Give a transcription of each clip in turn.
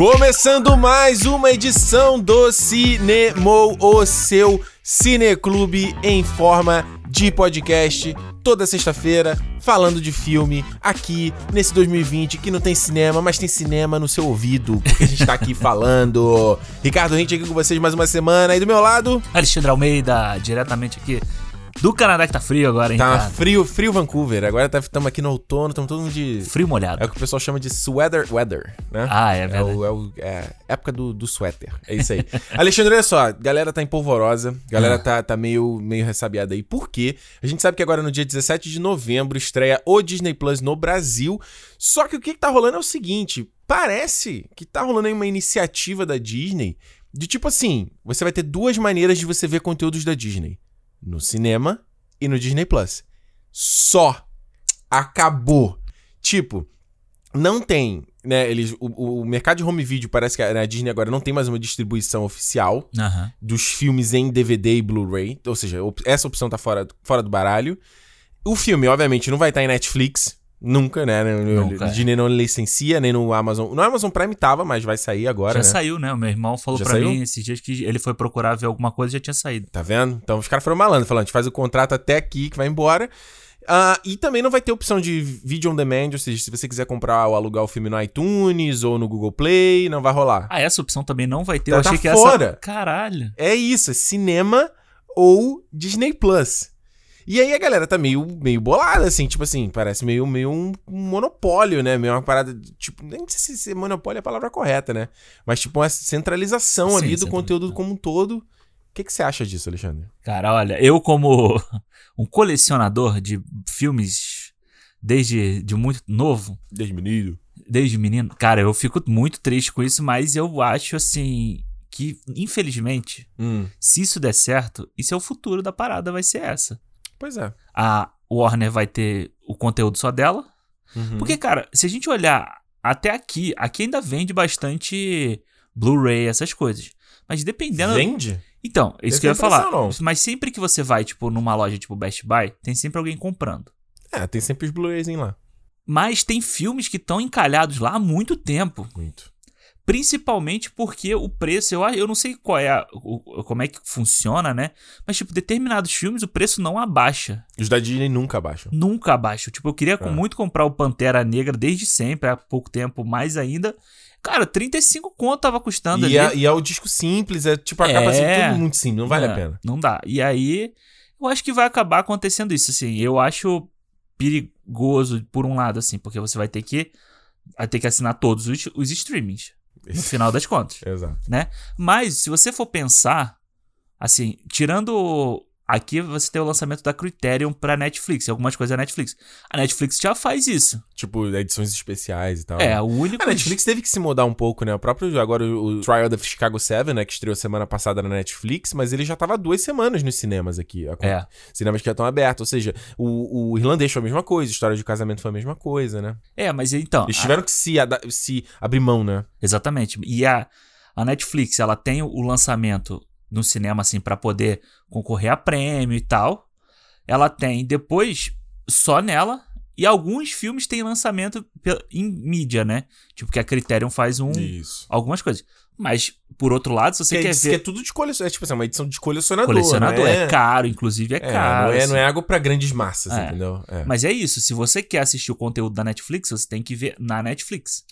Começando mais uma edição do Cinemou, o seu cineclube em forma de podcast, toda sexta-feira, falando de filme, aqui nesse 2020 que não tem cinema, mas tem cinema no seu ouvido, porque a gente tá aqui falando. Ricardo Rente aqui com vocês mais uma semana, e do meu lado... Alexandre Almeida, diretamente aqui do Canadá que tá frio agora, hein? Tá cara? frio, frio Vancouver. Agora estamos aqui no outono, estamos todo mundo de. Frio molhado. É o que o pessoal chama de sweater weather, né? Ah, é É, verdade. o, é, o, é a época do, do sweater. É isso aí. Alexandre, olha só, galera tá empolvorosa, galera Ah. tá, tá meio, meio ressabiada aí. Por quê? A gente sabe que agora no dia 17 de novembro estreia o Disney Plus no Brasil. Só que o que, que tá rolando é o seguinte: parece que tá rolando aí uma iniciativa da Disney de tipo assim: você vai ter duas maneiras de você ver conteúdos da Disney: no cinema e no Disney Plus. Só. Acabou. Tipo, não tem, né? Eles, o, o mercado de home video parece que a, a Disney agora não tem mais uma distribuição oficial dos filmes em DVD e Blu-ray. Ou seja, op- essa opção tá fora, fora do baralho. O filme, obviamente, não vai estar em Netflix. Nunca, né? Nunca, é. Disney não licencia, nem no Amazon. No Amazon Prime tava, mas vai sair agora, Já né? saiu, né? O meu irmão falou Já pra saiu? mim esses dias que ele foi procurar ver alguma coisa e já tinha saído. Tá vendo? Então os caras foram malandros, falando, a gente faz o contrato até aqui que vai embora. Ah, e também não vai ter opção de vídeo on demand, ou seja, se você quiser comprar ou alugar o filme no iTunes ou no Google Play, não vai rolar. Ah, essa opção também não vai ter. Tá- Eu achei tá que fora. essa. Caralho. É isso, é cinema ou Disney Plus. E aí a galera tá meio, meio bolada, assim, tipo assim, parece meio, meio um, monopólio, né? Meio uma parada, de, tipo, nem sei se, monopólio é a palavra correta, né? Mas tipo uma centralização Sim, ali do conteúdo como um todo. O que, que você acha disso, Alexandre? Cara, olha, eu como um colecionador de filmes desde de muito novo, Desmenido. desde menino, cara, eu fico muito triste com isso, mas eu acho assim que, infelizmente, Hum, se isso der certo, isso é o futuro da parada, vai ser essa. Pois é. A Warner vai ter o conteúdo só dela. Uhum. Porque, cara, se a gente olhar até aqui, aqui ainda vende bastante Blu-ray, essas coisas. Mas dependendo. Vende? Então, isso que eu ia tenho falar. não. Mas sempre que você vai, tipo, numa loja tipo Best Buy, tem sempre alguém comprando. É, tem sempre os Blu-rays lá. Mas tem filmes que estão encalhados lá há muito tempo. Muito. Principalmente porque o preço, eu, eu não sei qual é a- o- como é que funciona, né? Mas, tipo, determinados filmes o preço não abaixa. Os da Disney nunca abaixam. Nunca abaixa. Tipo, eu queria É. muito comprar o Pantera Negra desde sempre, há pouco tempo, mais ainda. Cara, 35 conto tava custando E ali. é, e é o disco simples, é tipo a É. capa assim, tudo muito simples, não vale É, a pena. Não dá. E aí, eu acho que vai acabar acontecendo isso, assim. Eu acho perigoso, por um lado, assim, porque você vai ter que, vai ter que assinar todos os, os streamings, no final das contas. Exato. Mas, se você for pensar, assim, tirando. Aqui você tem o lançamento da Criterion pra Netflix, algumas coisas da Netflix. A Netflix já faz isso. Tipo, edições especiais e tal. É, o único. A Netflix teve que se mudar um pouco, né? O próprio, agora, o Trial of Chicago 7, né? Que estreou semana passada na Netflix, mas ele já tava duas semanas nos cinemas aqui. A- É. Cinemas que já estão abertos. Ou seja, o, o Irlandês foi a mesma coisa, História de Casamento foi a mesma coisa, né? É, mas então. Eles a- tiveram que se, se abrir mão, né? Exatamente. E a, a Netflix, ela tem o lançamento no cinema, assim, pra poder concorrer a prêmio e tal. Ela tem depois, só nela. E alguns filmes têm lançamento em mídia, né? Tipo, que a Criterion faz um, Isso. algumas coisas. Mas, por outro lado, se você Que, quer é, ver que é tudo de colecionador. É tipo assim, uma edição de colecionador. colecionador, não é... caro, inclusive é, É, caro. não, é, assim. não é algo pra grandes massas, É. entendeu? É. Mas é isso, se você quer assistir o conteúdo da Netflix, você tem que ver na Netflix.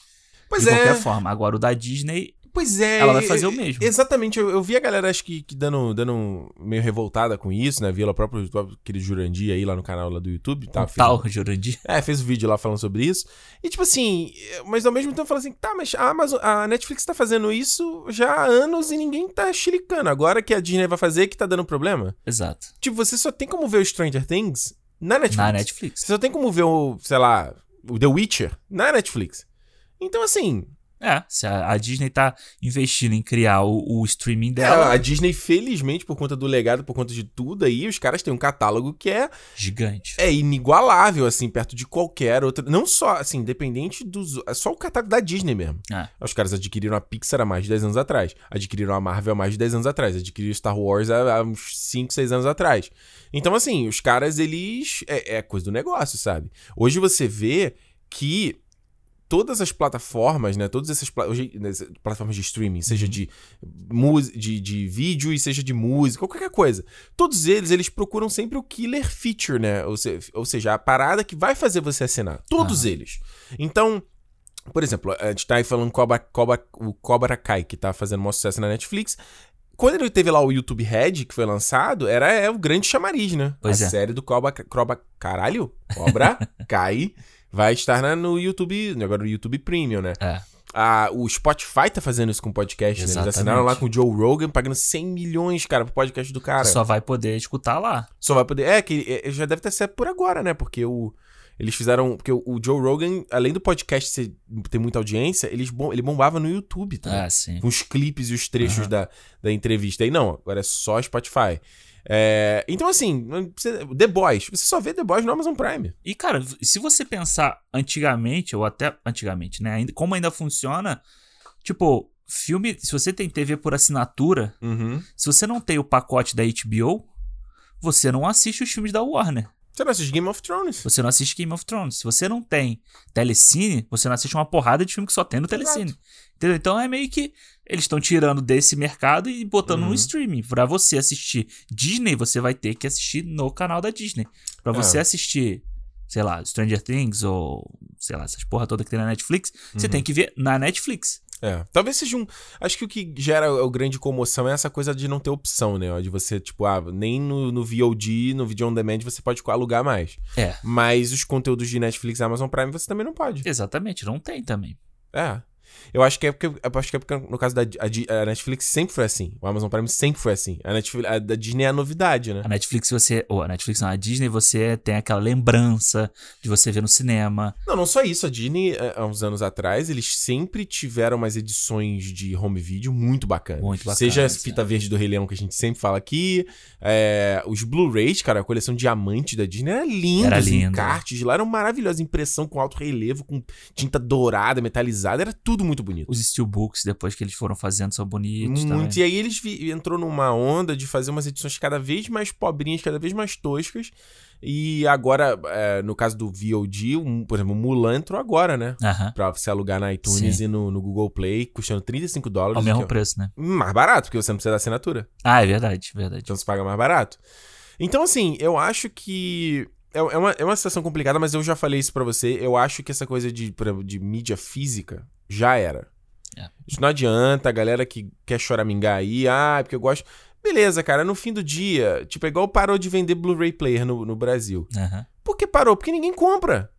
Pois de é. qualquer forma. Agora, o da Disney, Pois é. ela vai fazer o mesmo. Exatamente, eu, eu vi a galera, acho que, que dando, dando meio revoltada com isso, né? Vi ela próprio, aquele Jurandir aí lá no canal lá do YouTube. Tá, fez tal Jurandir. É, fez um vídeo lá falando sobre isso. E tipo assim, mas ao mesmo tempo fala assim, tá, mas a, Amazon, a Netflix tá fazendo isso já há anos e ninguém tá chilicando. Agora que a Disney vai fazer que tá dando problema. Exato. Tipo, você só tem como ver o Stranger Things na Netflix. Na Netflix. Você só tem como ver o, sei lá, o The Witcher na Netflix. Então assim, É, se a, a Disney tá investindo em criar o, o streaming É, dela, a Disney, felizmente, por conta do legado, por conta de tudo aí, os caras têm um catálogo que é, gigante. é inigualável, assim, perto de qualquer outra. Não só, assim, independente dos. É só o catálogo da Disney mesmo. É. Os caras adquiriram a Pixar há mais de 10 anos atrás. Adquiriram a Marvel há mais de 10 anos atrás. Adquiriram Star Wars há, há uns 5, 6 anos atrás. Então, assim, os caras, eles. É, é coisa do negócio, sabe? Hoje você vê que todas as plataformas, né? Todas essas pla- plataformas de streaming, seja de, mus- de, de vídeo e seja de música, qualquer coisa. Todos eles, eles procuram sempre o killer feature, né? Ou, se- ou seja, a parada que vai fazer você assinar. Todos eles. Então, por exemplo, a gente tá aí falando Cobra, Cobra, o Cobra Kai, que tá fazendo maior sucesso na Netflix. Quando ele teve lá o YouTube Red, que foi lançado, era é, o grande chamariz, né? Pois a é. série do Cobra, Cobra Caralho? Cobra Kai vai estar na- no YouTube, agora no YouTube Premium, né? É. Ah, o Spotify tá fazendo isso com podcast, né? Eles assinaram lá com o Joe Rogan, pagando 100 milhões, cara, pro podcast do cara. Só vai poder escutar lá. Só vai poder. É, que é, já deve ter sido por agora, né? Porque o. Eles fizeram. Porque o, Joe Rogan, além do podcast ser- ter muita audiência, eles bom, ele bombava no YouTube também. Ah, sim. Com os clipes e os trechos Aham. da, da entrevista. E não, agora é só Spotify. É, então, assim, The Boys. Você só vê The Boys no Amazon Prime. E, cara, se você pensar antigamente, ou até antigamente, né? Como ainda funciona, tipo, filme. Se você tem TV por assinatura, Uhum. se você não tem o pacote da HBO, você não assiste os filmes da Warner. Você não assiste Game of Thrones. Você não assiste Game of Thrones. Se você não tem Telecine, você não assiste uma porrada de filme que só tem no Telecine. Entendeu? Então é meio que eles estão tirando desse mercado e botando Uhum. no streaming. Pra você assistir Disney, você vai ter que assistir no canal da Disney. Pra você É. assistir, sei lá, Stranger Things ou sei lá, essas porra toda que tem na Netflix, você Uhum. tem que ver na Netflix. É, talvez seja um. Acho que o que gera a grande comoção é essa coisa de não ter opção, né? De você, tipo, ah, nem no, no VOD, no Video On Demand, você pode alugar mais. É. Mas os conteúdos de Netflix e Amazon Prime você também não pode. Exatamente, não tem também. É. Eu acho que é porque, eu acho que é porque no caso da a, a Netflix sempre foi assim. O Amazon Prime sempre foi assim. A, Netflix, a da Disney é a novidade, né? A Netflix você, ou a Netflix não, a Disney você tem aquela lembrança de você ver no cinema. Não, não só isso. A Disney, eh, há uns anos atrás, eles sempre tiveram umas edições de home video muito bacanas. Muito bacanas, Seja a é. fita verde do Rei Leão, que a gente sempre fala aqui. é, os Blu-rays, cara, a coleção diamante da Disney era linda. Era Os linda. encartes lá eram maravilhosos. Impressão com alto relevo, com tinta dourada, metalizada. Era tudo muito bonito. Os steelbooks, depois que eles foram fazendo, são bonitos Muito. também. E aí eles vi- entrou numa onda de fazer umas edições cada vez mais pobrinhas, cada vez mais toscas. E agora, é, no caso do VOD, um, por exemplo, o Mulan entrou agora, né? Aham. Pra você alugar na iTunes Sim. e no, no Google Play, custando 35 dólares. Ao mesmo é preço, né? mais barato, porque você não precisa da assinatura. Ah, é verdade, verdade. Então você paga mais barato. Então, assim, eu acho que. É é uma, é uma situação complicada, mas eu já falei isso pra você. Eu acho que essa coisa de, de mídia física já era. É. Isso não adianta, a galera que quer choramingar aí, ah, porque eu gosto. Beleza, cara, no fim do dia, tipo, é igual parou de vender Blu-ray player no, no Brasil. Aham. Por que parou? Porque ninguém compra.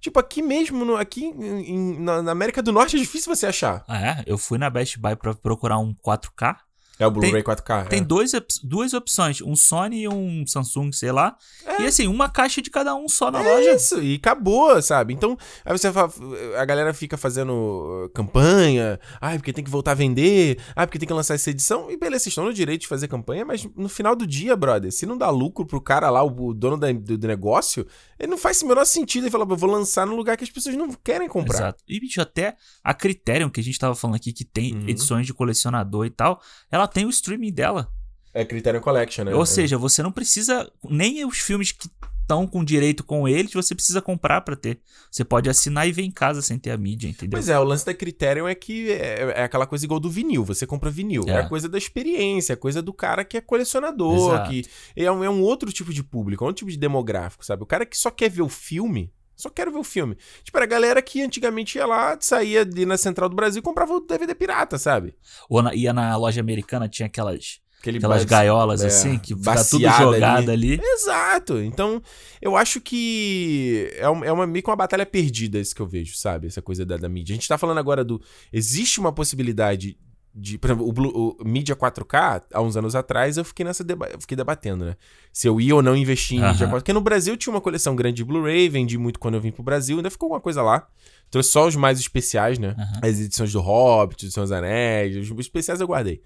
Tipo, aqui mesmo, no- aqui em- em- na, na América do Norte é difícil você achar. Ah, é? Eu fui na Best Buy pra procurar um 4K. É o Blu-ray 4K. Tem é. dois, duas opções, um Sony e um Samsung, sei lá. E assim, uma caixa de cada um só na É loja. isso, e acabou, sabe? Então, aí você fala, a galera fica fazendo uh, campanha, ai, porque tem que voltar a vender, ai, porque tem que lançar essa edição. E beleza, vocês estão no direito de fazer campanha, mas no final do dia, brother, se não dá lucro pro cara lá, o, dono da- do, negócio, ele não faz o menor sentido. Ele fala, eu vou lançar num lugar que as pessoas não querem comprar. Exato. E, bicho, até a Criterion, que a gente tava falando aqui, que tem Uhum. edições de colecionador e tal, ela tem o streaming dela. É Criterion Collection, né? Ou É. seja, você não precisa. Nem os filmes que estão com direito com eles, você precisa comprar pra ter. Você pode assinar e ver em casa sem ter a mídia, entendeu? Pois é, o lance da Criterion é que é, é aquela coisa igual do vinil. Você compra vinil. É. É. a coisa da experiência, é a coisa do cara que é colecionador, Exato. que é um, é um outro tipo de público, é um outro tipo de demográfico, sabe? O cara que só quer ver o filme. Só quero ver o filme. Tipo, era a galera que antigamente ia lá, saía ali na Central do Brasil e comprava o DVD pirata, sabe? Ou na- ia na loja americana, tinha aquelas, Aquele aquelas ba- gaiolas é, assim, que fica tudo jogado ali. Exato. Então, eu acho que é, um- é uma, meio que uma batalha perdida isso que eu vejo, sabe? Essa coisa da, da mídia. A gente tá falando agora do... Existe uma possibilidade de... Por exemplo, o, Blue- o mídia 4K, há uns anos atrás, eu fiquei nessa deba- eu fiquei debatendo, né? Se eu ia ou não investir em Aham. mídia 4K. Porque no Brasil tinha uma coleção grande de Blu-ray, vendi muito quando eu vim pro Brasil, ainda ficou alguma coisa lá. Trouxe só os mais especiais, né? Aham. As edições do Hobbit, dos Seus Anéis, os especiais eu guardei.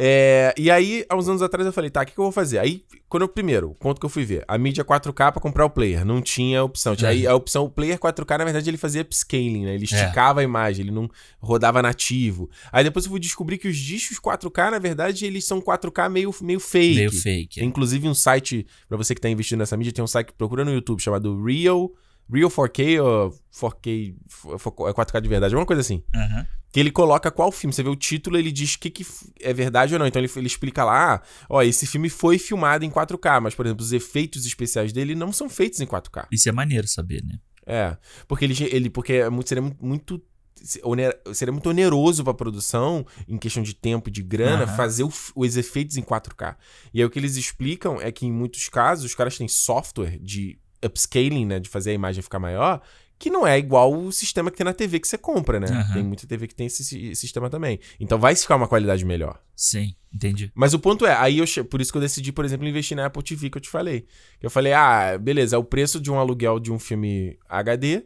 É, e aí, há uns anos atrás, eu falei, tá, o que, que eu vou fazer? Aí, quando eu, primeiro, ponto que eu fui ver, a mídia 4K pra comprar o player, não tinha opção. Tinha, Aí a opção, o player 4K, na verdade, ele fazia upscaling, né? Ele esticava a imagem, ele não rodava nativo. Aí depois eu fui descobrir que os discos 4K, na verdade, eles são 4K meio, meio fake. Meio fake. Tem inclusive um site, pra você que tá investindo nessa mídia, tem um site que procura no YouTube chamado Real Real 4K ou 4K, é 4K de verdade, alguma coisa assim. Aham. Que ele coloca qual filme. Você vê o título, ele diz o que, que é verdade ou não. Então ele, ele explica lá, ah, ó, esse filme foi filmado em 4K, mas, por exemplo, os efeitos especiais dele não são feitos em 4K. Isso é maneiro saber, né? É, porque ele, ele porque é muito, seria muito, oner- seria muito oneroso pra produção em questão de tempo e de grana Aham. fazer o os efeitos em 4K. E aí o que eles explicam é que em muitos casos os caras têm software de upscaling, né, de fazer a imagem ficar maior, que não é igual o sistema que tem na TV que você compra, né? Aham. Tem muita TV que tem esse, si- sistema também. Então vai ficar uma qualidade melhor. Sim, entendi. Mas o ponto é, aí eu por isso que eu decidi, por exemplo, investir na Apple TV que eu te falei. Que eu falei, ah, beleza, é o preço de um aluguel de um filme HD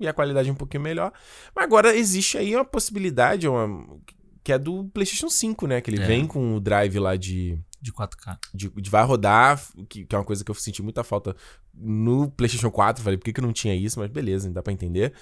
e a qualidade é um pouquinho melhor. Mas agora existe aí uma possibilidade, uma, que é do PlayStation 5, né? Que ele É. vem com o drive lá de, De 4K. de, de vai rodar, que, que é uma coisa que eu senti muita falta no PlayStation 4. Falei, por que, que não tinha isso? Mas beleza, dá pra entender.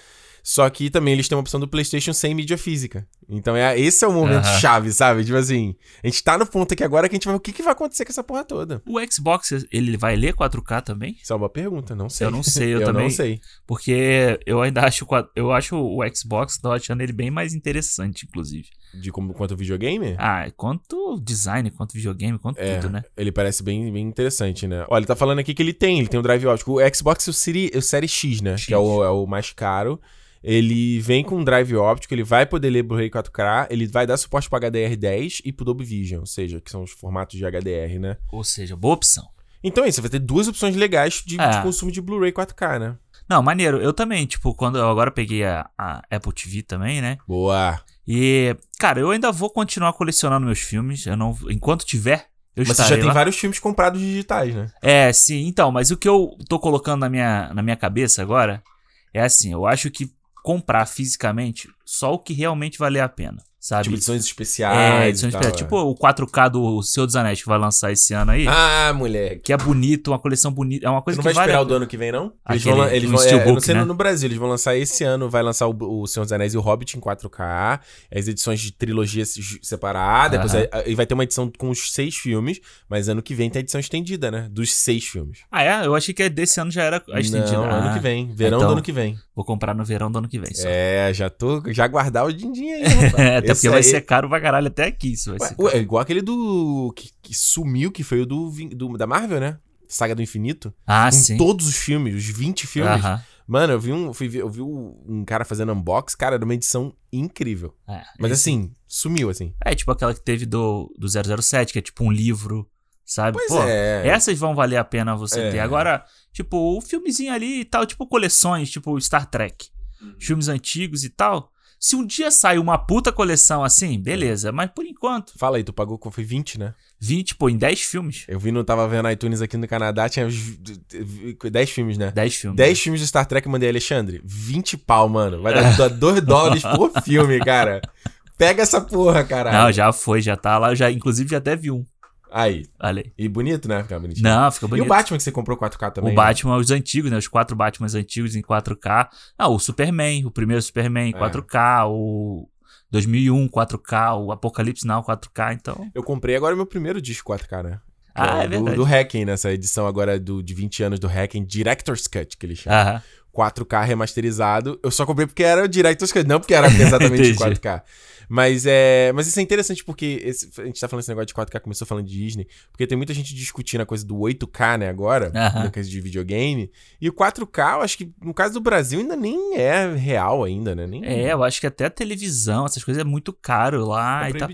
Só que também eles têm uma opção do PlayStation sem mídia física. Então é, esse é o momento Aham. chave, sabe? Tipo assim, a gente tá no ponto aqui agora que a gente vai ver o que, que vai acontecer com essa porra toda. O Xbox, ele vai ler 4K também? Isso é uma pergunta, não sei. Eu não sei, eu, Eu também. não sei. Porque eu ainda acho, eu acho o Xbox, tô achando ele bem mais interessante, inclusive. De como, quanto videogame? Ah, quanto design, quanto videogame, quanto É, tudo, né? ele parece bem, bem interessante, né? Olha, ele tá falando aqui que ele tem, ele tem o drive O Xbox o Series, o Series X, né? X. Que é o, é o mais caro. Ele vem com um drive óptico, ele vai poder ler Blu-ray 4K, ele vai dar suporte para HDR10 e pro Dolby Vision, ou seja, que são os formatos de HDR, né? Ou seja, boa opção. Então é isso, você vai ter duas opções legais de, É. de consumo de Blu-ray 4K, né? Não, maneiro. Eu também, tipo, quando eu agora peguei a, a Apple TV também, né? Boa. E, cara, eu ainda vou continuar colecionando meus filmes. Eu não, enquanto tiver, eu Mas você já tem lá. vários filmes comprados digitais, né? É, sim. Então, mas o que eu tô colocando na minha, na minha cabeça agora é assim, eu acho que comprar fisicamente só o que realmente valer a pena, sabe? Tipo edições especiais. é, edição e tal, especial. é. Tipo o 4K do Senhor dos Anéis que vai lançar esse ano aí. Ah, moleque. Que é bonito, uma coleção bonita. É uma coisa não que vai vale esperar a o do ano que vem, não? Eles Aquele- vão, eles o vão, é, não sei né? no, Brasil, eles vão lançar esse ano, vai lançar o, o Senhor dos Anéis e o Hobbit em 4K, as edições de trilogia se- separada, depois aí vai ter uma edição com os seis filmes, mas ano que vem tem a edição estendida, né? Dos seis filmes. Ah, é? Eu achei que desse ano já era a estendida. Não, ano Ah, que vem, verão então, do ano que vem. Vou comprar no verão do ano que vem. Só. É, já tô, já guardar o din-din aí, rapaz. É, até porque vai aí- ser caro pra caralho até aqui. Isso vai Ué, ser ué, caro. é igual aquele do. Que, que sumiu, que foi o do, do- da Marvel, né? Saga do Infinito. Ah, com sim. todos os filmes, os 20 filmes. Aham. Mano, eu vi um, fui eu vi um cara fazendo unbox, cara, era uma edição incrível. É, Mas esse- assim, sumiu assim. É tipo aquela que teve do, do 007, que é tipo um livro, sabe? Pois Pô, é. Essas vão valer a pena você É. ter. Agora, tipo, o filmezinho ali e tal, tipo coleções, tipo Star Trek. Uhum. Filmes antigos e tal. Se um dia sair uma puta coleção assim, beleza. Mas por enquanto, Fala aí, tu pagou, foi 20, né? 20, pô, em 10 filmes. Eu vi, não tava vendo iTunes aqui no Canadá, tinha uns 10 filmes, né? 10 filmes. 10 filmes de Star Trek, eu mandei Alexandre. 20 pau, mano. Vai dar 2 dólares por filme, cara. Pega essa porra, caralho. Não, já foi, já tá lá. Já, inclusive já até vi um. Aí. Olha aí. E bonito, né? Ficar bonitinho. Não, fica E bonito. o Batman que você comprou 4K também? O né? Batman, os antigos, né? Os quatro Batmans antigos em 4K. Ah, o Superman, o primeiro Superman em É. 4K, o 2001 4K, o Apocalipse Now 4K, então... Eu comprei agora o meu primeiro disco 4K, né? Que Ah, é do, verdade. Do Hacking, nessa edição agora do, de 20 anos do Hacking, Director's Cut, que ele chama. Aham. 4K remasterizado. Eu só comprei porque era o Director's Cut, não porque era exatamente Entendi. 4K. Mas é, mas isso é interessante porque esse- a gente tá falando esse negócio de 4K, começou falando de Disney, porque tem muita gente discutindo a coisa do 8K, né, agora, Aham. na coisa de videogame. E o 4K, eu acho que no caso do Brasil ainda nem é real ainda, né? Nem É, eu acho que até a televisão, essas coisas é muito caro lá é e tal.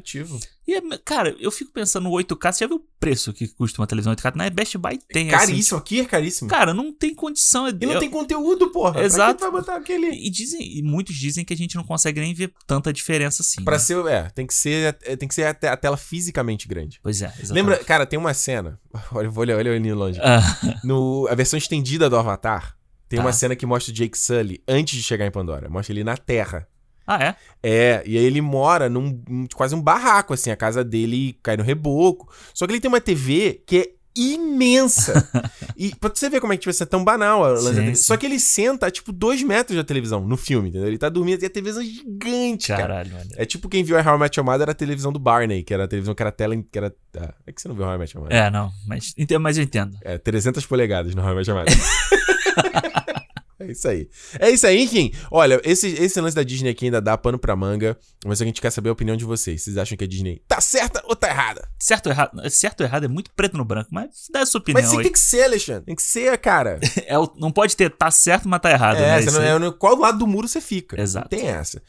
E, é- cara, eu fico pensando no 8K, você já viu o preço que custa uma televisão 8K? Na Best Buy tem, assim. Caríssimo, aqui é caríssimo. Cara, não tem condição. e não eu- tem conteúdo, porra. Pra Exato. que tu vai botar aquele... E dizem, e muitos dizem que a gente não consegue nem ver tanta diferença assim. Pra né? ser, é, tem que ser, é, tem que ser a, te- a tela fisicamente grande. Pois é, exatamente. Lembra, cara, tem uma cena, olha, vou olhar, olha eu indo longe. Ah, No, a versão estendida do Avatar, tem Tá. uma cena que mostra o Jake Sully antes de chegar em Pandora. Mostra ele na Terra. Ah, é? É, e aí ele mora num, quase um barraco, assim, a casa dele cai no reboco. Só que ele tem uma TV que é imensa. e pra você ver como é que tipo, isso é tão banal. a Sim, sim. Só que ele senta a, tipo, dois metros da televisão no filme, entendeu? Ele tá dormindo e a televisão é gigante, cara. Caralho, mano. É tipo quem viu a How I Met Your Mother era a televisão do Barney, que era a televisão que era tela. Que era, ah, é que você não viu How I Met Your Mother? É, não, mas, mas eu entendo. É, 300 polegadas no How I Met Your Mother. É isso aí. É isso aí, enfim. Olha, esse, esse lance da Disney aqui ainda dá pano pra manga, mas a gente quer saber a opinião de vocês. Vocês acham que a Disney tá certa ou tá errada? Certo ou errado? Certo ou errado é muito preto no branco, mas dá a sua opinião Mas sim, aí. tem que ser, Alexandre. Tem que ser, cara. É não pode ter tá certo, mas tá errado. É, né? não, é qual lado do muro você fica. Exato. Não tem essa.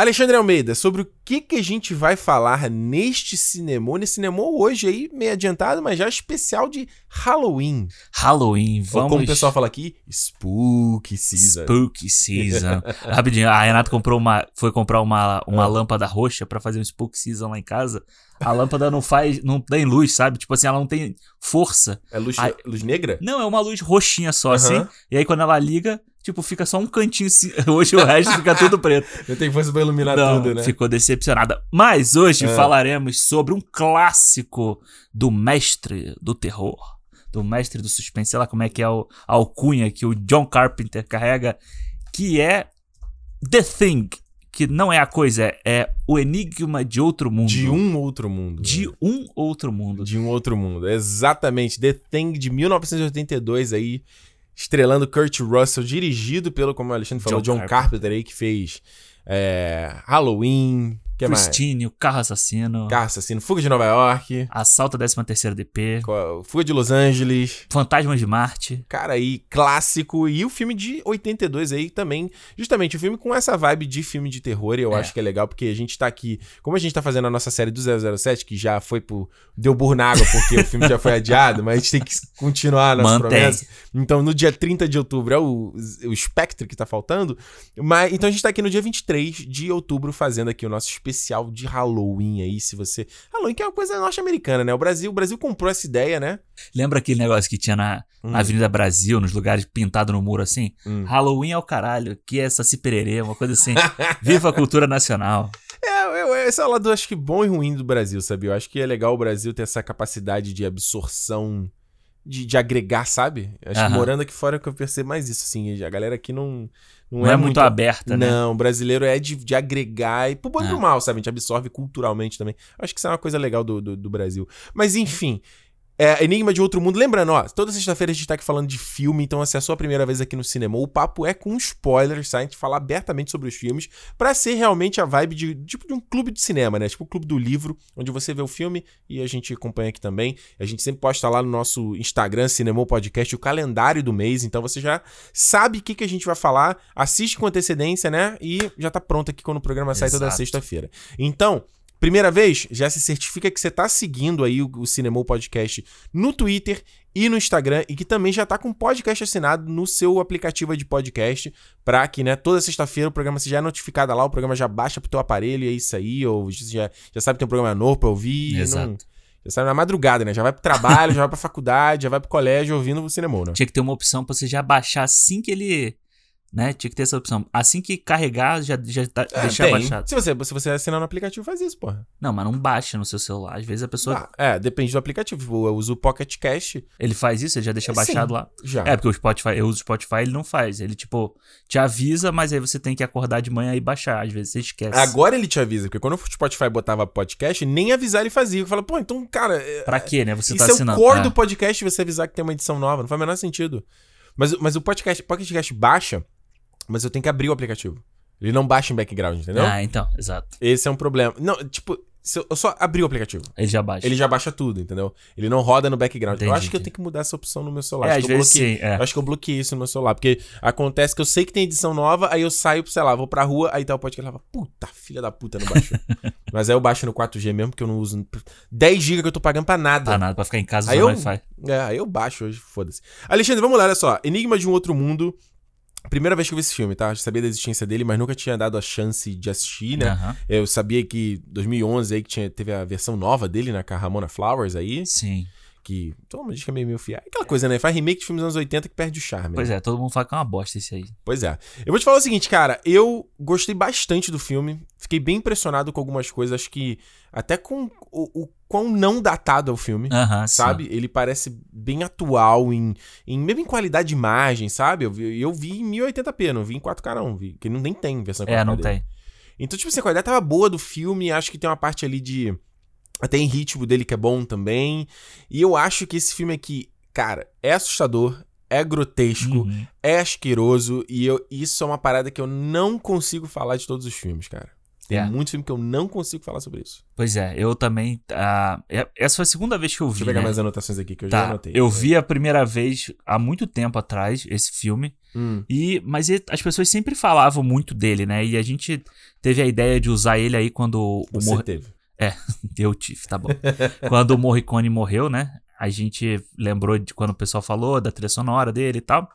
Alexandre Almeida, sobre o que, que a gente vai falar neste cinema, nesse cinema hoje aí, meio adiantado, mas já especial de Halloween. Halloween, Ou vamos. como o pessoal fala aqui, Spooky Season. Spooky Season. Rapidinho, a Renata comprou uma, foi comprar uma, uma Ah. lâmpada roxa pra fazer um Spooky Season lá em casa. A lâmpada não faz, não tem luz, sabe? Tipo assim, ela não tem força. É luz, luz negra? Não, é uma luz roxinha só, assim. Aham. E aí quando ela liga, tipo, fica só um cantinho assim. Hoje o resto fica tudo preto. Eu tenho força pra iluminar Não, tudo, né? ficou decepcionada. Mas hoje Ah. falaremos sobre um clássico do mestre do terror. Do mestre do suspense, sei lá como é que é o, a alcunha que o John Carpenter carrega, que é The Thing, que não é a coisa, é, é o enigma de outro mundo. De um outro mundo. De né? um outro mundo. De um outro mundo. Exatamente. The Thing de 1982 aí, estrelando Kurt Russell, dirigido pelo, como o Alexandre falou, John John, Carpenter. aí, que fez é, Halloween, que mais? O carro assassino. Carro Assassino, Fuga de Nova York, Assalto a 13ª DP. qual- Fuga de Los Angeles, Fantasmas de Marte. cara aí, clássico, e o filme de 82 aí também, justamente o filme com essa vibe de filme de terror, e eu É. acho que é legal, porque a gente tá aqui, como a gente tá fazendo a nossa série do 007, que já foi pro, deu burro na água, porque o filme já foi adiado, mas a gente tem que continuar a nossa Mantém. promessa, então no dia 30 de outubro é o, o Spectre que tá faltando, mas, então a gente tá aqui no dia 23 de outubro fazendo aqui o nosso especial de Halloween aí, se você... Halloween que é uma coisa norte-americana, né, o Brasil, o Brasil comprou essa ideia, né? Lembra aquele negócio que tinha na, Hum. na Avenida Brasil, nos lugares pintado no muro assim? Hum. Halloween é o caralho, que é Saci Pererê, uma coisa assim. Viva a cultura nacional. É, eu, esse é o lado, acho que, bom e ruim do Brasil, sabe? Eu acho que é legal o Brasil ter essa capacidade de absorção, de, de agregar, sabe? Acho que morando aqui fora é que eu percebo mais isso, assim. A galera aqui não, não, Não, é, muito aberta, né? Não, o brasileiro é de, de agregar e pro bom e É. pro mal, sabe? A gente absorve culturalmente também. Acho que isso é uma coisa legal do, do, do Brasil. Mas enfim. É, Enigma de Outro Mundo. Lembrando, ó, toda sexta-feira a gente tá aqui falando de filme, então se é a sua primeira vez aqui no cinema, o papo é com spoilers, tá? A gente fala abertamente sobre os filmes, pra ser realmente a vibe de tipo de um clube de cinema, né? Tipo o clube do livro, onde você vê o filme e a gente acompanha aqui também. A gente sempre posta lá no nosso Instagram, Cinemou Podcast, o calendário do mês, então você já sabe o que, que a gente vai falar, assiste com antecedência, né? E já tá pronto aqui quando o programa sai toda Exato. sexta-feira. Então, Primeira vez, já se certifica que você tá seguindo aí o, o Podcast no Twitter e no Instagram e que também já tá com podcast assinado no seu aplicativo de podcast pra que, né, toda sexta-feira o programa seja notificado lá, o programa já baixa pro teu aparelho e é isso aí, ou já, já sabe que tem um programa novo pra ouvir. Exato. Não, já sabe na madrugada, né? Já vai pro trabalho, já vai pra faculdade, já vai pro colégio ouvindo o Cinemou, né? Tinha que ter uma opção pra você já baixar assim que ele. Né? Tinha que ter essa opção. Assim que carregar, já, já tá, É, deixar tem. baixado. Se você, se você assinar no aplicativo, faz isso, porra. Não, mas não baixa no seu celular. Às vezes a pessoa. Ah, é, depende do aplicativo. Eu uso o Pocket Cash Ele faz isso, ele já deixa Sim. baixado lá. já. É, porque o Spotify, eu uso o Spotify, ele não faz. Ele, tipo, te avisa, mas aí você tem que acordar de manhã e baixar. Às vezes você esquece. Agora ele te avisa, porque quando o Spotify botava podcast, nem avisar ele fazia. Eu falo, pô, então, cara. é- Pra quê, né? Você tá é assinando. o core É. do podcast você avisar que tem uma edição nova. Não faz o menor sentido. Mas, mas o podcast, Pocket Cast baixa, mas eu tenho que abrir o aplicativo. Ele não baixa em background, entendeu? Ah, então, exato. Esse é um problema. Não, tipo, se eu eu só abrir o aplicativo. Ele já baixa. Ele já baixa tudo, entendeu? Ele não roda no background. eu Entendi, acho que eu tenho que mudar essa opção no meu celular. É, acho que eu bloqueei. sim. É. Eu acho que eu bloqueei isso no meu celular. Porque acontece que eu sei que tem edição nova, aí eu saio, sei lá, vou pra rua, aí tá o podcast e fala, puta, filha da puta, não baixou. Mas aí eu baixo no 4G mesmo, porque eu não uso 10 GB que eu tô pagando pra nada. Tá nada, pra ficar em casa Aí usando eu- Wi-Fi. É, aí eu baixo hoje, foda-se. Alexandre, vamos lá, olha só. Enigma de um Outro Mundo. Primeira vez que eu vi esse filme, tá? Eu sabia da existência dele, mas nunca tinha dado a chance de assistir, né? Aham. Eu sabia que 2011 aí que tinha, teve a versão nova dele, né? Com a Ramona Flowers aí. Sim. Que. Toma, diz que é meio meio fiel. Aquela coisa, né? Faz remake de filmes dos anos 80 que perde o charme. Pois né? é, todo mundo fala que é uma bosta esse aí. Pois é. Eu vou te falar o seguinte, cara. Eu gostei bastante do filme. Fiquei bem impressionado com algumas coisas. Acho que até com o, o quão não datado é o filme. Aham, sim. Sabe? Ele parece bem atual em, em mesmo em qualidade de imagem, sabe? Eu vi, eu vi em 1080p, não vi em 4K não, vi, que não nem tem versão 4K É, não dele. tem. Então, tipo assim, a qualidade tava boa do filme, acho que tem uma parte ali de até em ritmo dele que é bom também. E eu acho que esse filme aqui, cara, é assustador, é grotesco, Uhum. é asqueroso, e eu, isso é uma parada que eu não consigo falar de todos os filmes, cara. Tem É. muito filme que eu não consigo falar sobre isso. Pois é, eu também. é- essa foi a segunda vez que eu vi. Deixa eu pegar né? minhas anotações aqui que eu já Tá, anotei. eu vi a primeira vez há muito tempo atrás esse filme. Hum, E, mas ele- as pessoas sempre falavam muito dele, né? E a gente teve a ideia de usar ele aí quando o você Mor- teve. Eu tive, tá bom. quando o Morricone morreu, né? A gente lembrou de quando o pessoal falou da trilha sonora dele e tal.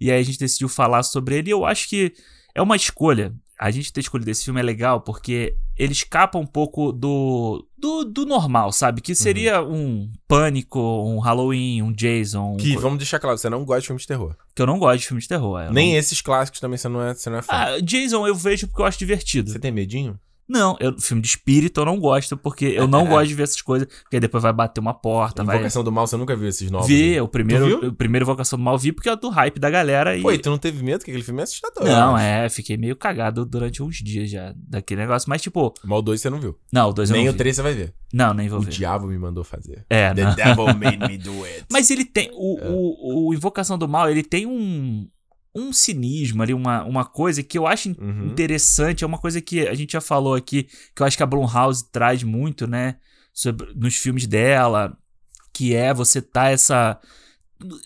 E aí a gente decidiu falar sobre ele. E eu acho que é uma escolha. A gente ter escolhido esse filme é legal porque ele escapa um pouco do, do, do normal, sabe? Que seria um Pânico, um Halloween, um Jason. Que, vamos deixar claro, você não gosta de filme de terror. que eu não gosto de filme de terror. Nem não- esses clássicos também você não é, você não é fã. Ah, Jason eu vejo porque eu acho divertido. Você tem medinho? Não, eu, filme de espírito eu não gosto, porque eu não gosto de ver essas coisas, porque depois vai bater uma porta, vai. Invocação do Mal, você nunca viu esses novos? Vi, né? o primeiro, o primeiro Vocação do Mal vi porque é do hype da galera e. Pô, e tu não teve medo? Que aquele filme é assustador. Não, é, fiquei meio cagado durante uns dias já daquele negócio. Mas, tipo, Mal 2 você não viu. não, o dois eu Nem não o vi. 3 você vai ver. Não, nem vou o ver. diabo me mandou fazer. É, The não. devil made me do it. Mas ele tem. O, É. o, o Invocação do Mal, ele tem um. Um cinismo ali, uma, uma coisa que eu acho Uhum. interessante. É uma coisa que a gente já falou aqui, que eu acho que a Blumhouse traz muito, né? Sobre, nos filmes dela. Que é você tá essa.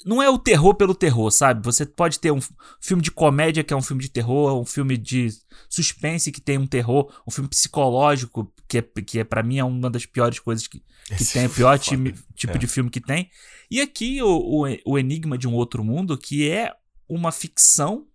Não é o terror pelo terror, sabe? Você pode ter um filme de comédia que é um filme de terror, um filme de suspense que tem um terror, um filme psicológico que é, que é para mim é uma das piores coisas que, que Esse tem, o pior é foda. time- tipo É. de filme que tem. E aqui o, o, o Enigma de um Outro Mundo, que é uma ficção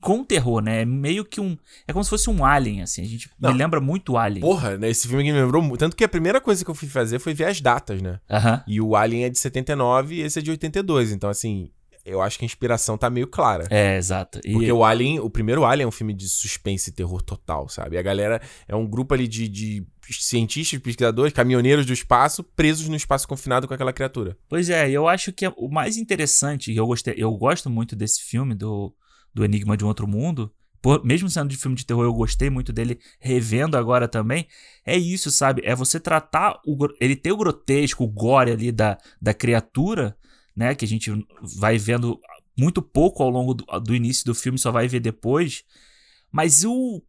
com terror, né? É meio que um. É como se fosse um Alien, assim. A gente Não. me lembra muito Alien. Porra, né? Esse filme me lembrou muito. Tanto que a primeira coisa que eu fui fazer foi ver as datas, né? E o Alien é de 79 e esse é de 82. Então, assim, eu acho que a inspiração tá meio clara. É, exato. E Porque o Alien, o primeiro Alien é um filme de suspense e terror total, sabe? A galera é um grupo ali de, de cientistas, pesquisadores, caminhoneiros do espaço, presos no espaço confinado com aquela criatura. Pois é, eu acho que o mais interessante, e eu eu gosto muito desse filme, do, do Enigma de um Outro Mundo. por- mesmo sendo de filme de terror, eu gostei muito dele, revendo agora também. É isso, sabe? É você tratar o. Ele tem o grotesco, o gore ali da, da criatura, né? Que a gente vai vendo muito pouco ao longo do, do início do filme, só vai ver depois. Mas o,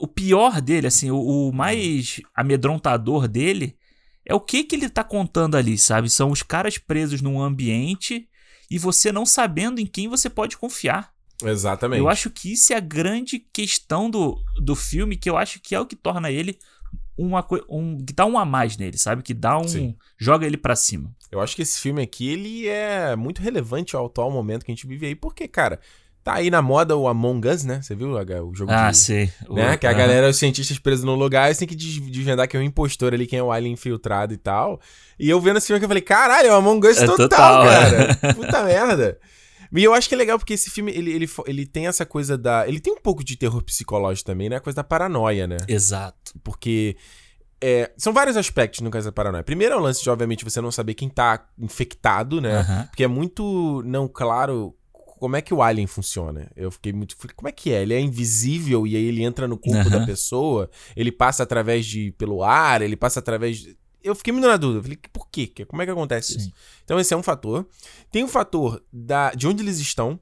o pior dele, assim, o, o mais amedrontador dele é o que que ele tá contando ali, sabe? São os caras presos num ambiente e você não sabendo em quem você pode confiar. Exatamente. Eu acho que isso é a grande questão do, do filme, que eu acho que é o que torna ele uma coisa. Um, que dá um a mais nele, sabe? Que dá um. Sim. joga ele pra cima. Eu acho que esse filme aqui, ele é muito relevante ao atual momento que a gente vive aí, porque, cara, tá aí na moda o Among Us, né? Você viu o jogo Ah, de... sei. Né? O- Que a galera, os cientistas presos num lugar, eles têm que des- desvendar quem é o impostor ali, quem é o alien infiltrado e tal. E eu vendo esse filme aqui, eu falei, caralho, é o Among Us É total, total, cara. Puta merda. E eu acho que é legal porque esse filme, ele, ele, ele tem essa coisa da... Ele tem um pouco de terror psicológico também, né? A coisa da paranoia, né? Exato. Porque é, são vários aspectos no caso da paranoia. Primeiro é o lance de, obviamente, você não saber quem tá infectado, né? Aham. Porque é muito não claro como é que o alien funciona. Eu fiquei muito. falei, Como é que é? Ele é invisível e aí ele entra no corpo Aham. da pessoa, ele passa através de. pelo ar, ele passa através. de- Eu fiquei muito na dúvida. Falei, por quê? Como é que acontece Sim. isso? Então, esse é um fator. Tem o fator da, de onde eles estão.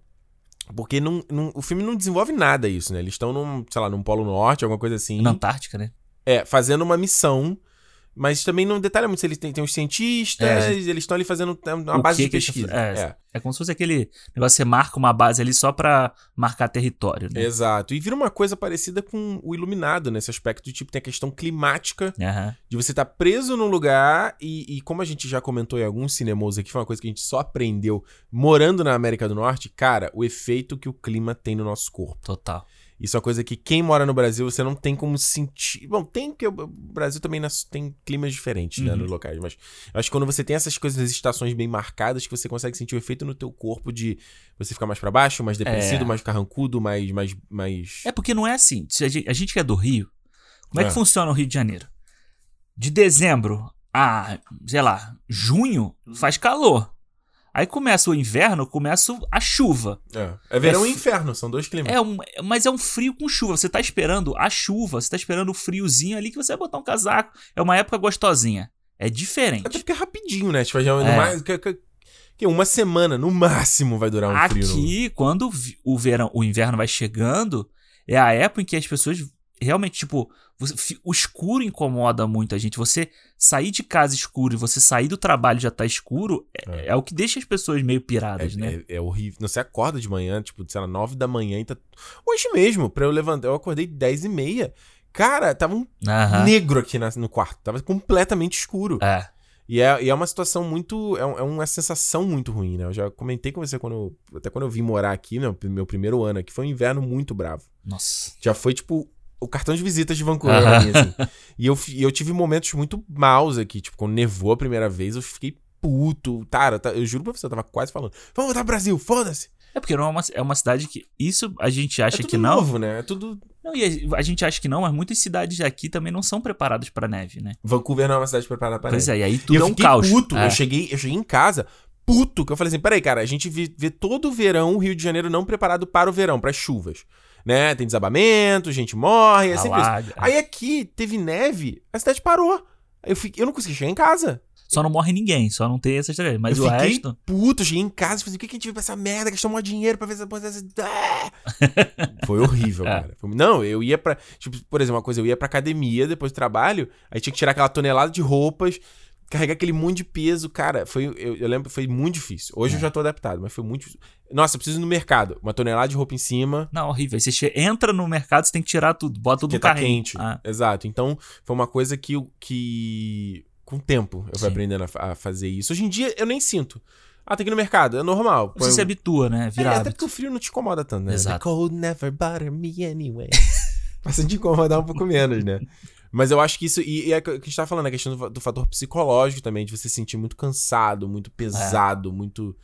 Porque não, não- o filme não desenvolve nada isso, né? Eles estão num, sei lá, num Polo Norte, alguma coisa assim. Na Antártica, né? É, fazendo uma missão. Mas também não detalha muito se eles têm, tem os cientistas, É, a eles estão ali fazendo uma O base que de pesquisa. é, é. É como se fosse aquele negócio, você marca uma base ali só pra marcar território, né? Exato. E vira uma coisa parecida com o Iluminado, nesse aspecto de tipo, tem a questão climática, Aham. de você estar preso num lugar e, e como a gente já comentou em alguns cinemas aqui, foi uma coisa que a gente só aprendeu morando na América do Norte, cara, o efeito que o clima tem no nosso corpo. Total. Isso é uma coisa que quem mora no Brasil, você não tem como sentir. Bom, tem, porque o Brasil também nas- tem climas diferentes, né, Uhum. nos locais. Mas eu acho que quando você tem essas coisas, as estações bem marcadas, que você consegue sentir o efeito no teu corpo de você ficar mais pra baixo, mais depressivo, É. mais carrancudo, mais. mais, mais... É porque não é assim. A gente, a gente que é do Rio, como é, É. que funciona o Rio de Janeiro? De dezembro a, sei lá, junho, faz calor. Aí começa o inverno, começa a chuva. É, é verão É e inferno, são dois climas. É um, mas é um frio com chuva. Você tá esperando a chuva, você tá esperando o friozinho ali que você vai botar um casaco. É uma época gostosinha. É Até diferente. porque é rapidinho, né? Tipo, já, no É. mais, que, que- que uma semana, no máximo, vai durar um Aqui, frio. Aqui, quando o verão, o inverno vai chegando, é a época em que as pessoas realmente, tipo, você, o escuro incomoda muito a gente. Você sair de casa escuro e você sair do trabalho já tá escuro é, é. é o que deixa as pessoas meio piradas, é, né? É, é, horrível. Você acorda de manhã, tipo, sei lá, nove da manhã e tá. Hoje mesmo, pra eu levantar, eu acordei dez e meia. Cara, tava um negro aqui na, no quarto. Tava completamente escuro. É. E é, e é uma situação muito. É, é, uma sensação muito ruim, né? Eu já comentei com você quando. Eu, até quando eu vim morar aqui, né? Meu primeiro ano aqui, foi um inverno muito bravo. Nossa. Já foi, tipo, o cartão de visitas de Vancouver pra mim, assim. E eu, eu tive momentos muito maus aqui. Tipo, quando nevou a primeira vez, eu fiquei puto. Cara, tá, eu juro pra você, eu tava quase falando. Vamos voltar pro Brasil, foda-se. É porque não é uma, é uma cidade que. Isso a gente acha é tudo que não. novo, né? É tudo. Não, e a, a, gente acha que não, mas muitas cidades aqui também não são preparadas pra neve, né? Vancouver não é uma cidade preparada pra pois neve. Pois é, e aí tudo e é um caos. Puto. É. Eu, cheguei, eu cheguei em casa, puto, que eu falei assim: peraí, cara, a gente vê, vê todo o verão o Rio de Janeiro não preparado para o verão, para as chuvas. Né? Tem desabamento, gente morre, é sempre isso. Aí aqui teve neve, a cidade parou. Eu, fiquei, eu não consegui chegar em casa. Só não morre ninguém, só não tem essa história. Mas eu o fiquei resto. Puto, cheguei em casa e falei: o que, que a gente veio pra essa merda? Gastou maior dinheiro pra ver essa porra dessa. Foi horrível, É. cara. Não, eu ia pra. Tipo, por exemplo, uma coisa, eu ia pra academia depois do trabalho, aí tinha que tirar aquela tonelada de roupas, carregar aquele monte de peso. Cara, foi. Eu, eu lembro, foi muito difícil. Hoje É. eu já tô adaptado, mas foi muito difícil. Nossa, eu preciso ir no mercado. Uma tonelada de roupa em cima. Não, horrível. Você che- entra no mercado, você tem que tirar tudo, bota tudo Porque no tá carrinho. quente. Ah, Exato. Então, foi uma coisa que, que com o tempo eu fui Sim. aprendendo a, a fazer isso. Hoje em dia eu nem sinto. Ah, tem que ir no mercado, é normal. você se habitua, né? É, Vira até hábito. porque o frio não te incomoda tanto, né? Exato. The cold never bother me anyway. Passa de incomodar um pouco menos, né? Mas eu acho que isso. E, e é o que a gente tava falando, a questão do, do fator psicológico também, de você se sentir muito cansado, muito pesado, muito.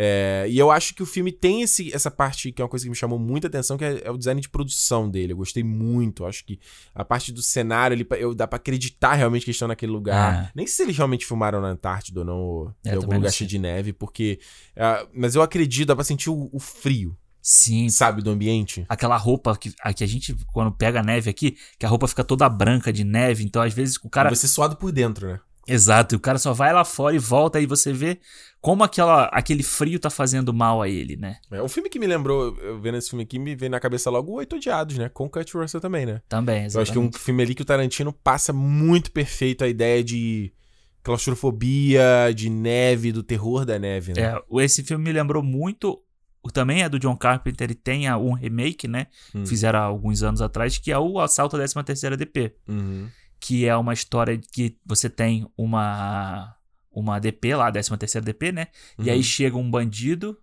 é, e eu acho que o filme tem esse, essa parte que é uma coisa que me chamou muita atenção, que é, é o design de produção dele. Eu gostei muito. Eu acho que a parte do cenário, ele, eu, dá pra acreditar realmente que eles estão naquele lugar. É. Nem sei se eles realmente filmaram na Antártida ou não, ou É, em algum lugar cheio de neve, porque. ah, mas eu acredito, dá pra sentir o- o frio Sim. sabe, do ambiente. Aquela roupa que, a que a gente, quando pega neve aqui, que a roupa fica toda branca de neve, então às vezes o cara. Você suado por dentro, né? Exato, e o cara só vai lá fora e volta, aí você vê como aquela, aquele frio tá fazendo mal a ele, né? É, o filme que me lembrou, eu vendo esse filme aqui, me veio na cabeça logo o Oito Odiados, né? Com o Kurt Russell também, né? Também, Eu acho que é um exatamente. filme ali que o Tarantino passa muito perfeito a ideia de claustrofobia, de neve, do terror da neve, né? É, esse filme me lembrou muito. Também é do John Carpenter, ele tem um remake, né? Hum. Fizeram há alguns anos atrás, que é o Assalto à 13 DP. Uhum. Que é uma história que você tem uma. Uma DP lá, 13 DP, né? E aí Uhum. chega um bandido,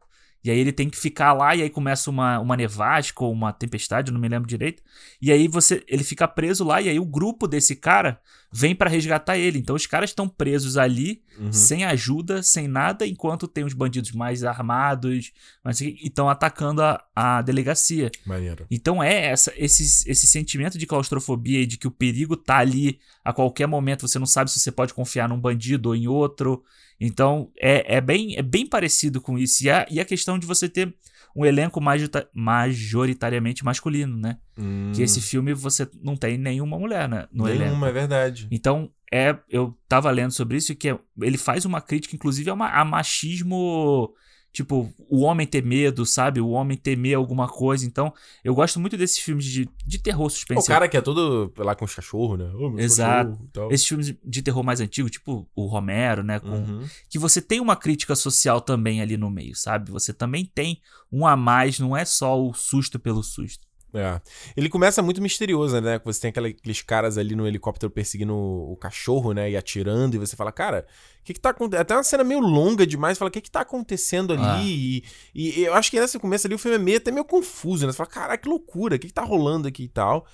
e aí ele tem que ficar lá, e aí começa uma, uma nevasca ou uma tempestade, não me lembro direito. E aí você ele fica preso lá, e aí o grupo desse cara vem pra resgatar ele. Então os caras estão presos ali, Uhum. sem ajuda, sem nada, enquanto tem os bandidos mais armados, mas e estão atacando a, a delegacia. Maneiro. Então é essa, esse, esse sentimento de claustrofobia e de que o perigo tá ali a qualquer momento, você não sabe se você pode confiar num bandido ou em outro. Então é, é, bem, é bem parecido com isso. E a, e a questão de você ter um elenco majorita- majoritariamente masculino, né? Hum. Que esse filme você não tem nenhuma mulher né, no elenco. Nenhuma, é verdade. Então, é, eu tava lendo sobre isso que é- ele faz uma crítica, inclusive, a, a machismo. Tipo, o homem ter medo, sabe? O homem temer alguma coisa. Então, eu gosto muito desses filmes de, de terror O suspense. cara que é todo lá com os cachorros, né? Meu Exato. cachorro. Esses filmes de terror mais antigos, tipo o Romero, né? Com, Uhum. Que você tem uma crítica social também ali no meio, sabe? Você também tem um a mais, não é só o susto pelo susto. É. Ele começa muito misterioso, né? Você tem aqueles caras ali no helicóptero perseguindo o cachorro, né? E atirando, e você fala, cara, o que que tá acontecendo? Até uma cena meio longa demais, fala, o que que tá acontecendo ali? Ah. E, e eu acho que nesse começo ali o filme é meio, até meio confuso, né? Você fala, caraca, que loucura, o que que tá rolando aqui e tal?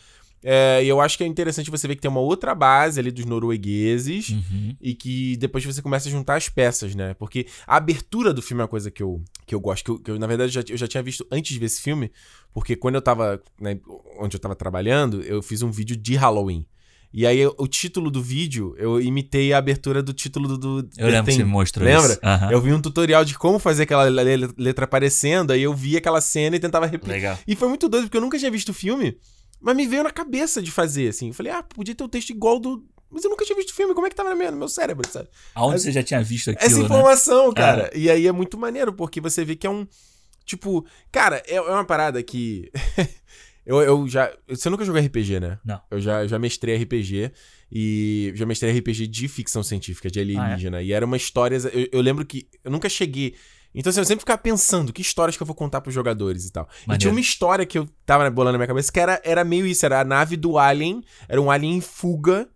É, e eu acho que é interessante você ver que tem uma outra base ali dos noruegueses. Uhum. E que depois você começa a juntar as peças, né? Porque a abertura do filme é uma coisa que eu, que eu gosto. Que eu, que eu, na verdade, já, eu já tinha visto antes de ver esse filme. Porque quando eu tava. Né, onde eu tava trabalhando, eu fiz um vídeo de Halloween. E aí, o título do vídeo, eu imitei a abertura do título do. do Eu lembro que Tem- você me mostrou Lembra? isso. Aham. Eu vi um tutorial de como fazer aquela le- letra aparecendo, aí eu vi aquela cena e tentava replicar. Legal. E foi muito doido, porque eu nunca tinha visto o filme, mas me veio na cabeça de fazer, assim. Eu falei, ah, podia ter o texto igual do, Mas eu nunca tinha visto o filme, como é que tava na minha- no meu cérebro, sabe? Aonde Mas- você já tinha visto aquilo, Essa né? informação, cara. E aí é muito maneiro, porque você vê que é um. Tipo, cara, é, é uma parada que. eu, eu já. Você nunca jogou RPG, né? Não. Eu já, já mestrei RPG e já mestrei RPG de ficção científica, de alienígena. E era uma história. Eu, eu lembro que eu nunca cheguei. Então, assim, eu sempre ficava pensando que histórias que eu vou contar pros jogadores e tal. E Maneiro. tinha uma história que eu tava bolando na minha cabeça que era, era meio isso: era a nave do Alien, era um alien em fuga,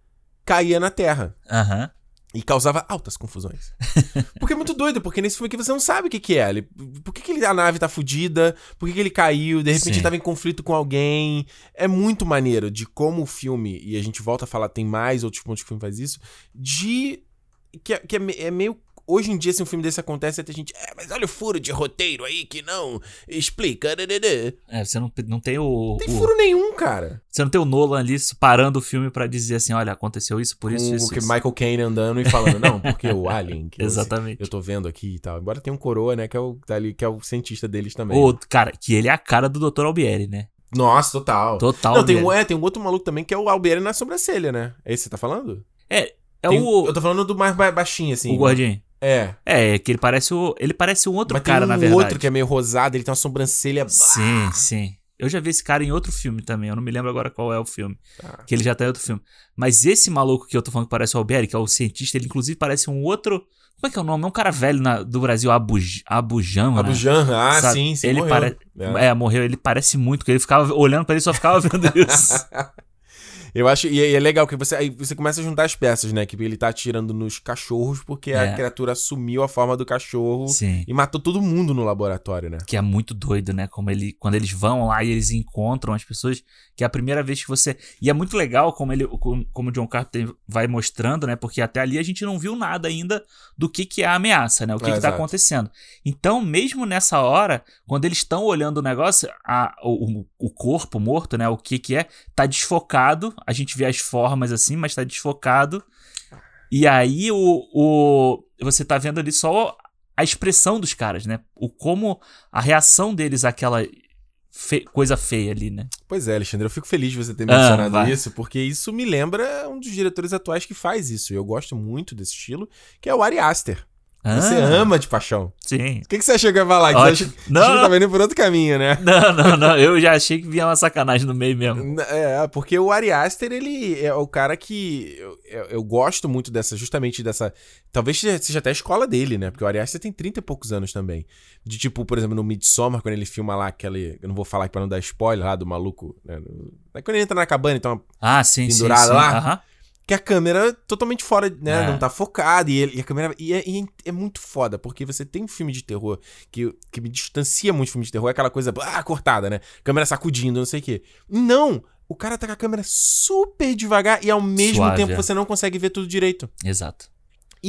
caía na Terra. Aham. E causava altas confusões. Porque é muito doido, porque nesse filme aqui você não sabe o que, que é. Ele, por que, que a nave tá fudida? Por que, que ele caiu? De repente Sim. ele tava em conflito com alguém. É muito maneiro de como o filme, e a gente volta a falar, tem mais outros pontos que o filme faz isso, de. Que, é- que é, é meio. Hoje em dia, se um filme desse acontece, até a gente. É, mas olha o furo de roteiro aí que não explica. dadadã." É, você não, não tem o, Não tem o- furo nenhum, cara. Você não tem o Nolan ali parando o filme pra dizer assim, olha, aconteceu isso, por isso, Com isso, o que isso. Michael Caine andando e falando, não, porque o Alien. Que eu- Exatamente. eu tô vendo aqui e tal. Embora tenha um coroa, né, que é o, tá ali, que é o cientista deles também. Ou, cara, que ele é a cara do Dr. Albieri, né? Nossa, total. Total. Não, tem um, é, tem um outro maluco também que é o Albieri na sobrancelha, né? É esse que você tá falando? É, é Tem- o, Eu tô falando do mais ba- baixinho, assim. o gordinho. É. É, que ele parece o. Ele parece um outro Mas cara, tem um na verdade. outro que é meio rosado, ele tem uma sobrancelha... Sim, sim. Eu já vi esse cara em outro filme também. Eu não me lembro agora qual é o filme. Tá. Que ele já tá em outro filme. Mas esse maluco que eu tô falando que parece o Albieri, que é o cientista, ele inclusive parece um outro. Como é que é o nome? É um cara velho na- do Brasil, Abu, Abujamra. Abu Janra, ah, Sabe? sim, sim, ele morreu. pare- É. É, morreu. Ele parece muito, porque ele ficava olhando pra ele só ficava vendo isso. Eu acho, e é, e é legal que você, aí você começa a juntar as peças, né? Que ele tá atirando nos cachorros porque a É. criatura assumiu a forma do cachorro Sim. e matou todo mundo no laboratório, né? Que é muito doido, né? Como ele, quando eles vão lá e eles encontram as pessoas, que é a primeira vez que você. E é muito legal como ele, como, como o John Carpenter vai mostrando, né? Porque até ali a gente não viu nada ainda do que, que é a ameaça, né? O que, É, que tá exato. acontecendo. Então, mesmo nessa hora, quando eles estão olhando o negócio, a, o, o- o corpo morto, né? O que que é, tá desfocado. A gente vê as formas assim, mas tá desfocado. E aí o, o você tá vendo ali só a expressão dos caras, né? O como a reação deles àquela fe- coisa feia ali, né? Pois é, Alexandre, eu fico feliz de você ter Ah, mencionado vai. isso, porque isso me lembra um dos diretores atuais que faz isso. E eu gosto muito desse estilo, que é o Ari Aster. Você Ah, ama de paixão. Sim. O que, que você achou que ia falar? Você acha, Não, que não. tava indo por outro caminho, né? Não, não, não. Eu já achei que vinha uma sacanagem no meio mesmo. É, porque o Ari Aster, ele é o cara que. Eu, eu- gosto muito dessa, justamente dessa. Talvez seja até a escola dele, né? Porque o Ari Aster tem 30 e poucos anos também. De tipo, por exemplo, no Midsommar, quando ele filma lá aquele. Eu não vou falar aqui pra não dar spoiler lá do maluco. Né? Aí quando ele entra na cabana, então. Ah, sim, sim, Pendurado sim. lá? Aham. Que a câmera totalmente fora, né? É. Não tá focada. E, ele- e a câmera. E é, e é muito foda, porque você tem um filme de terror que, que me distancia muito de filme de terror, é aquela coisa ah, cortada, né? Câmera sacudindo, não sei o quê. Não! O cara tá com a câmera super devagar e ao mesmo Suave, tempo é. você não consegue ver tudo direito. Exato.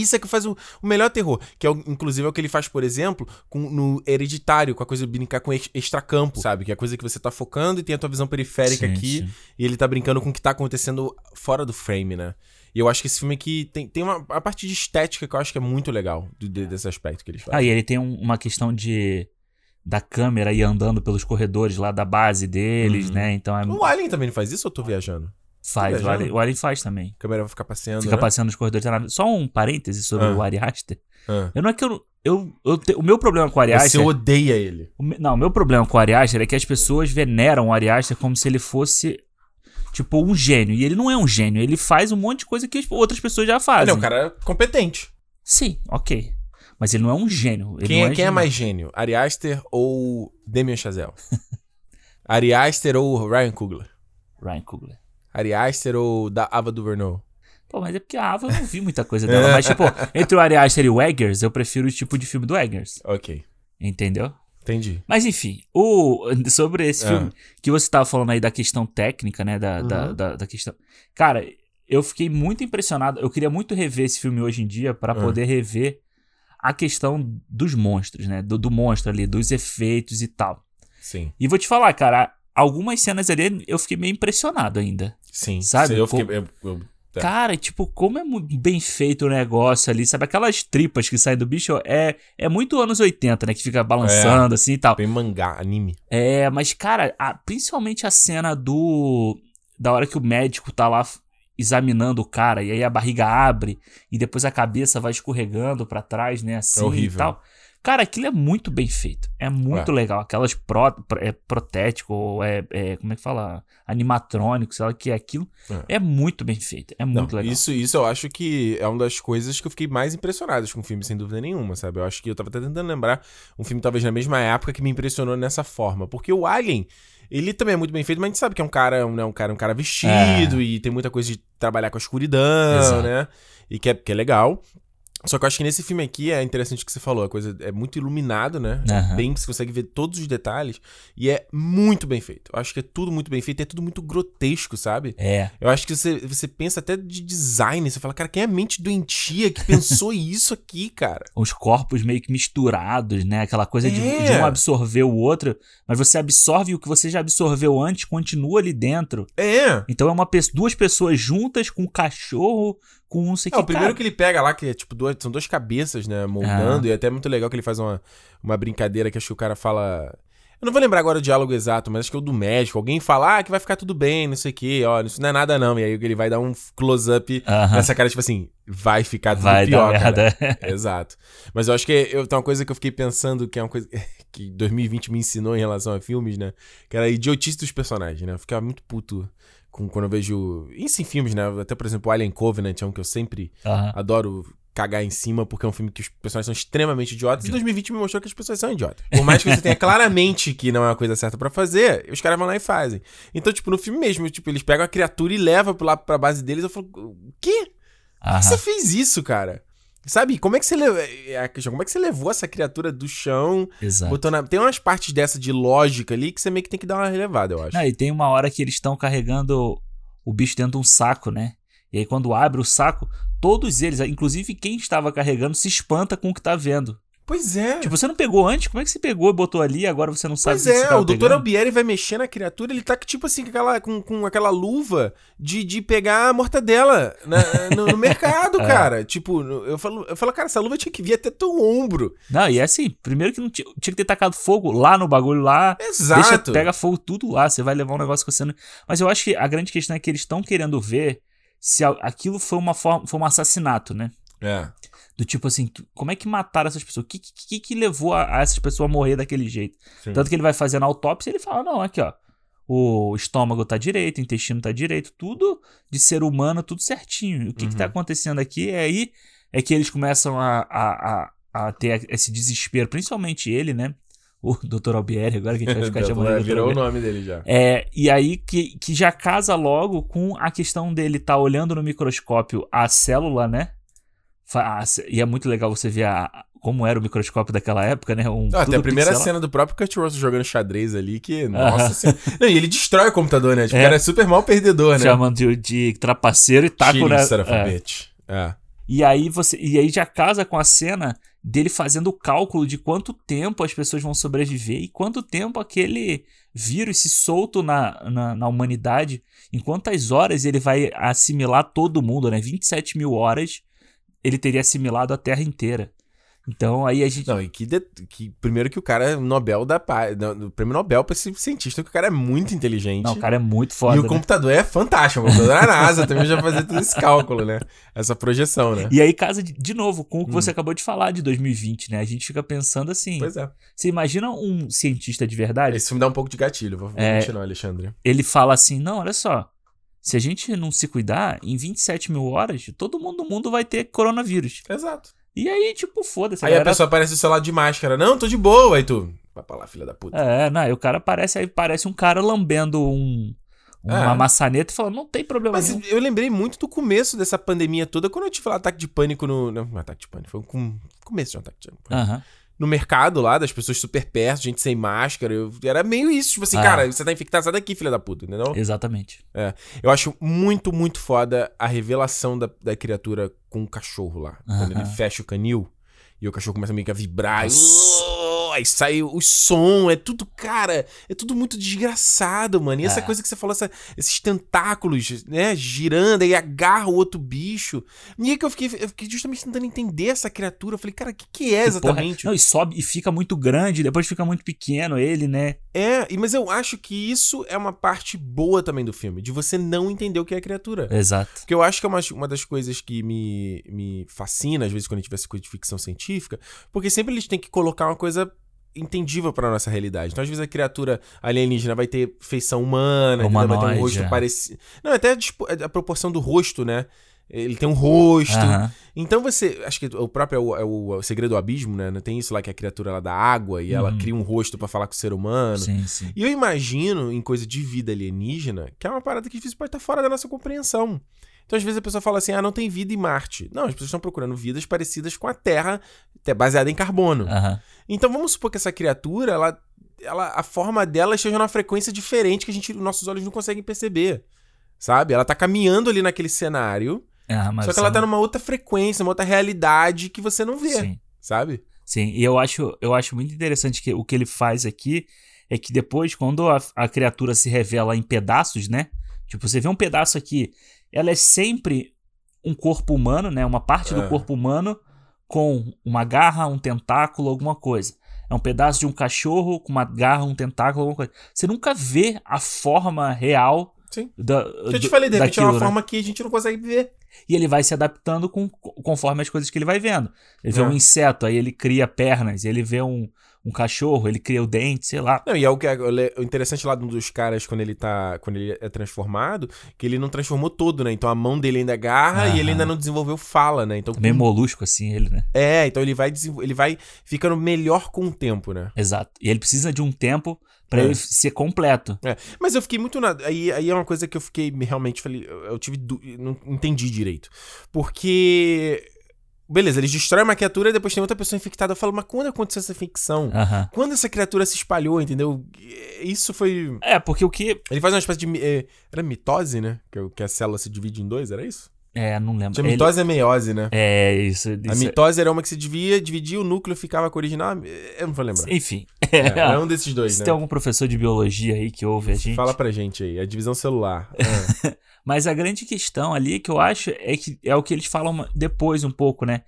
Isso é que faz o, o melhor terror. Que é, o- inclusive, é o que ele faz, por exemplo, com, no Hereditário, com a coisa de brincar com ex- extracampo, sabe? Que é a coisa que você tá focando e tem a tua visão periférica Sim, aqui. sim. E ele tá brincando com o que tá acontecendo fora do frame, né? E eu acho que esse filme aqui tem, tem uma a parte de estética que eu acho que é muito legal do- de- desse aspecto que eles Ah, fazem. e ele tem um- uma questão de da câmera ir andando pelos corredores lá da base deles, Uhum. né? Então é, O Alien também não faz isso ou eu tô viajando? Faz. O viajando? Alien, o Alien faz também. A câmera vai ficar passeando. Fica né? passeando nos corredores. tá na- Só um parêntese sobre Ah. o Ari Aster. Ah. Eu não é que eu. eu, eu te- o meu problema com o Ari Você Aster. odeia ele. o não, o meu problema com o Ari Aster é que as pessoas veneram o Ari Aster como se ele fosse. Tipo, um gênio. E ele não é um gênio. Ele faz um monte de coisa que as outras pessoas já fazem. Ele é um cara competente. Sim, ok. Mas ele não é um gênio. Quem, não é, quem é gênio. mais gênio? Ari Aster ou Damien Chazelle? Ari Aster ou Ryan Coogler? Ryan Coogler. Ari Aster ou da Ava DuVernay? Pô, mas é porque a Ava eu não vi muita coisa dela. mas, tipo, entre o Ari Aster e o Eggers, eu prefiro o tipo de filme do Eggers. Ok, Entendeu? entendi. Mas enfim, o, sobre esse Ah. filme que você tava falando aí da questão técnica, né? Da, da, Uhum. da, da questão. Cara, eu fiquei muito impressionado. Eu queria muito rever esse filme hoje em dia pra Ah. poder rever a questão dos monstros, né? Do, do monstro ali, dos efeitos e tal. Sim, E vou te falar, cara, algumas cenas ali eu fiquei meio impressionado ainda. Sim. Sabe, Eu pô- fiquei... eu- eu- Tá. Cara, tipo, como é bem feito o negócio ali, sabe? Aquelas tripas que saem do bicho é, é muito anos 80, né? Que fica balançando assim e tal. Bem mangá, anime. É, mas, cara, a- principalmente a cena do. Da hora que o médico tá lá examinando o cara, e aí a barriga abre, e depois a cabeça vai escorregando pra trás, né? Assim horrível. e tal. Cara, aquilo é muito bem feito. É muito É. legal. Aquelas pró, é protético, ou é, é- Como é que fala? Animatrônico, sei lá que é aquilo. É, muito bem feito. É muito Não, legal. Isso, isso eu acho que é uma das coisas que eu fiquei mais impressionado com o filme, sem dúvida nenhuma, sabe? Eu acho que eu tava até tentando lembrar um filme talvez na mesma época que me impressionou nessa forma. Porque o Alien, ele também é muito bem feito, mas a gente sabe que é um cara, um, né, um cara, um cara vestido e tem muita coisa de trabalhar com a escuridão, Exato. né? E que é, que é legal. Só que eu acho que nesse filme aqui é interessante o que você falou, a coisa é muito iluminado, né? Aham. Bem, você consegue ver todos os detalhes e é muito bem feito. Eu acho que é tudo muito bem feito, é tudo muito grotesco, sabe? É. Eu acho que você, você pensa até de design, você fala, cara, quem é a mente doentia que pensou isso aqui, cara? Os corpos meio que misturados, né? Aquela coisa de, É. de um absorver o outro, mas você absorve o que você já absorveu antes, continua ali dentro. É. Então é uma duas pessoas juntas com um cachorro, com não sei o É, o primeiro cara. que ele pega lá, que é tipo, duas, são duas cabeças, né, moldando, e é até muito legal que ele faz uma, uma brincadeira que acho que o cara fala. Eu não vou lembrar agora o diálogo exato, mas acho que é o do médico. Alguém fala, ah, que vai ficar tudo bem, não sei o que, ó, isso não é nada não. E aí ele vai dar um close-up Aham. nessa cara, tipo assim, vai ficar tudo Vai pior, cara. Exato. Mas eu acho que eu, tem uma coisa que eu fiquei pensando que é uma coisa que 2020 me ensinou em relação a filmes, né? Que era a idiotice dos personagens, né? Eu ficava muito puto com, quando eu vejo. Isso em filmes, né? Até, por exemplo, Alien Covenant é um que eu sempre Aham. adoro cagar em cima, porque é um filme que os personagens são extremamente idiotas. E 2020 me mostrou que as pessoas são idiotas. Por mais que você tenha claramente que não é uma coisa certa pra fazer, os caras vão lá e fazem. Então, tipo, no filme mesmo, tipo, eles pegam a criatura e levam lá pra base deles. Eu falo, o quê? Por que você fez isso, cara? Sabe, como é que você levou. É questão, como é que você levou essa criatura do chão? Exato. Botou na... Tem umas partes dessa de lógica ali que você meio que tem que dar uma relevada, eu acho. Não, e tem uma hora que eles estão carregando o bicho dentro de um saco, né? E aí quando abre o saco, todos eles, inclusive quem estava carregando, se espanta com o que tá vendo. Pois é. Tipo, você não pegou antes? Como é que você pegou e botou ali e agora você não sabe Pois o que você é, o Dr. pegando? Albieri vai mexer na criatura, ele tá tipo assim, com aquela, com, com aquela luva de, de pegar a mortadela na- no, no mercado, É. cara. Tipo, eu falo, eu falo, cara, essa luva tinha que vir até teu ombro. Não, e é assim, primeiro que não tinha, tinha que ter tacado fogo lá no bagulho lá. Exato. Deixa, pega fogo tudo lá, você vai levar um negócio que você não... Mas eu acho que a grande questão é que eles estão querendo ver se aquilo foi uma forma, foi um assassinato, né? É. Do tipo assim, como é que mataram essas pessoas? O que, que, que levou a, a essas pessoas a morrer daquele jeito? Sim. Tanto que ele vai fazendo a autópsia e ele fala: não, aqui ó, o estômago tá direito, o intestino tá direito, tudo de ser humano, tudo certinho. O que, que tá Uhum. acontecendo aqui é aí é que eles começam a, a, a, a ter esse desespero, principalmente ele, né? O Dr. Albieri, agora que a gente vai ficar chamando ele. Virou o Albieri. nome dele já. É, e aí que, que já casa logo com a questão dele estar olhando no microscópio a célula, né? Fa- a ce- E é muito legal você ver a, como era o microscópio daquela época, né? Um, Ah, até a primeira pixelado. cena do próprio Kurt Russell jogando xadrez ali, que, nossa senhora. Não, e ele destrói o computador, né? Tipo, É. o cara é super mal perdedor, né? chamando de, de trapaceiro e taco a é. É. E aí você. E aí já casa com a cena dele fazendo o cálculo de quanto tempo as pessoas vão sobreviver e quanto tempo aquele vírus se solto na, na, na humanidade, em quantas horas ele vai assimilar todo mundo, né? 27 mil horas ele teria assimilado a Terra inteira. Então aí a gente. Não, e que, de- que primeiro que o cara é Nobel da Paz, o prêmio Nobel pra esse cientista, que o cara é muito inteligente. Não, o cara é muito foda. e o né? computador é fantástico, o computador da NASA também já fazia todo esse cálculo, né? Essa projeção, né? E aí casa de, de novo com o que Hum. você acabou de falar de 2020, né? A gente fica pensando assim. Pois é. Você imagina um cientista de verdade? Esse filme dá um pouco de gatilho, vou, vou É. continuar, Alexandre. ele fala assim: não, olha só. Se a gente não se cuidar, em 27 mil horas, todo mundo do mundo vai ter coronavírus. Exato. E aí, tipo, foda-se. Aí a galera- pessoa aparece seu lado de máscara. Não, tô de boa. Aí tu, vai pra lá, filha da puta. É, não, aí o cara parece, aí parece um cara lambendo um, uma É. maçaneta e falando: não tem problema Mas nenhum. eu lembrei muito do começo dessa pandemia toda, quando eu tive lá ataque de pânico no. Não, não ataque de pânico, foi um começo de um ataque de pânico. Aham. No mercado lá, das pessoas super perto, gente sem máscara. eu- era meio isso, tipo assim, Ah. cara, você tá infectado, sai daqui, filha da puta, entendeu? Exatamente. Eu acho muito, muito foda a revelação da, da criatura com o cachorro lá. Quando ele fecha o canil e o cachorro começa meio que a vibrar. E, voz, sai o som, é tudo, cara, é tudo muito desgraçado, mano. E essa É. coisa que você falou, essa- esses tentáculos, né, girando, aí agarra o outro bicho. E aí que eu fiquei, eu fiquei justamente tentando entender essa criatura. Eu falei, cara, o que, que é Que exatamente? porra- Não, e sobe e fica muito grande, depois fica muito pequeno ele, né? É, e- mas eu acho que isso é uma parte boa também do filme, de você não entender o que é a criatura. Exato. Porque eu acho que é uma, uma das coisas que me, me fascina, às vezes, quando a gente vê essa coisa de ficção científica, porque sempre eles têm que colocar uma coisa entendível pra nossa realidade. Então, às vezes, a criatura alienígena vai ter feição humana, vai ter um rosto é. parecido. Não, até a, dispo- a proporção do rosto, né? Ele tem um rosto. Aham. Então você. Acho que o próprio é o, é o- é o segredo do abismo, né? Tem isso lá que a criatura lá da água e ela Uhum. cria um rosto pra falar com o ser humano. Sim, sim. E eu imagino, em coisa de vida alienígena, que é uma parada que vezes pode estar fora da nossa compreensão. Então, às vezes, a pessoa fala assim: ah, não tem vida em Marte. Não, as pessoas estão procurando vidas parecidas com a Terra, até baseada em carbono. Aham. Então, vamos supor que essa criatura, ela, ela, a forma dela esteja numa frequência diferente que a gente, nossos olhos não conseguem perceber. Sabe? Ela tá caminhando ali naquele cenário, Ah, só que ela tá não- numa outra frequência, uma outra realidade que você não vê. Sim. Sabe? Sim, e eu acho, eu acho muito interessante que o que ele faz aqui é que depois, quando a, a criatura se revela em pedaços, né? Tipo, você vê um pedaço aqui, ela é sempre um corpo humano, né? Uma parte do É. corpo humano com uma garra, um tentáculo, alguma coisa. É um pedaço de um cachorro com uma garra, um tentáculo, alguma coisa. Você nunca vê a forma real Sim. da, eu te do- falei, de repente é uma né? forma que a gente não consegue ver. E ele vai se adaptando com, conforme as coisas que ele vai vendo. Ele vê É. um inseto, aí ele cria pernas. Ele vê um, um cachorro, ele cria o dente, sei lá. Não, e é o que é o interessante lá de um dos caras quando ele tá. Quando ele é transformado, que ele não transformou todo, né? Então a mão dele ainda agarra e ele ainda não desenvolveu fala, né? Então, Meio com- molusco assim, ele, né? É, então ele vai ele vai ficando melhor com o tempo, né? Exato. E ele precisa de um tempo pra É. ele ser completo. É, mas eu fiquei muito na. Aí, aí é uma coisa que eu fiquei realmente. Falei, eu, eu tive. du- Não entendi direito. Porque. Beleza, eles destroem uma criatura e depois tem outra pessoa infectada. Eu falo, mas quando aconteceu essa? Aham. Quando essa criatura se espalhou, entendeu? Isso foi. É, porque o que. Ele faz uma espécie de. eh, Era mitose, né? O- que a célula se divide em dois, era isso? É, não lembro. Tinha Ele- mitose e meiose, né? É, isso. A isso mitose era uma que se dividia, dividia o núcleo, ficava com o original. Eu não vou lembrar. Enfim. É, era um desses dois, Se né? tem algum professor de biologia aí que ouve a gente. Fala pra gente aí, a divisão celular. Ah, Mas a grande questão ali que eu acho é que é o que eles falam depois um pouco, né?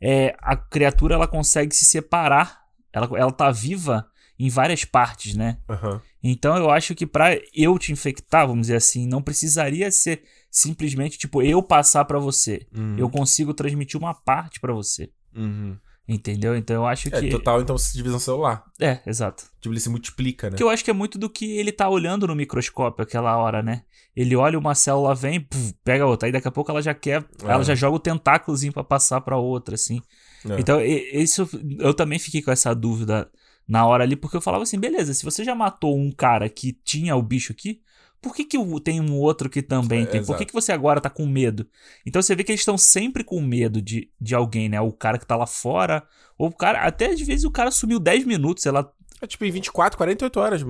É, a criatura ela consegue se separar. Ela, ela tá viva em várias partes, né? Aham. Então eu acho que pra eu te infectar, vamos dizer assim, não precisaria ser simplesmente tipo eu passar pra você. Uhum. Eu consigo transmitir uma parte pra você. Uhum. Entendeu? Então eu acho É, que total, então, divisão celular. é, exato. Tipo, ele se multiplica, né? Que eu acho que é muito do que ele tá olhando no microscópio aquela hora, né? Ele olha uma célula, vem, puf, pega outra. Aí daqui a pouco ela já quer. Ela É. já joga o tentáculozinho pra passar pra outra, assim. É. Então, isso. Eu também fiquei com essa dúvida na hora ali, porque eu falava assim: beleza, se você já matou um cara que tinha o bicho aqui. Por que, que tem um outro que também É, tem? Por que, que você agora tá com medo? Então você vê que eles estão sempre com medo de, de alguém, né? O cara que tá lá fora. Ou o cara. Até às vezes o cara sumiu 10 minutos, sei lá, É tipo em 24, 48 horas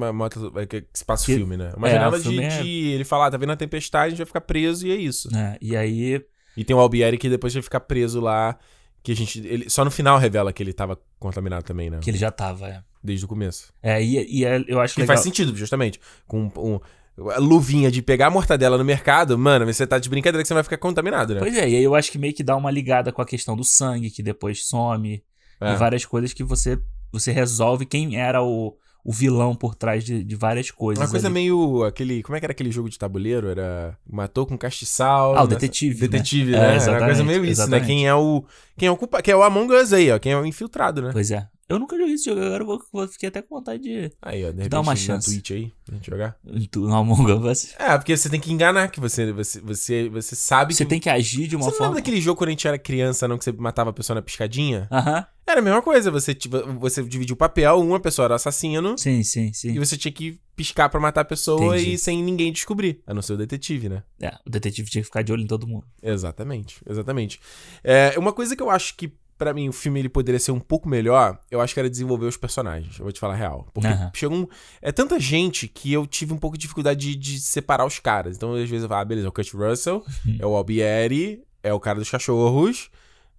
é, que se passa Que- o filme, né? Uma é, janela de, é- de ele falar, tá vendo a tempestade, a gente vai ficar preso e é isso. né? E aí. E tem o Albieri que depois vai ficar preso lá, que a gente... Ele, só no final revela que ele tava contaminado também, né? Que ele já tava, é. Desde o começo. É, e, e é- eu acho Que legal. faz sentido, justamente. Com um, a luvinha de pegar a mortadela no mercado, mano, você tá de brincadeira que você vai ficar contaminado, né? Pois é, e aí eu acho que meio que dá uma ligada com a questão do sangue, que depois some, É. e várias coisas que você, você resolve quem era o, o vilão por trás de, de várias coisas. Uma coisa ali. meio aquele. Como é que era aquele jogo de tabuleiro? Era. Matou com castiçal. Ah, o né? detetive, né? Detetive, É, né? Era uma coisa meio isso, exatamente. né? Quem é o. Quem é o culpado? Quem é o Among Us aí, ó. Quem é o infiltrado, né? Pois é. Eu nunca joguei esse jogo, agora eu vou, vou- fiquei até com vontade de. Aí, ó, de repente Dá uma chance. Twitch aí, pra gente jogar. No Among Us. É, porque você tem que enganar, que você, você, você, você sabe Você que. tem que agir de uma Você forma. lembra daquele jogo quando a gente era criança, não? Que você matava a pessoa na piscadinha? Aham. Era a mesma coisa, você, tipo, você dividia o papel, uma pessoa era assassino, Sim, sim, sim. e você tinha que piscar pra matar a pessoa Entendi. e sem ninguém descobrir. A não ser o detetive, né? É, o detetive tinha que ficar de olho em todo mundo. Exatamente, exatamente. É, uma coisa que eu acho que, pra mim, o filme ele poderia ser um pouco melhor, eu acho que era desenvolver os personagens. Eu vou te falar a real. Porque Aham. chegou um. É tanta gente que eu tive um pouco de dificuldade de, de separar os caras. Então, às vezes eu falo, ah, beleza, é o Kurt Russell, é o Albieri, é o cara dos cachorros,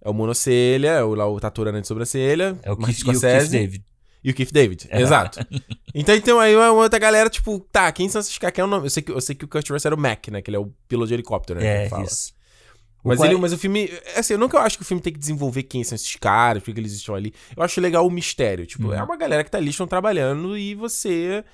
é o Monocelha, é o, lá, o Taturana de sobrancelha, É o Keith, e o Keith David. E o Keith David, exato. Então tem aí uma outra galera, tipo, tá, quem são esses caras? Quem é o nome? Eu sei, que, eu sei que o Kurt Russell era o Mac, né? Que ele é o piloto de helicóptero, né? É, isso. Mas, ele, é- mas o filme. Assim, eu nunca acho que o filme tem que desenvolver quem são esses caras, por que eles estão ali. Eu acho legal o mistério. Tipo, Uhum. é uma galera que tá ali, estão trabalhando e você.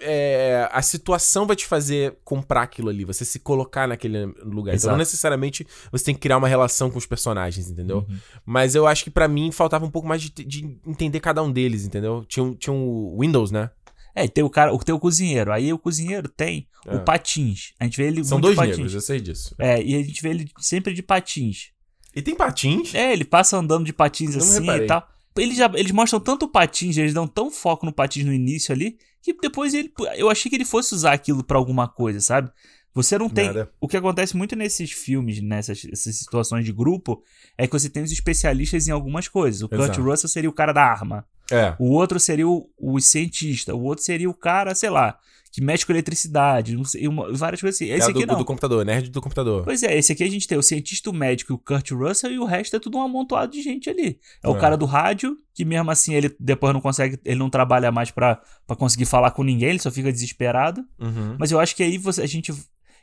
é, a situação vai te fazer comprar aquilo ali, você se colocar naquele lugar. Então, Exato. não necessariamente você tem que criar uma relação com os personagens, entendeu? Uhum. Mas eu acho que pra mim faltava um pouco mais de, de entender cada um deles, entendeu? Tinha, um- tinha um Windows, né? É, tem o cara, o- tem o cozinheiro. Aí o cozinheiro tem É. o patins. A gente vê ele São dois patins. negros, eu sei disso. É, e a gente vê ele sempre de patins. E tem patins? É, ele passa andando de patins assim e tal. Eles, já, eles mostram tanto patins, eles dão tão foco no patins no início ali, que depois ele. Eu achei que ele fosse usar aquilo pra alguma coisa, sabe? Você não tem. Nada. O que acontece muito nesses filmes, nessas essas situações de grupo, é que você tem os especialistas em algumas coisas. O Kurt Exato. Russell seria o cara da arma. É. O outro seria o, o cientista. O outro seria o cara, sei lá, que mexe com eletricidade. Sei, uma- várias coisas assim. Esse Cara aqui do, não. do computador, nerd do computador. Pois é, esse aqui a gente tem o cientista, o médico e o Kurt Russell, e o resto é tudo um amontoado de gente ali. É, o É. cara do rádio, que mesmo assim ele depois não consegue, ele não trabalha mais pra, pra conseguir falar com ninguém, ele só fica desesperado. Uhum. Mas eu acho que aí você, a gente.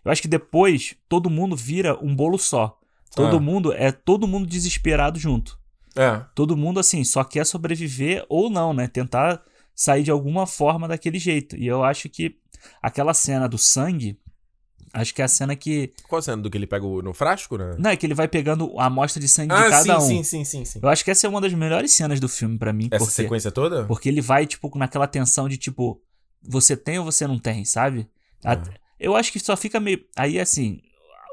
Eu acho que depois todo mundo vira um bolo só. Todo É. mundo é todo mundo desesperado junto. É. Todo mundo, assim, só quer sobreviver ou não, né? Tentar sair de alguma forma daquele jeito. E eu acho que aquela cena do sangue, acho que é a cena que. Qual a cena do que ele pega o- no frasco, né? Não, é que ele vai pegando a amostra de sangue de Ah, cada sim, um. sim, sim, sim, sim. Eu acho que essa é uma das melhores cenas do filme pra mim. Essa porque, sequência toda? porque ele vai, tipo, naquela tensão de, tipo, você tem ou você não tem, sabe? É. A- Eu acho que só fica meio. Aí, assim,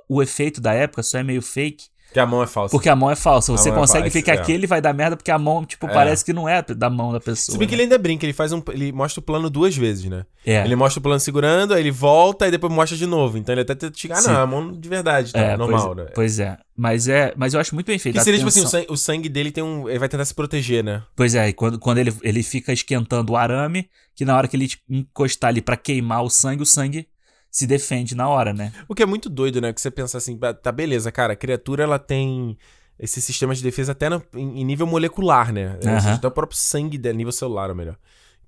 o efeito da época só é meio fake. Que a mão é falsa. Porque a mão é falsa. Você é consegue falsa, ver que é. aquele vai dar merda porque a mão, tipo, É. parece que não é da mão da pessoa. Se bem que né? ele ainda brinca, ele faz um. Ele mostra o plano duas vezes, né? É. Ele mostra o plano segurando, aí ele volta e depois mostra de novo. Então ele até tenta chegar, ah, não, é a mão de verdade, tá? É, normal, pois, né? Pois é. Mas é. Mas eu acho muito bem feito. Que seria, tipo assim, o sangue, o sangue dele tem um. Ele vai tentar se proteger, né? Pois é, e quando, quando ele, ele fica esquentando o arame, que na hora que ele encostar ali pra queimar o sangue, o sangue se defende na hora, né? O que é muito doido, né? Que você pensa assim, "Bah, tá beleza, cara, a criatura ela tem esse sistema de defesa até no- em, nível molecular, né? Aham. Até o próprio sangue dela, nível celular, ou melhor,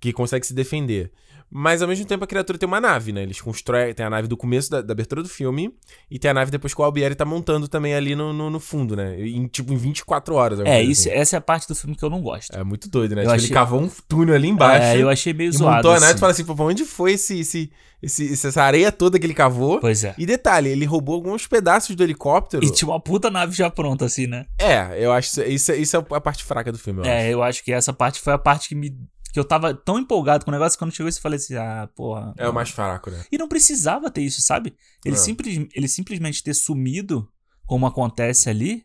que consegue se defender. Mas ao mesmo tempo a criatura tem uma nave, né? Eles constroem. Tem a nave do começo da, da abertura do filme e tem a nave depois que o Albieri tá montando também ali no, no, no fundo, né? Em, tipo, em 24 horas. É, isso, assim. essa é a parte do filme que eu não gosto. É muito doido, né? Tipo, achei- ele cavou um túnel ali embaixo. É, eu achei meio e zoado. montou a nave assim. e fala assim, pô, pra onde foi esse, esse, esse, essa areia toda que ele cavou? Pois é. E detalhe, ele roubou alguns pedaços do helicóptero. E tinha uma puta nave já pronta, assim, né? É, eu acho isso, isso é a parte fraca do filme, eu acho. É, eu acho que essa parte foi a parte que me. Que eu tava tão empolgado com o negócio que quando chegou isso eu falei assim, ah, porra. É o mais fraco, né? E não precisava ter isso, sabe? Ele, É. simples, ele simplesmente ter sumido, como acontece ali,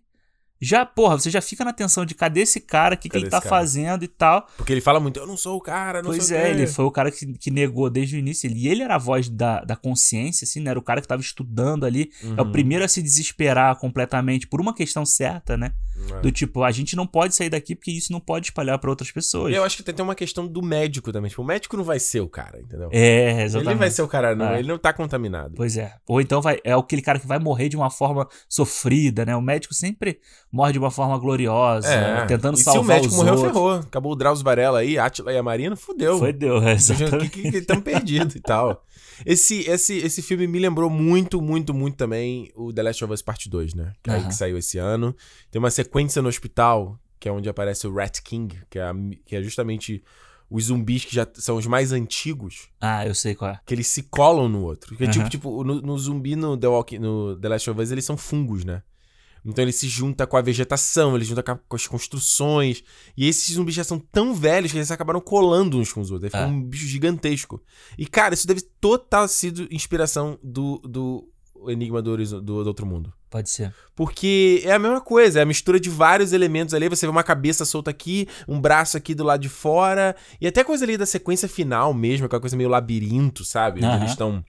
já, porra, você já fica na tensão de cadê esse cara, o que, que ele tá cara? fazendo e tal. Porque ele fala muito, eu não sou o cara, não Pois sou o é, ele foi o cara que, que negou desde o início. Ele, e ele era a voz da, da consciência, assim, né? Era o cara que tava estudando ali. É o Uhum. primeiro a se desesperar completamente por uma questão certa, né? É. Do tipo, a gente não pode sair daqui porque isso não pode espalhar pra outras pessoas. Eu acho que tem tem uma questão do médico também. Tipo, o médico não vai ser o cara, entendeu? É, exatamente. Ele vai ser o cara, não. É. Ele não tá contaminado. Pois é. Ou então vai, é aquele cara que vai morrer de uma forma sofrida, né? O médico sempre morre de uma forma gloriosa, É. tentando e salvar se o médico morreu, outros. ferrou. Acabou o Drauzio Varela aí, Atila e a Marina, fudeu. Foi deu, é, exatamente. que, que, que tão perdido e tal. Esse, esse, esse filme me lembrou muito, muito, muito também o The Last of Us Part 2, né? Que, é aí que saiu esse ano. Tem uma sequência no hospital, que é onde aparece o Rat King, que é, a- que é justamente os zumbis que já são os mais antigos, Ah, eu sei qual é. que eles se colam no outro. Que é tipo, tipo, no, no zumbi no The, Walking, no The Last of Us, eles são fungos, né? Então ele se junta com a vegetação, ele junta com, as construções. E esses zumbis já são tão velhos que eles acabaram colando uns com os outros. Aí Ah. um bicho gigantesco. E, cara, isso deve total sido inspiração do, do Enigma do, do, do Outro Mundo. Pode ser. Porque é a mesma coisa, é a mistura de vários elementos ali. Você vê uma cabeça solta aqui, um braço aqui do lado de fora. E até coisa ali da sequência final mesmo, aquela coisa meio labirinto, sabe? Aham. eles estão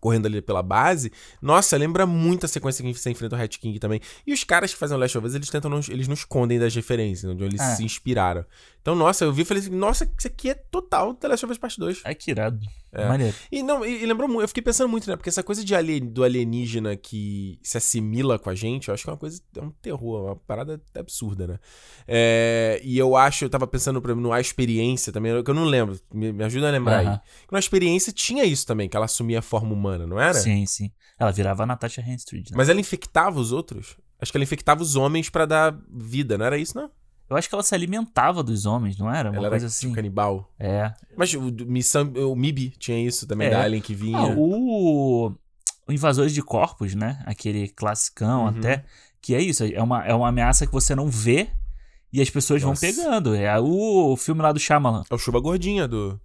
correndo ali pela base. Nossa, lembra muito a sequência que você enfrenta o Hat King também. E os caras que fazem o Last of Us, eles tentam, não, eles não escondem das referências, de onde eles É. se inspiraram. Então, nossa, eu vi e falei assim, nossa, isso aqui é total The Last of Us Part 2. Ai, que irado. É. Maneiro. E não, e, e lembrou muito, eu fiquei pensando muito, né? Porque essa coisa de alien, do alienígena que se assimila com a gente, eu acho que é uma coisa, é um terror, uma parada absurda, né? É, e eu acho, eu tava pensando, por exemplo, no A Experiência também, que eu não lembro, me, me ajuda a lembrar aí. Aham. Que Na Experiência tinha isso também, que ela assumia a forma humana, não era? Sim, sim. Ela virava a Natasha Henstridge, né? Mas ela infectava os outros? Acho que ela infectava os homens pra dar vida, não era isso, não? Eu acho que ela se alimentava dos homens, não era? Uma ela coisa era assim. tipo canibal. É. Mas o, Missão, o MIB tinha isso também, É. da Alien que vinha. Ah, o... o Invasores de Corpos, né? Aquele classicão Uhum. até. Que é isso, é uma, é uma ameaça que você não vê e as pessoas Nossa. vão pegando. É o filme lá do Shyamalan. É o Chuba Gordinha do.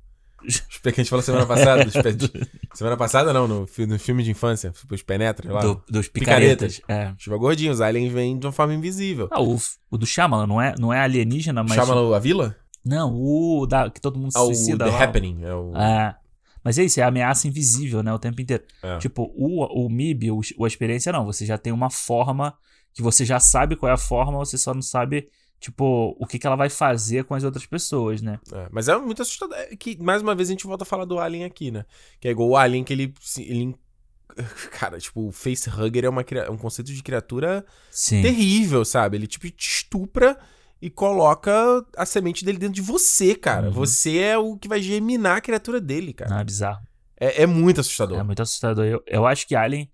Os que a gente falou semana passada. pé- Semana passada não, no, no filme de infância. Os penetras lá. do- dos Picaretas. picaretas. É. Chuba Gordinho, os aliens vêm de uma forma invisível. Ah, o, o do Shyamalan não é, não é alienígena, mas... Chama a vila? Não, o da, que todo mundo se Ah, o suicida The lá. Happening. É o... É. Mas é isso, é ameaça invisível, né? O tempo inteiro. É. Tipo, o, o MIB, o, o experiência não. Você já tem uma forma que você já sabe qual é a forma, você só não sabe, tipo, o que, que ela vai fazer com as outras pessoas, né? É, mas é muito assustador. É que, mais uma vez, a gente volta a falar do Alien aqui, né? Que é igual o Alien que ele. ele cara, tipo, o facehugger é uma, é um conceito de criatura Sim. terrível, sabe? Ele, tipo, te estupra e coloca a semente dele dentro de você, cara. Uhum. Você é o que vai germinar a criatura dele, cara. Não, é bizarro. É, é muito assustador. É muito assustador. Eu, eu acho que Alien.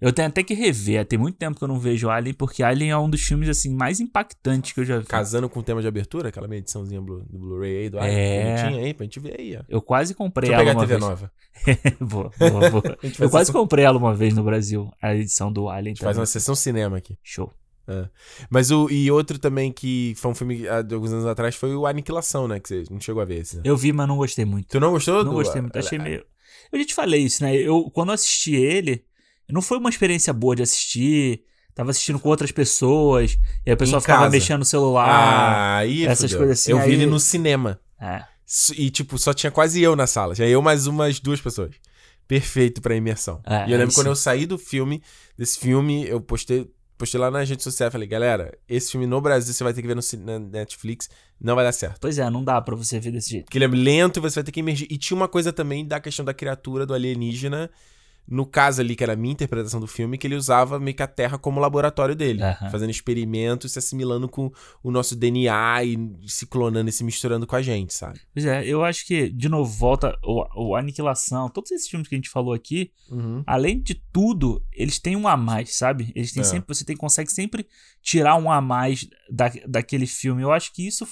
Eu tenho até que rever. Tem muito tempo que eu não vejo Alien, porque Alien é um dos filmes, assim, mais impactantes que eu já vi. Casando com o tema de abertura, aquela minha ediçãozinha Blu- do Blu-ray aí do Alien. É. Bonitinha aí, pra gente ver aí, ó. Eu quase comprei Deixa ela pegar a uma TV vez. nova. boa, boa, boa. A Eu quase essa- comprei ela uma vez no Brasil, a edição do Alien. a gente faz uma sessão cinema aqui. Show. Mas o. E outro também que foi um filme ah, de alguns anos atrás foi o Aniquilação, né? Que você não chegou a ver esse. né? Eu vi, mas não gostei muito. Tu não gostou Não do. gostei muito. Achei Ah, meio. Eu já te falei isso, né? Eu, quando eu assisti ele, não foi uma experiência boa de assistir. Tava assistindo com outras pessoas. E aí o pessoal Em ficava casa. mexendo no celular. Ah, aí. essas fudeu. coisas assim, Eu vi aí- ele no cinema. É. E, tipo, só tinha quase eu na sala. Tinha eu mais umas duas pessoas. Perfeito pra imersão. É, e eu lembro quando eu saí do filme, desse filme, eu postei, postei lá nas redes sociais. Falei, galera, esse filme no Brasil você vai ter que ver no, na Netflix. Não vai dar certo. Pois é, não dá pra você ver desse jeito. Porque ele é lento e você vai ter que emergir. E tinha uma coisa também da questão da criatura, do alienígena. No caso ali, que era a minha interpretação do filme, que ele usava meio que a Terra como laboratório dele. Aham. Fazendo experimentos, se assimilando com o nosso DNA e se clonando e se misturando com a gente, sabe? Pois é, eu acho que, de novo, volta o, o Aniquilação, todos esses filmes que a gente falou aqui, além de tudo, eles têm um a mais, sabe? Eles têm É. sempre, você tem, consegue sempre tirar um a mais da, daquele filme. Eu acho que isso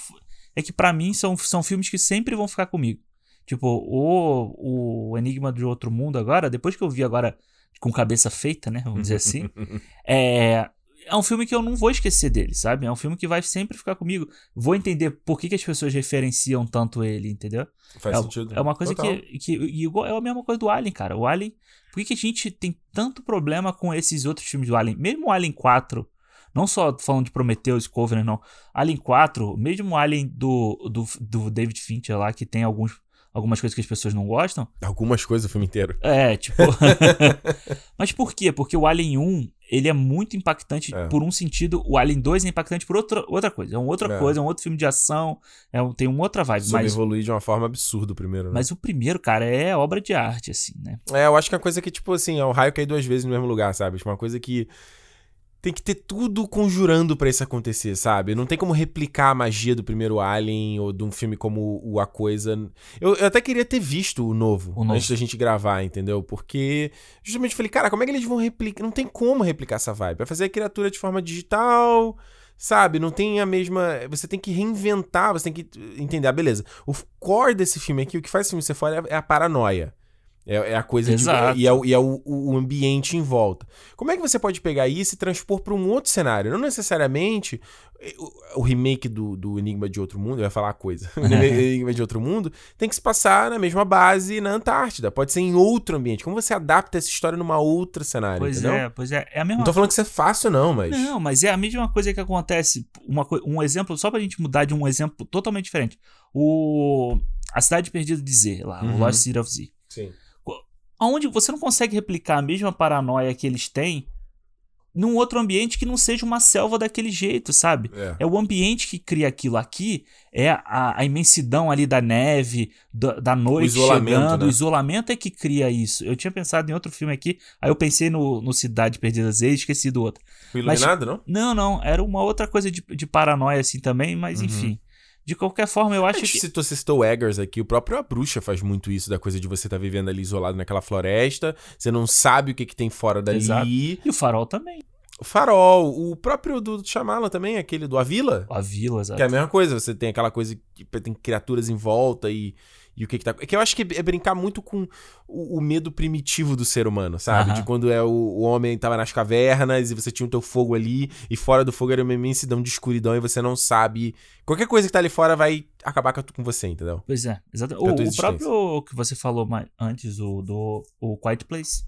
é que pra mim são, são filmes que sempre vão ficar comigo. Tipo, o, o Enigma de Outro Mundo agora, depois que eu vi agora com cabeça feita, né? Vamos dizer assim. é, é um filme que eu não vou esquecer dele, sabe? É um filme que vai sempre ficar comigo. Vou entender por que, que as pessoas referenciam tanto ele, entendeu? Faz é, sentido. é uma coisa Total. que, que. e É a mesma coisa do Alien, cara. O Alien. Por que, que a gente tem tanto problema com esses outros filmes do Alien? Mesmo o Alien 4. Não só falando de Prometheus, Covenant, não. Alien 4, mesmo o Alien do, do, do David Fincher lá, que tem alguns, algumas coisas que as pessoas não gostam. Algumas coisas o filme inteiro. É, tipo. Mas por quê? Porque o Alien 1, ele é muito impactante É. por um sentido, o Alien 2 é impactante por outra, outra coisa. É uma outra É. coisa, é um outro filme de ação, é um- tem uma outra vibe. Mas, evoluir de uma forma absurda o primeiro, né? mas o primeiro, cara, é obra de arte, assim, né? É, eu acho que é uma coisa que, tipo assim, é o raio cair duas vezes no mesmo lugar, sabe? Tipo, uma coisa que tem que ter tudo conjurando pra isso acontecer, sabe? Não tem como replicar a magia do primeiro Alien ou de um filme como o A Coisa. Eu, eu até queria ter visto o novo, O novo. antes da gente gravar, entendeu? Porque justamente eu falei, cara, como é que eles vão replicar? Não tem como replicar essa vibe. Vai fazer a criatura de forma digital. Sabe, não tem a mesma. Você tem que reinventar, você tem que entender. Ah, beleza. O core desse filme aqui, o que faz esse filme ser fora é a paranoia. É, é a coisa de. Exato. E é, o, e é o, o ambiente em volta. Como é que você pode pegar isso e transpor para um outro cenário? Não necessariamente o, o remake do, do Enigma de Outro Mundo, eu ia falar a coisa. O Enigma de Outro Mundo tem que se passar na mesma base na Antártida. Pode ser em outro ambiente. Como você adapta essa história numa outra cenário? Pois entendeu? é, pois é. É a mesma Não tô falando que isso é fácil, não, mas. Não, mas é a mesma coisa que acontece. Uma, um exemplo, só pra gente mudar de um exemplo totalmente diferente. O. A Cidade Perdida de Z, lá, Uhum. o Lost City of Z. Sim. Onde você não consegue replicar a mesma paranoia que eles têm num outro ambiente que não seja uma selva daquele jeito, sabe? É. É o ambiente que cria aquilo. Aqui é a, a imensidão ali da neve, da, da noite isolamento, chegando. né? O isolamento é que cria isso. Eu tinha pensado em outro filme aqui, aí eu pensei no, no Cidade Perdida Z e esqueci do outro. Foi Mas- iluminado, não? Não, não, era uma outra coisa de, de paranoia assim também, mas Uhum. enfim. De qualquer forma, eu acho que. citou, você citou o Eggers aqui, o próprio A Bruxa faz muito isso, da coisa de você estar vivendo ali isolado naquela floresta, você não sabe o que, que tem fora dali. Exato. E o farol também. O farol, o próprio do Shyamalan também, aquele do A Vila, A vila, exato. que é a mesma coisa, você tem aquela coisa que tem criaturas em volta e, e o que que tá... É que eu acho que é brincar muito com o, o medo primitivo do ser humano, sabe? De quando é o, o homem tava nas cavernas e você tinha o teu fogo ali e fora do fogo era uma imensidão de escuridão e você não sabe... Qualquer coisa que tá ali fora vai acar com você, entendeu? Pois é. Pra O, o próprio que você falou mais antes, o do o Quiet Place.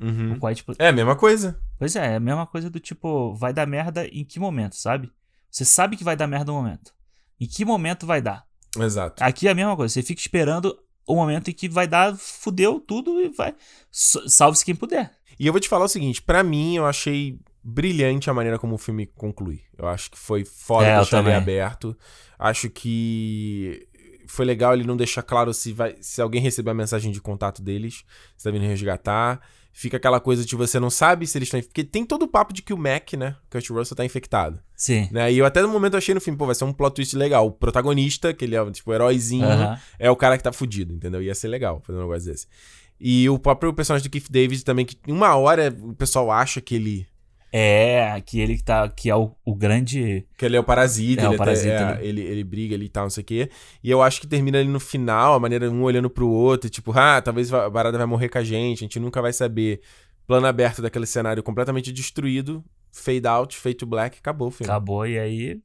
Uhum. O Quiet Place. É a mesma coisa. Pois é, é a mesma coisa do tipo, vai dar merda em que momento, sabe? Você sabe que vai dar merda no momento. Em que momento vai dar? Exato. Aqui é a mesma coisa, você fica esperando o momento em que vai dar, fudeu tudo e vai. Salve-se quem puder. E eu vou te falar o seguinte, pra mim eu achei brilhante a maneira como o filme conclui. Eu acho que foi foda É, deixar ele aberto. Acho que foi legal ele não deixar claro se vai se alguém receber a mensagem de contato deles, se tá vindo resgatar. Fica aquela coisa de você não sabe se eles estão... Porque tem todo o papo de que o Mac, né, Kurt Russell tá infectado. Sim. Né? E eu até no momento achei no filme, pô, vai ser um plot twist legal. O protagonista, que ele é tipo o heróizinho, Aham. é o cara que tá fudido, entendeu? Ia ser legal fazer um negócio desse. E o próprio personagem do Keith David também, que uma hora o pessoal acha que ele, É, que ele que tá. Que é o, o grande. que ele é o parasita, É, ele, o parasita, até- é, né? ele, ele briga ali e tal, não sei o quê. E eu acho que termina ali no final, a maneira um olhando pro outro, tipo, ah, talvez a parada vai morrer com a gente, a gente nunca vai saber. Plano aberto daquele cenário completamente destruído, fade out, fade to black, acabou o filme. Acabou e aí.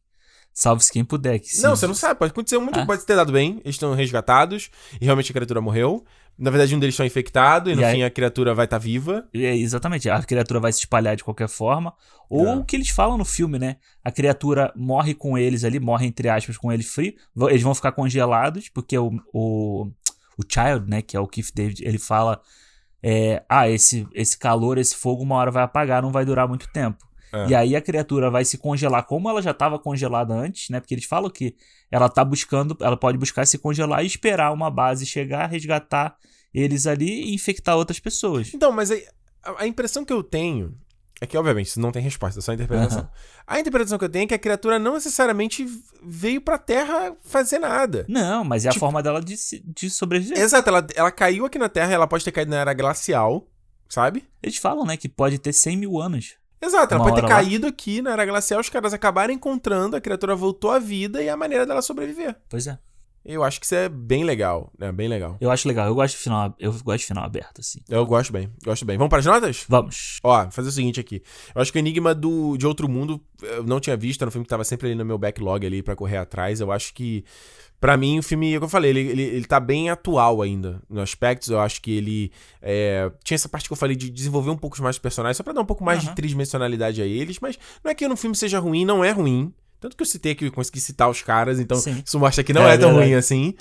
Salve-se quem puder. Que Não, você não sabe, pode acontecer muito, Ah. pode ter dado bem, eles estão resgatados, e realmente a criatura morreu. Na verdade, um deles está infectado, e no E aí- fim a criatura vai estar viva. É, exatamente, a criatura vai se espalhar de qualquer forma. Ou É. o que eles falam no filme, né? A criatura morre com eles ali, morre entre aspas com ele frio. Eles vão ficar congelados, porque o, o, o Child, né? Que é o Keith David, ele fala: é, Ah, esse, esse calor, esse fogo, uma hora vai apagar, não vai durar muito tempo. É. E aí a criatura vai se congelar como ela já estava congelada antes, né? Porque eles falam que ela tá buscando, ela pode buscar se congelar e esperar uma base chegar, resgatar eles ali e infectar outras pessoas. Então, mas aí, a, a impressão que eu tenho é que, obviamente, isso não tem resposta, é só interpretação. Aham. A interpretação que eu tenho é que a criatura não necessariamente veio pra Terra fazer nada. Não, mas é a Tipo- forma dela de, de sobreviver. Exato, ela, ela caiu aqui na Terra, ela pode ter caído na era glacial, sabe? Eles falam, né, que pode ter 100 mil anos. Exato, ela Uma pode ter hora lá. caído aqui na era glacial, os caras acabaram encontrando, a criatura voltou à vida e é a maneira dela sobreviver. Pois é. Eu acho que isso é bem legal, né? Bem legal. Eu acho legal. Eu gosto de final, eu gosto de final aberto, assim. Eu gosto bem, gosto bem. Vamos para as notas? Vamos. Ó, fazer o seguinte aqui. Eu acho que o Enigma do, de Outro Mundo eu não tinha visto, era um filme que tava sempre ali no meu backlog ali pra correr atrás. Eu acho que, pra mim, o filme, como eu falei, ele, ele, ele tá bem atual ainda no aspectos. Eu acho que ele é, tinha essa parte que eu falei de desenvolver um pouco mais os personagens, só pra dar um pouco mais de Aham. tridimensionalidade a eles. Mas não é que no filme seja ruim, não é ruim. Tanto que eu citei que eu consegui citar os caras, então Sim. isso mostra que não É é, tão verdade. ruim assim.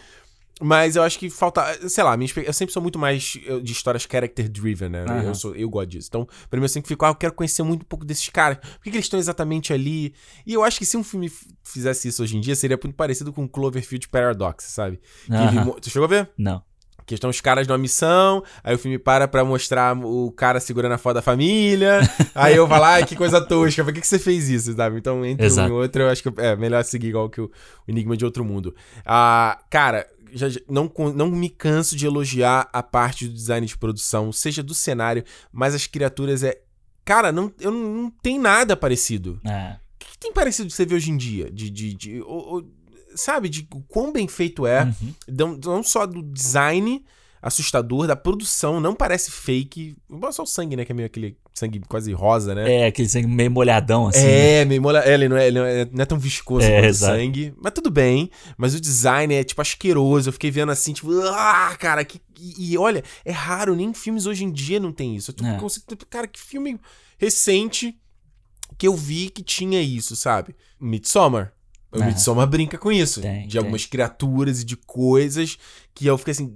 Mas eu acho que falta. Sei lá, minha eu sempre sou muito mais de histórias character-driven, né? Aham. Eu, sou, eu gosto disso. Então, pra mim, eu sempre fico, ah, eu quero conhecer muito um pouco desses caras. Por que, que eles estão exatamente ali? E eu acho que se um filme fizesse isso hoje em dia, seria muito parecido com Cloverfield Paradox, sabe? Que ele tu chegou a ver? Não. Que estão os caras numa missão, aí o filme para pra mostrar o cara segurando a foto da família, aí eu falo, ai, que coisa tosca, por que, que você fez isso, sabe? Então, entre um Exato. e outro, eu acho que é melhor seguir igual que o, Enigma de Outro Mundo. Ah, cara, já, não, não me canso de elogiar a parte do design de produção, seja do cenário, mas as criaturas é... Cara, não, eu não, não tem nada parecido. É. O que, que tem parecido de você ver hoje em dia? De, de, de- ou- ou- sabe, de quão bem feito é, Uhum. não, não só do design assustador, da produção, não parece fake. Só o sangue, né? Que é meio aquele sangue quase rosa, né? É, aquele sangue meio molhadão, assim. né? É, meio mola... é, ele, não é, ele não é, não é tão viscoso É, quanto o sangue. Mas tudo bem. Mas o design é, tipo, asqueroso. Eu fiquei vendo assim, tipo, ah, cara, que. E, e olha, é raro, nem filmes hoje em dia não tem isso. Eu tô- É. consigo- cara, que filme recente que eu vi que tinha isso, sabe? Midsommar. O É. Midsommar brinca com isso. Tem, de tem. algumas criaturas e de coisas que eu fiquei assim.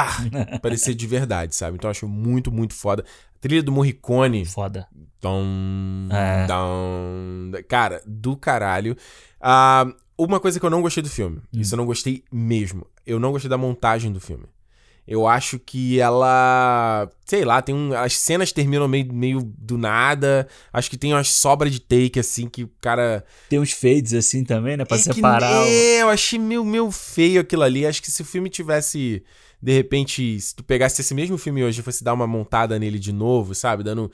Parecia de verdade, sabe? Então eu acho muito, muito foda. A trilha do Morricone. Foda. Dom, É. dom, cara, do caralho. Ah, uma coisa que eu não gostei do filme. Hum. Isso eu não gostei mesmo. Eu não gostei da montagem do filme. Eu acho que ela. Sei lá, tem um. As cenas terminam meio, meio do nada. Acho que tem umas sobras de take, assim, que o cara. Tem uns fades assim também, né? Pra É que- separar. o- É, eu achei meio, meio feio aquilo ali. Acho que se o filme tivesse. De repente, se tu pegasse esse mesmo filme hoje e fosse dar uma montada nele de novo, sabe? Dando.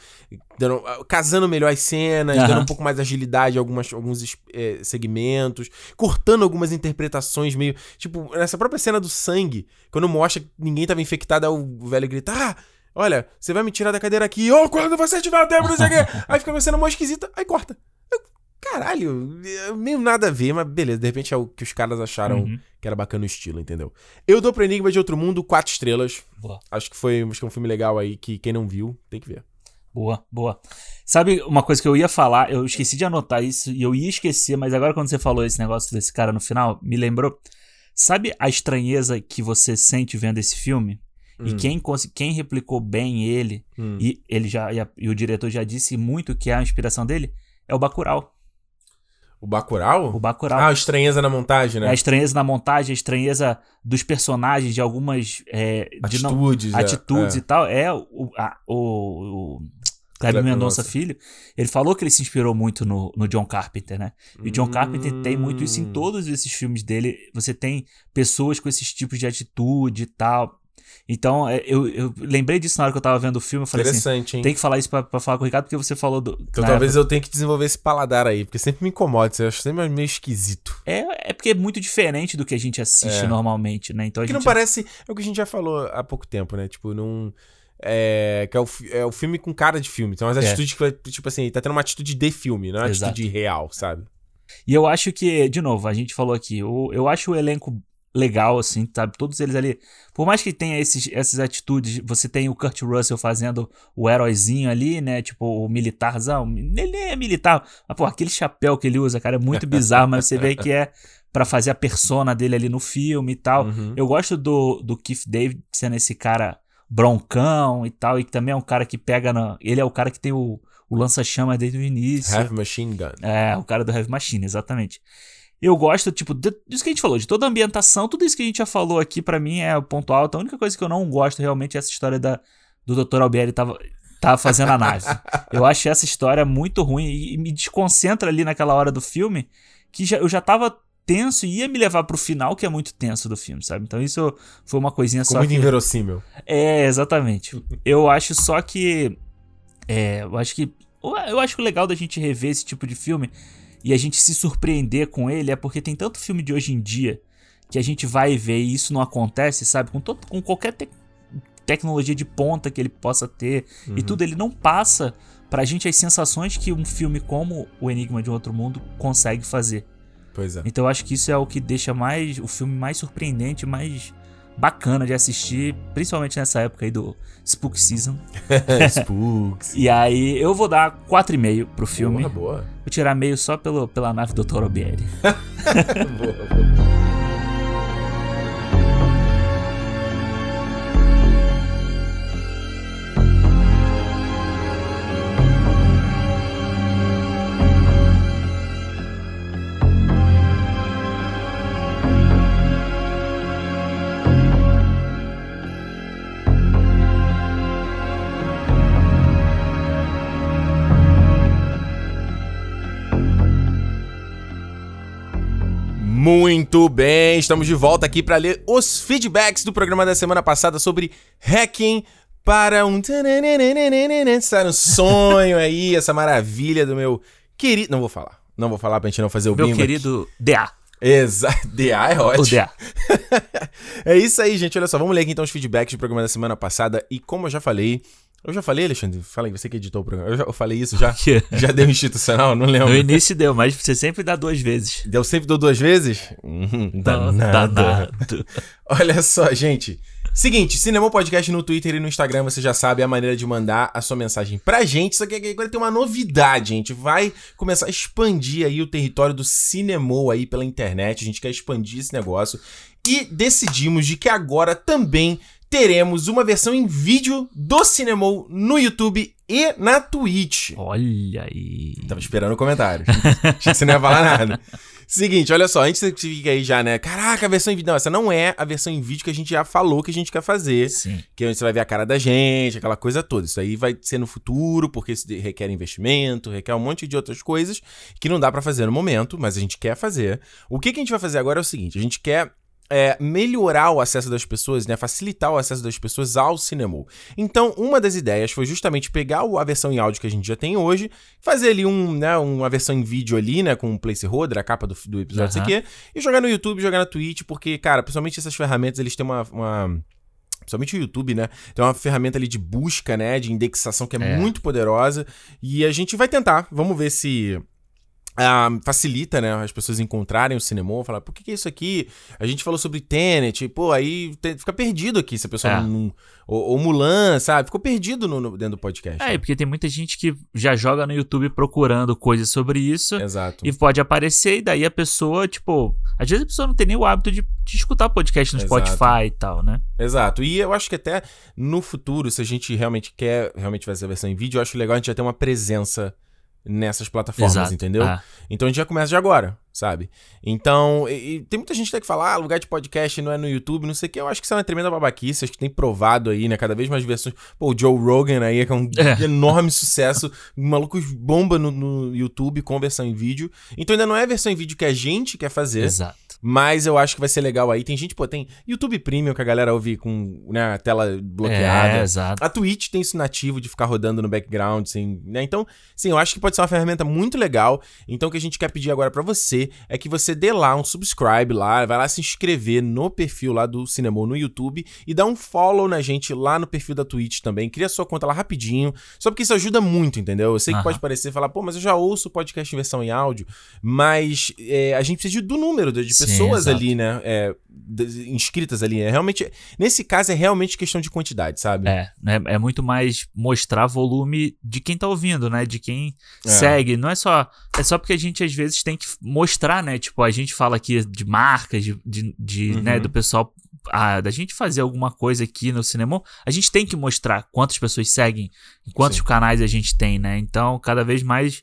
dando casando melhor as cenas, Aham. dando um pouco mais de agilidade em algumas, alguns eh, segmentos, cortando algumas interpretações meio. Tipo, nessa própria cena do sangue, quando mostra que ninguém tava infectado, o velho grita: Ah! Olha, você vai me tirar da cadeira aqui, ou quando você tiver tempo, não sei o quê. Aí fica uma cena mó esquisita, aí corta. Caralho, meio nada a ver, mas beleza, de repente é o que os caras acharam Uhum. que era bacana o estilo, entendeu? Eu dou pro Enigma de Outro Mundo quatro estrelas. Boa. Acho que foi acho que é um filme legal aí que quem não viu tem que ver. Boa, boa. Sabe uma coisa que eu ia falar? Eu esqueci de anotar isso e eu ia esquecer, mas agora quando você falou esse negócio desse cara no final, me lembrou. Sabe a estranheza que você sente vendo esse filme? E Hum. quem, quem replicou bem ele, Hum. e ele já e, a- e o diretor já disse muito que é a inspiração dele, é o Bacurau. O Bacurau? O Bacurau. Ah, a estranheza na montagem, né? a estranheza na montagem, a estranheza dos personagens, de algumas. é, de Atitudes. é, atitudes é. e tal. É o, a- o, o Kleber Mendonça. Filho. Ele falou que ele se inspirou muito no, no John Carpenter, né? E o John Carpenter tem muito isso em Hum. todos esses filmes dele. Você tem pessoas com esses tipos de atitude e tal. Então, é, eu, eu lembrei disso na hora que eu tava vendo o filme. Eu falei assim: Interessante, hein? tem que falar isso pra, pra falar com o Ricardo, porque você falou do. Então talvez eu tenha que desenvolver esse paladar aí, porque sempre me incomoda, eu acho sempre meio esquisito. É, é porque é muito diferente do que a gente assiste É. normalmente, né? Então Que não parece. É o que a gente já falou há pouco tempo, né? Tipo, não. É, que é o, é o filme com cara de filme. Então, as É. atitudes que vai. Tipo assim, tá tendo uma atitude de filme, não é uma Exato. atitude real, sabe? E eu acho que, de novo, a gente falou aqui, o- eu acho o elenco legal, assim, sabe? Todos eles ali. Por mais que tenha esses, essas atitudes, você tem o Kurt Russell fazendo o heróizinho ali, né? Tipo, o militarzão. Ele nem é militar. Mas, pô, aquele chapéu que ele usa, cara, é muito bizarro, mas você vê que é pra fazer a persona dele ali no filme e tal. Uhum. Eu gosto do, do Keith David sendo esse cara broncão e tal, e que também é um cara que pega na. Ele é o cara que tem o, o lança-chama desde o início. Heavy Machine Gun. É, o cara do Heavy Machine, exatamente. Eu gosto, tipo, de- disso que a gente falou, de toda a ambientação, tudo isso que a gente já falou aqui, pra mim é o ponto alto. A única coisa que eu não gosto realmente é essa história da, do Dr. Albieri tava, tava fazendo a nave. Eu acho essa história muito ruim e, e me desconcentra ali naquela hora do filme, que já, eu já tava tenso e ia me levar pro final, que é muito tenso do filme, sabe? Então isso foi uma coisinha Ficou só muito que... inverossímil. É, exatamente. Eu acho só que. É, eu acho que. Eu acho que o legal da gente rever esse tipo de filme e a gente se surpreender com ele é porque tem tanto filme de hoje em dia que a gente vai ver e isso não acontece, sabe? Com, todo, com qualquer te- tecnologia de ponta que ele possa ter e tudo, ele não passa pra gente as sensações que um filme como O Enigma de um Outro Mundo consegue fazer. Pois é. Então eu acho que isso é o que deixa mais o filme mais surpreendente, mais bacana de assistir, principalmente nessa época aí do Spook Season. Spooks. E aí eu vou dar 4,5 pro filme. Boa, boa. Vou tirar meio só pelo, pela nave do Dr. Albieri. boa, boa. Bem, estamos de volta aqui para ler os feedbacks do programa da semana passada sobre hacking para um estar um sonho aí, essa maravilha do meu querido, não vou falar. Não vou falar pra gente não fazer o Meu bingo. querido DA. Exato. DA é O ótimo. DA. É isso aí, gente. Olha só, vamos ler aqui então os feedbacks do programa da semana passada. E como eu já falei. Eu já falei, Alexandre? Fala aí, você que editou o programa. Eu, já, eu falei isso já? já deu institucional? Não lembro. No início deu, mas você sempre dá duas vezes. Deu sempre dou duas vezes? Hum, danado. Danado. Olha só, gente. Seguinte, Cinema Podcast no Twitter e no Instagram, você já sabe a maneira de mandar a sua mensagem pra gente. Só que agora tem uma novidade, gente. Vai começar a expandir aí o território do Cinemou aí pela internet. A gente quer expandir esse negócio. E decidimos de que agora também teremos uma versão em vídeo do Cinemou no YouTube e na Twitch. Olha aí. Tava esperando o comentário. Achei que você não ia falar nada. Seguinte, olha só, antes que você fique aí já, né? Caraca, a versão em vídeo. Não, essa não é a versão em vídeo que a gente já falou que a gente quer fazer. Sim. Que é onde você vai ver a cara da gente, aquela coisa toda. Isso aí vai ser no futuro, porque isso requer investimento, requer um monte de outras coisas que não dá pra fazer no momento, mas a gente quer fazer. O que, que a gente vai fazer agora é o seguinte: a gente quer é, melhorar o acesso das pessoas, né, facilitar o acesso das pessoas ao cinema. Então, uma das ideias foi justamente pegar a versão em áudio que a gente já tem hoje, fazer ali um, né, uma versão em vídeo ali, né, com um placeholder, a capa do, do episódio, uhum. isso aqui, e jogar no YouTube, jogar na Twitch, porque, cara, principalmente essas ferramentas, eles têm uma, uma principalmente o YouTube, né? Tem uma ferramenta ali de busca, né? De indexação que é, é, muito poderosa. E a gente vai tentar. Vamos ver se Uh, facilita, né, as pessoas encontrarem o cinema, falar, por que, que é isso aqui? A gente falou sobre Tenet, pô, aí te, fica perdido aqui se a pessoa é. não, ou, ou, Mulan, sabe? Ficou perdido no, no, dentro do podcast. É, né? porque tem muita gente que já joga no YouTube procurando coisas sobre isso. Exato. E pode aparecer, e daí a pessoa, tipo, às vezes a pessoa não tem nem o hábito de, de escutar podcast no Exato. Spotify e tal, né? Exato. E eu acho que até no futuro, se a gente realmente quer realmente fazer a versão em vídeo, eu acho legal a gente já ter uma presença nessas plataformas, Exato. entendeu? Ah. Então a gente já começa de agora, sabe? Então, e, e tem muita gente que fala, ah, lugar de podcast não é no YouTube, não sei o que. Eu acho que isso é uma tremenda babaquice, acho que tem provado aí, né? Cada vez mais versões. Pô, o Joe Rogan aí, que é um é. enorme sucesso, maluco bomba no, no YouTube com versão em vídeo. Então ainda não é a versão em vídeo que a gente quer fazer. Exato. Mas eu acho que vai ser legal aí. Tem gente, pô, tem YouTube Premium que a galera ouve com né, a tela bloqueada. É, exato. A Twitch tem isso nativo de ficar rodando no background, assim, né? Então, sim, eu acho que pode ser uma ferramenta muito legal. Então, o que a gente quer pedir agora para você é que você dê lá um subscribe lá, vai lá se inscrever no perfil lá do Cinema no YouTube e dá um follow na gente lá no perfil da Twitch também. Cria sua conta lá rapidinho, só porque isso ajuda muito, entendeu? Eu sei que pode parecer falar, pô, mas eu já ouço o podcast em versão em áudio, mas é, a gente precisa do número de pessoas pessoas ali, né? É, inscritas ali. É realmente. Nesse caso, é realmente questão de quantidade, sabe? É, né? é muito mais mostrar volume de quem tá ouvindo, né? De quem é. segue. Não é só. É só porque a gente às vezes tem que mostrar, né? Tipo, a gente fala aqui de marcas, de, de, de uhum. né? Do pessoal. A, da gente fazer alguma coisa aqui no cinema, a gente tem que mostrar quantas pessoas seguem, quantos Sim. canais a gente tem, né? Então, cada vez mais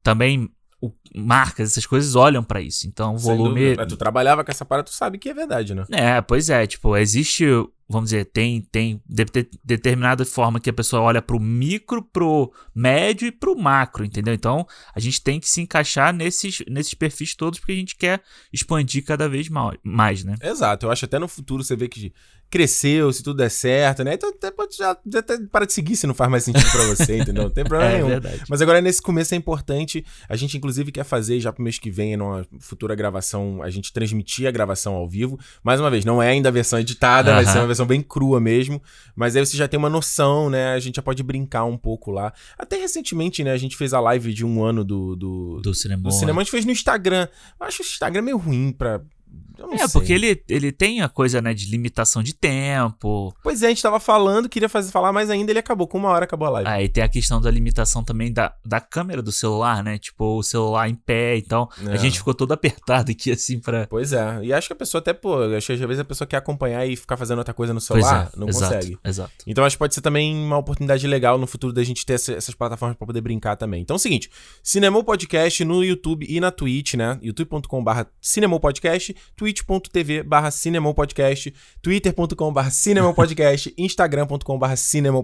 também o, marcas, essas coisas olham para isso. Então, o volume. Tu trabalhava com essa parada, tu sabe que é verdade, né? É, pois é. Tipo, existe, vamos dizer, tem, tem de, determinada forma que a pessoa olha pro micro, pro médio e pro macro, entendeu? Então, a gente tem que se encaixar nesses, nesses perfis todos porque a gente quer expandir cada vez mais, né? Exato. Eu acho até no futuro você vê que cresceu, se tudo der certo, né? Então até pode já, já até para de seguir se não faz mais sentido para você, entendeu? Não tem problema é, nenhum. Verdade. Mas agora nesse começo é importante, a gente inclusive quer fazer já pro mês que vem, numa futura gravação, a gente transmitir a gravação ao vivo. Mais uma vez, não é ainda a versão editada, uh -huh. vai ser uma versão bem crua mesmo, mas aí você já tem uma noção, né? A gente já pode brincar um pouco lá. Até recentemente, né, a gente fez a live de um ano do do, do cinema. Do cinema, a gente fez no Instagram. Eu acho o Instagram meio ruim para é, sei. porque ele, ele tem a coisa, né, de limitação de tempo. Pois é, a gente tava falando, queria fazer, falar mais ainda, ele acabou. Com uma hora acabou a live. Ah, e tem a questão da limitação também da, da câmera do celular, né? Tipo, o celular em pé, então é. a gente ficou todo apertado aqui, assim, pra... Pois é, e acho que a pessoa até, pô, acho que às vezes a pessoa quer acompanhar e ficar fazendo outra coisa no celular, é, não exato, consegue. Exato. Então acho que pode ser também uma oportunidade legal no futuro da gente ter essa, essas plataformas pra poder brincar também. Então é o seguinte, Cinemou Podcast no YouTube e na Twitch, né? youtube.com barra Cinemou Podcast, twitch.tv barra Podcast, twitter.com barra Podcast, instagram.com barra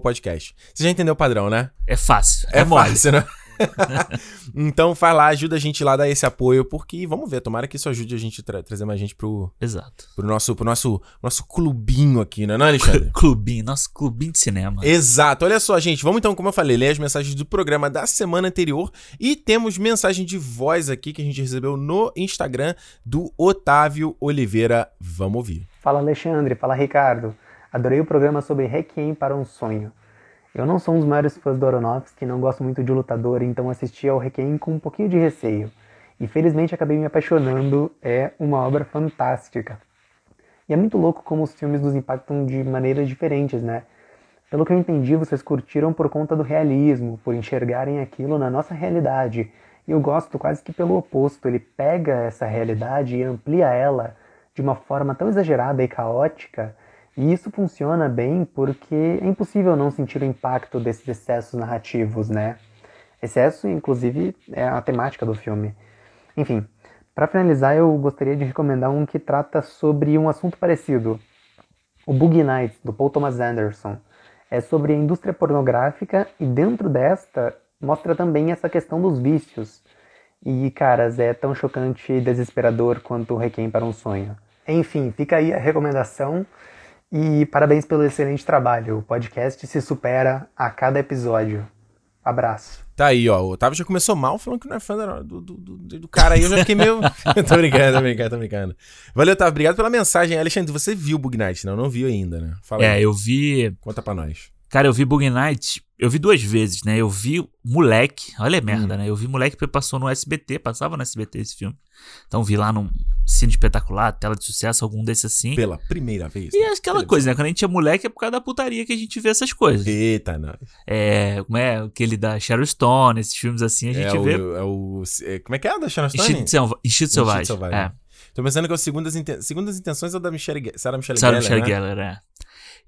Podcast. Você já entendeu o padrão, né? É fácil. É, é fácil, né? então vai lá, ajuda a gente lá, dá esse apoio, porque vamos ver, tomara que isso ajude a gente a tra trazer mais gente pro. Exato. Pro nosso, pro nosso, nosso clubinho aqui, não é, não, Alexandre? clubinho, nosso clubinho de cinema. Exato. Olha só, gente, vamos então, como eu falei, ler as mensagens do programa da semana anterior e temos mensagem de voz aqui que a gente recebeu no Instagram do Otávio Oliveira. Vamos ouvir. Fala, Alexandre. Fala, Ricardo. Adorei o programa sobre Requiem para um Sonho. Eu não sou um dos maiores fãs do Aronofsky, não gosto muito de lutador, então assisti ao Requiem com um pouquinho de receio. E felizmente acabei me apaixonando, é uma obra fantástica. E é muito louco como os filmes nos impactam de maneiras diferentes, né? Pelo que eu entendi, vocês curtiram por conta do realismo, por enxergarem aquilo na nossa realidade. E eu gosto quase que pelo oposto, ele pega essa realidade e amplia ela de uma forma tão exagerada e caótica. E isso funciona bem porque é impossível não sentir o impacto desses excessos narrativos, né? Excesso, inclusive, é a temática do filme. Enfim, para finalizar, eu gostaria de recomendar um que trata sobre um assunto parecido. O Boogie Nights, do Paul Thomas Anderson. É sobre a indústria pornográfica e dentro desta mostra também essa questão dos vícios. E, caras, é tão chocante e desesperador quanto Requiem para um Sonho. Enfim, fica aí a recomendação e parabéns pelo excelente trabalho. O podcast se supera a cada episódio. Abraço. Tá aí, ó. O Otávio já começou mal falando que não é fã do, do, do, do cara aí. Eu já fiquei meio. tô brincando, tô brincando, tô brincando. Valeu, Otávio. Obrigado pela mensagem. Alexandre, você viu o Bug Night, não? Não viu ainda, né? Fala é, aí. eu vi. Conta pra nós. Cara, eu vi Bug Night, eu vi duas vezes, né? Eu vi Moleque, olha a merda, hum. né? Eu vi Moleque porque passou no SBT, passava no SBT esse filme. Então vi lá num cine espetacular, tela de sucesso, algum desses assim. Pela primeira vez. E né? aquela coisa, né? Quando a gente é moleque é por causa da putaria que a gente vê essas coisas. Eita, nós. É, como é? Aquele da Sharon Stone, esses filmes assim, a é gente é vê. O, é o. É, como é que é da Sharon Stone? Instinto Selvagem. Selvagem. É. Tô pensando que o Segundas, Inten Segundas Intenções é o da Michelle, Sarah Michelle Sarah Gellar, Michelle né? Gellar, é.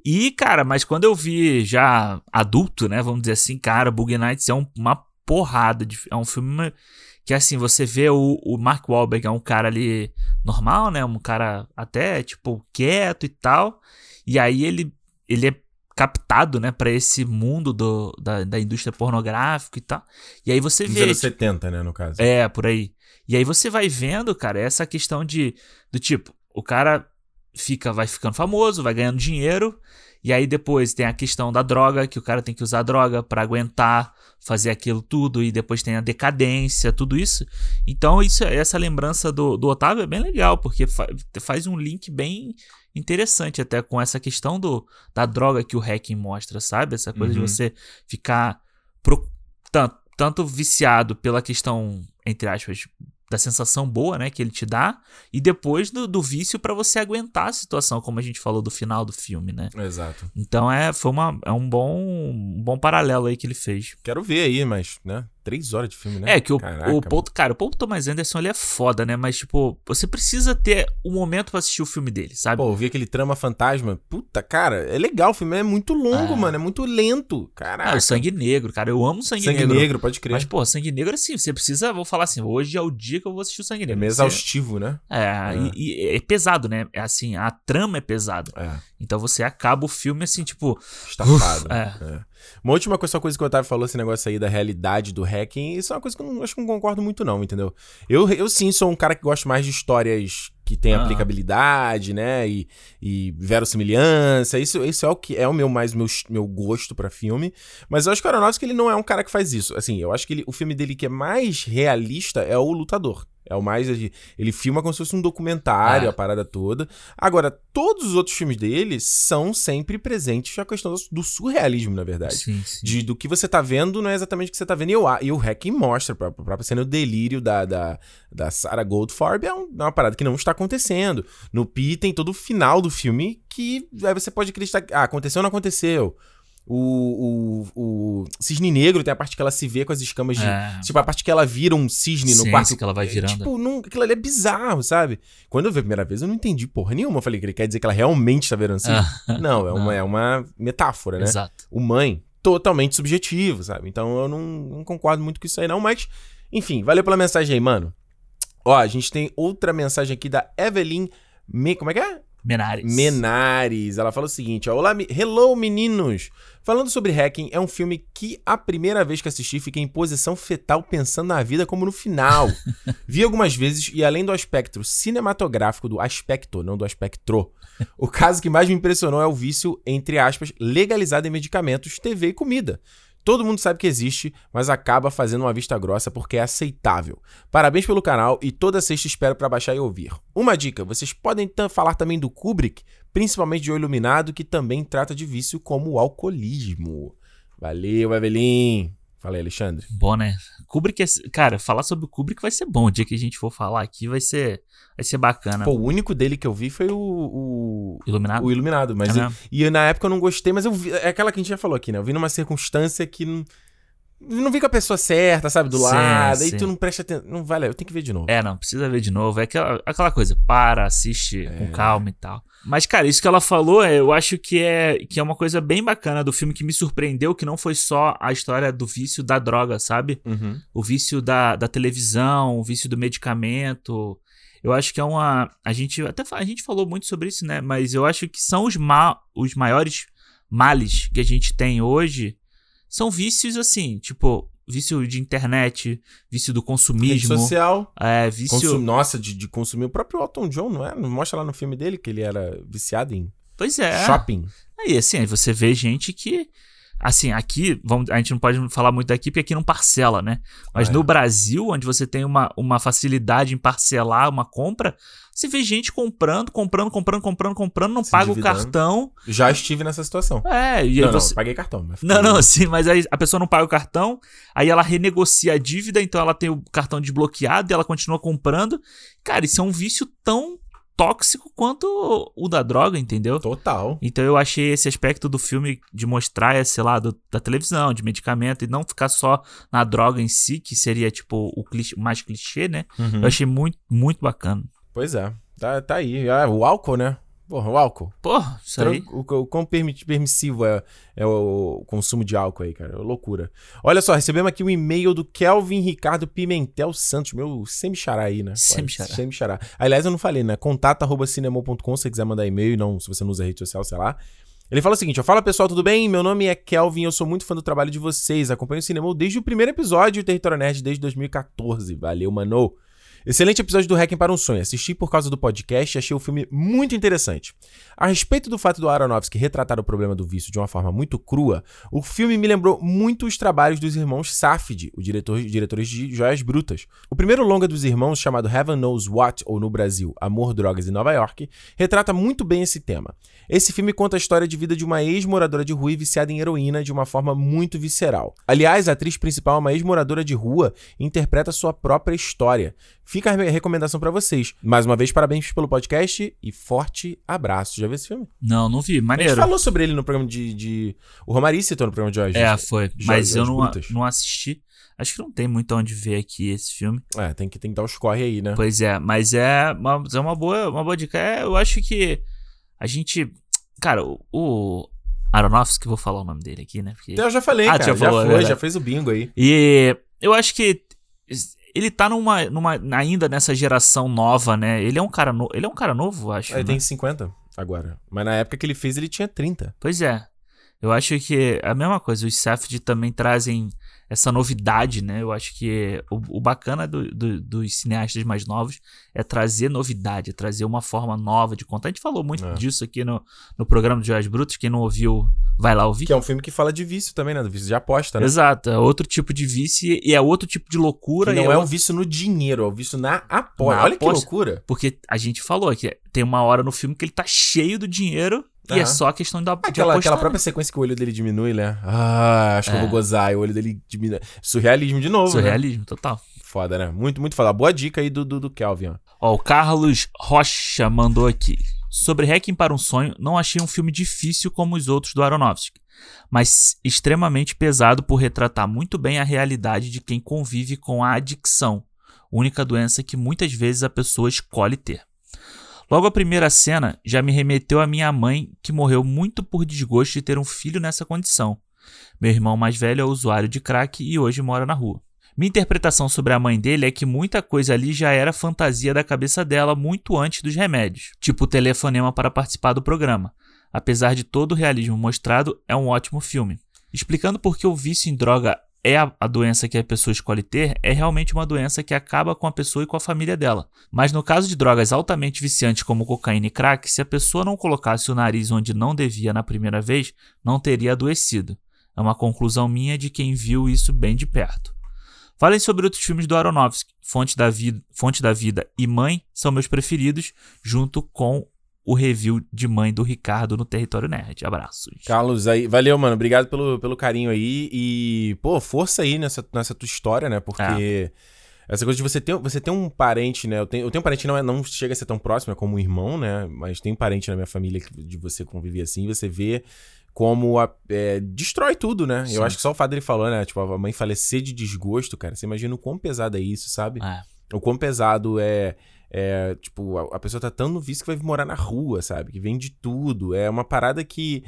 E, cara, mas quando eu vi já adulto, né, vamos dizer assim, cara, Boogie Nights é um, uma porrada, de, é um filme que, assim, você vê o, o Mark Wahlberg, é um cara ali normal, né, um cara até, tipo, quieto e tal, e aí ele, ele é captado, né, para esse mundo do, da, da indústria pornográfica e tal. E aí você vê. Nos anos 70, né, no caso. É, por aí. E aí você vai vendo, cara, essa questão de. Do tipo, o cara fica, vai ficando famoso, vai ganhando dinheiro. E aí depois tem a questão da droga, que o cara tem que usar droga para aguentar fazer aquilo tudo. E depois tem a decadência, tudo isso. Então isso, essa lembrança do, do Otávio é bem legal, porque fa faz um link bem interessante até com essa questão do, da droga que o hacking mostra, sabe? Essa coisa uhum. de você ficar pro, tanto, tanto viciado pela questão, entre aspas, da sensação boa, né, que ele te dá, e depois do, do vício para você aguentar a situação, como a gente falou do final do filme, né? Exato. Então é, foi uma, é um bom, um bom paralelo aí que ele fez. Quero ver aí, mas, né? Três horas de filme, né? É, que o, Caraca, o Paul, cara, o Paul Thomas Anderson ele é foda, né? Mas, tipo, você precisa ter o um momento para assistir o filme dele, sabe? Pô, eu vi aquele trama fantasma. Puta, cara, é legal, o filme é muito longo, é. mano, é muito lento. Caraca. Ah, o Sangue Negro, cara, eu amo Sangue, Sangue Negro. Sangue Negro, pode crer. Mas, pô, Sangue Negro, assim, você precisa, vou falar assim, hoje é o dia que eu vou assistir o Sangue Negro. É meio exaustivo, né? É, é. E, e, é pesado, né? É assim, a trama é pesada. É. Então você acaba o filme assim, tipo. Estafado. é. é. Uma última coisa, só coisa que o Otávio falou, esse negócio aí da realidade do hacking, isso é uma coisa que eu não, acho que não concordo muito, não, entendeu? Eu, eu sim sou um cara que gosta mais de histórias que tem ah. aplicabilidade, né? E, e verossimilhança. Isso, isso é o que é o meu mais meu, meu gosto para filme. Mas eu acho que o Aronofsky ele não é um cara que faz isso. Assim, eu acho que ele, o filme dele que é mais realista é o Lutador. É o mais. Ele filma como se fosse um documentário, é. a parada toda. Agora, todos os outros filmes dele são sempre presentes a questão do surrealismo, na verdade. Sim, sim. De, do que você tá vendo não é exatamente o que você tá vendo. E, eu, e o Hacking mostra, a própria cena, o delírio da, da, da Sarah Goldfarb é, um, é, uma parada que não está acontecendo. No Pi tem todo o final do filme que aí você pode acreditar. Ah, aconteceu ou não aconteceu? O, o, o, cisne negro tem a parte que ela se vê com as escamas de. É. Tipo, a parte que ela vira um cisne Sim, no quarto. que ela vai virando. É, tipo, não, aquilo ali é bizarro, sabe? Quando eu vi a primeira vez, eu não entendi porra nenhuma. Eu falei que ele quer dizer que ela realmente tá virando cisne. Ah. Não, é uma, é uma metáfora, né? Exato. O mãe, totalmente subjetivo, sabe? Então eu não, não concordo muito com isso aí, não. Mas, enfim, valeu pela mensagem aí, mano. Ó, a gente tem outra mensagem aqui da Evelyn. Me... Como é que é? Menares. Menares. Ela fala o seguinte: ó, Olá, hello meninos! Falando sobre Hacking, é um filme que a primeira vez que assisti fiquei em posição fetal pensando na vida como no final. Vi algumas vezes e além do aspecto cinematográfico do aspecto, não do aspectro, o caso que mais me impressionou é o vício, entre aspas, legalizado em medicamentos, TV e comida. Todo mundo sabe que existe, mas acaba fazendo uma vista grossa porque é aceitável. Parabéns pelo canal e toda sexta espero para baixar e ouvir. Uma dica: vocês podem falar também do Kubrick, principalmente de O Iluminado, que também trata de vício como o alcoolismo. Valeu, Evelyn. Fala aí, Alexandre. Bom, né? Kubrick, é, cara, falar sobre o Kubrick vai ser bom. O dia que a gente for falar aqui vai ser, vai ser bacana. Pô, o único dele que eu vi foi o. o... Iluminado? O Iluminado, mas. É eu- e na época eu não gostei, mas eu vi. É aquela que a gente já falou aqui, né? Eu vi numa circunstância que. Não, não vi com a pessoa certa, sabe? Do Sim, lado. sim. Aí tu não presta atenção. Não vale, eu tenho que ver de novo. É, não, precisa ver de novo. É aquela, aquela coisa, para, assiste com calma e tal. Mas, cara, isso que ela falou, é, eu acho que é, que é uma coisa bem bacana do filme que me surpreendeu, que não foi só a história do vício da droga, sabe? Uhum. O vício da, da televisão, o vício do medicamento. Eu acho que é uma. A gente até a gente falou muito sobre isso, né? Mas eu acho que são os, ma os maiores males que a gente tem hoje. São vícios assim, tipo, vício de internet, vício do Rede consumismo. social. É, vício. Consum... Nossa, de, de consumir. O próprio Elton John, não é? Mostra lá no filme dele que ele era viciado em Pois é. shopping. Aí, assim, aí você vê gente que. Assim, aqui, vamos, a gente não pode falar muito daqui porque aqui não parcela, né? Mas Ah, é. no Brasil, onde você tem uma, uma facilidade em parcelar uma compra, você vê gente comprando, comprando, comprando, comprando, comprando, não Se paga o cartão. Já estive nessa situação. É, e aí não, você. não, paguei cartão. Mas Não, não, sim, mas aí a pessoa não paga o cartão, aí ela renegocia a dívida, então ela tem o cartão desbloqueado e ela continua comprando. Cara, isso é um vício tão tóxico quanto o da droga, entendeu? Total. Então eu achei esse aspecto do filme de mostrar esse lado da televisão, de medicamento, e não ficar só na droga em si, que seria tipo o clichê- mais clichê, né? Uhum. Eu achei muito, muito bacana. Pois é. Tá, tá aí. Ah, o álcool, né? Porra, o álcool. Porra, isso aí. O, o, o quão permi- permissivo é, é o, consumo de álcool aí, cara. É loucura. Olha só, recebemos aqui um e-mail do Kelvin Ricardo Pimentel Santos, meu semi-xará aí, né? Semi-xará. Semi-xará. Aliás, eu não falei, né? Contato arroba cinemon.com se você quiser mandar e-mail, não se você não usa rede social, sei lá. Ele fala o seguinte, ó, fala pessoal, tudo bem? Meu nome é Kelvin, eu sou muito fã do trabalho de vocês, acompanho o Cinema desde o primeiro episódio e o Território Nerd desde 2014. Valeu, mano. Excelente episódio do Hacking para um Sonho. Assisti por causa do podcast e achei o filme muito interessante. A respeito do fato do Aronofsky retratar o problema do vício de uma forma muito crua, o filme me lembrou muito os trabalhos dos irmãos Safdie, os diretor, diretores de Joias Brutas. O primeiro longa dos irmãos, chamado Heaven Knows What, ou no Brasil, Amor, Drogas e Nova York, retrata muito bem esse tema. Esse filme conta a história de vida de uma ex-moradora de rua e viciada em heroína de uma forma muito visceral. Aliás, a atriz principal é uma ex-moradora de rua interpreta sua própria história. Fica a re- recomendação pra vocês. Mais uma vez, parabéns pelo podcast e forte abraço. Já viu esse filme? Não, não vi. A gente Maneiro. falou sobre ele no programa de. de... O Romari citou no programa de hoje. É, foi. Jo- Mas eu não, Brutas. não assisti. Acho que não tem muito onde ver aqui esse filme. É, tem que, tem que dar os corre aí, né? Pois é, mas é uma, é uma, boa, uma boa dica. É, eu acho que a gente. Cara, o, o Aronofsky, vou falar o nome dele aqui, né? Porque... Eu já falei, Ah, cara. já Já, falou, é foi, já fez o bingo aí. E eu acho que ele tá numa, numa ainda nessa geração nova, né? Ele é um cara, no, ele é um cara novo, acho. Ele né? tem 50 agora. Mas na época que ele fez, ele tinha 30. Pois é. Eu acho que é a mesma coisa, os Safdie também trazem essa novidade, né? Eu acho que o, o bacana do- do- dos cineastas mais novos é trazer novidade, é trazer uma forma nova de contar. A gente falou muito É. disso aqui no, no programa de Joias Brutas. Quem não ouviu, vai lá ouvir. Que é um filme que fala de vício também, né? Do vício de aposta, né? Exato, é outro tipo de vício e é outro tipo de loucura. Que e não é um outro- vício no dinheiro, é um vício na aposta. Na Olha que aposta. loucura. Porque a gente falou que tem uma hora no filme que ele tá cheio do dinheiro e é só questão da, Aquela, apostar. aquela própria sequência que o olho dele diminui, né? Ah, acho que eu É. vou gozar. E o olho dele diminui. Surrealismo de novo, né? Surrealismo total. Foda, né? Muito, muito foda. Boa dica aí do, do, do Kelvin, ó. Ó, o Carlos Rocha mandou aqui. Sobre Hacking para um Sonho, não achei um filme difícil como os outros do Aronofsky, mas extremamente pesado por retratar muito bem a realidade de quem convive com a adicção, única doença que muitas vezes a pessoa escolhe ter. Logo a primeira cena já me remeteu à minha mãe, que morreu muito por desgosto de ter um filho nessa condição. Meu irmão mais velho é usuário de crack e hoje mora na rua. Minha interpretação sobre a mãe dele é que muita coisa ali já era fantasia da cabeça dela muito antes dos remédios, tipo o telefonema para participar do programa. Apesar de todo o realismo mostrado, é um ótimo filme. Explicando por que o vício em droga é a, a doença que a pessoa escolhe ter, é realmente uma doença que acaba com a pessoa e com a família dela. Mas no caso de drogas altamente viciantes como cocaína e crack, se a pessoa não colocasse o nariz onde não devia na primeira vez, não teria adoecido. É uma conclusão minha de quem viu isso bem de perto. Falem sobre outros filmes do Aronofsky. Fonte da, Vida, Fonte da Vida e Mãe são meus preferidos, junto com o review de mãe do Ricardo no Território Nerd. Abraços. Carlos, aí, valeu, mano. Obrigado pelo, pelo carinho aí. E, pô, força aí nessa, nessa tua história, né? Porque. É. Essa coisa de você ter, você ter um parente, né? Eu tenho, eu tenho um parente que não, é, não chega a ser tão próximo, é como um irmão, né? Mas tem um parente na minha família que de você conviver assim, você vê como a- é, destrói tudo, né? Sim. Eu acho que só o fato dele falou, né? Tipo, a mãe falecer de desgosto, cara. Você imagina o quão pesado é isso, sabe? É. O quão pesado é. É, tipo, a, a pessoa tá tão no vício que vai morar na rua, sabe? Que vende tudo. É uma parada que.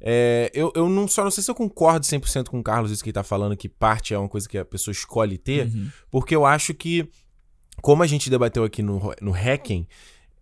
é, eu, eu não só não sei se eu concordo 100% com o Carlos, isso que ele tá falando, que parte é uma coisa que a pessoa escolhe ter, Uhum. porque eu acho que, como a gente debateu aqui no, no Hacking,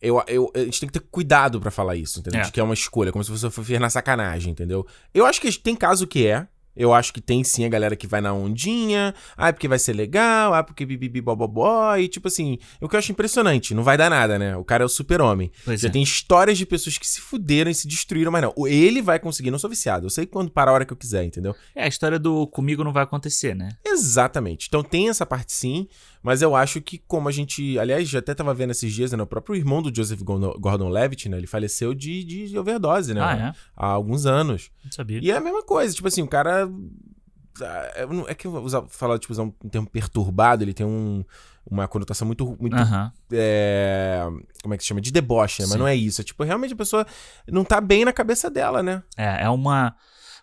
eu, eu, a gente tem que ter cuidado pra falar isso, entendeu? É. De que é uma escolha, como se você fosse na sacanagem, entendeu? Eu acho que tem caso que é. Eu acho que tem sim a galera que vai na ondinha, ah, porque vai ser legal, ah, porque bibibi bobobó, e tipo assim, o que eu acho impressionante, não vai dar nada, né? O cara é o super-homem. Já é. tem histórias de pessoas que se fuderam e se destruíram, mas não. Ele vai conseguir, não sou viciado. Eu sei quando para a hora que eu quiser, entendeu? É a história do comigo não vai acontecer, né? Exatamente. Então tem essa parte sim, mas eu acho que como a gente. Aliás, já até tava vendo esses dias, né? O próprio irmão do Joseph Gordon-Levitt, né? Ele faleceu de, de overdose, né? Ah, é? Há alguns anos. Não sabia. E é a mesma coisa, tipo assim, o cara. ah, É que eu vou usar, falar, tipo, usar um termo perturbado, ele tem um, uma conotação muito. muito é, como é que se chama? De deboche, né? Mas não é isso. É tipo, realmente a pessoa não tá bem na cabeça dela, né? É, é uma.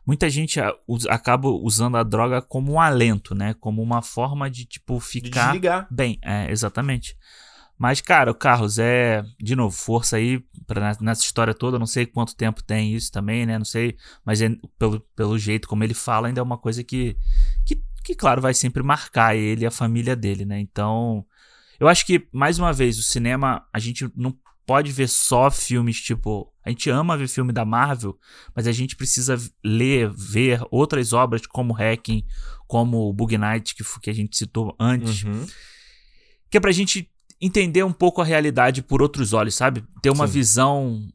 Muita gente ah, acaba usando a droga como um alento, né? Como uma forma de, tipo, De ficar desligar. bem. É, exatamente. Mas, cara, o Carlos, é. De novo, força aí pra, ne- nessa história toda. Não sei quanto tempo tem isso também, né? Não sei. Mas é- pelo, pelo jeito como ele fala, ainda é uma coisa que, que. Que, claro, vai sempre marcar ele e a família dele, né? Então. Eu acho que, mais uma vez, o cinema, a gente não pode ver só filmes tipo. A gente ama ver filme da Marvel, mas a gente precisa ler, ver outras obras como Hacking, como o Bug Night, que, que a gente citou antes Uhum. que é pra gente entender um pouco a realidade por outros olhos, sabe? Ter uma Sim. visão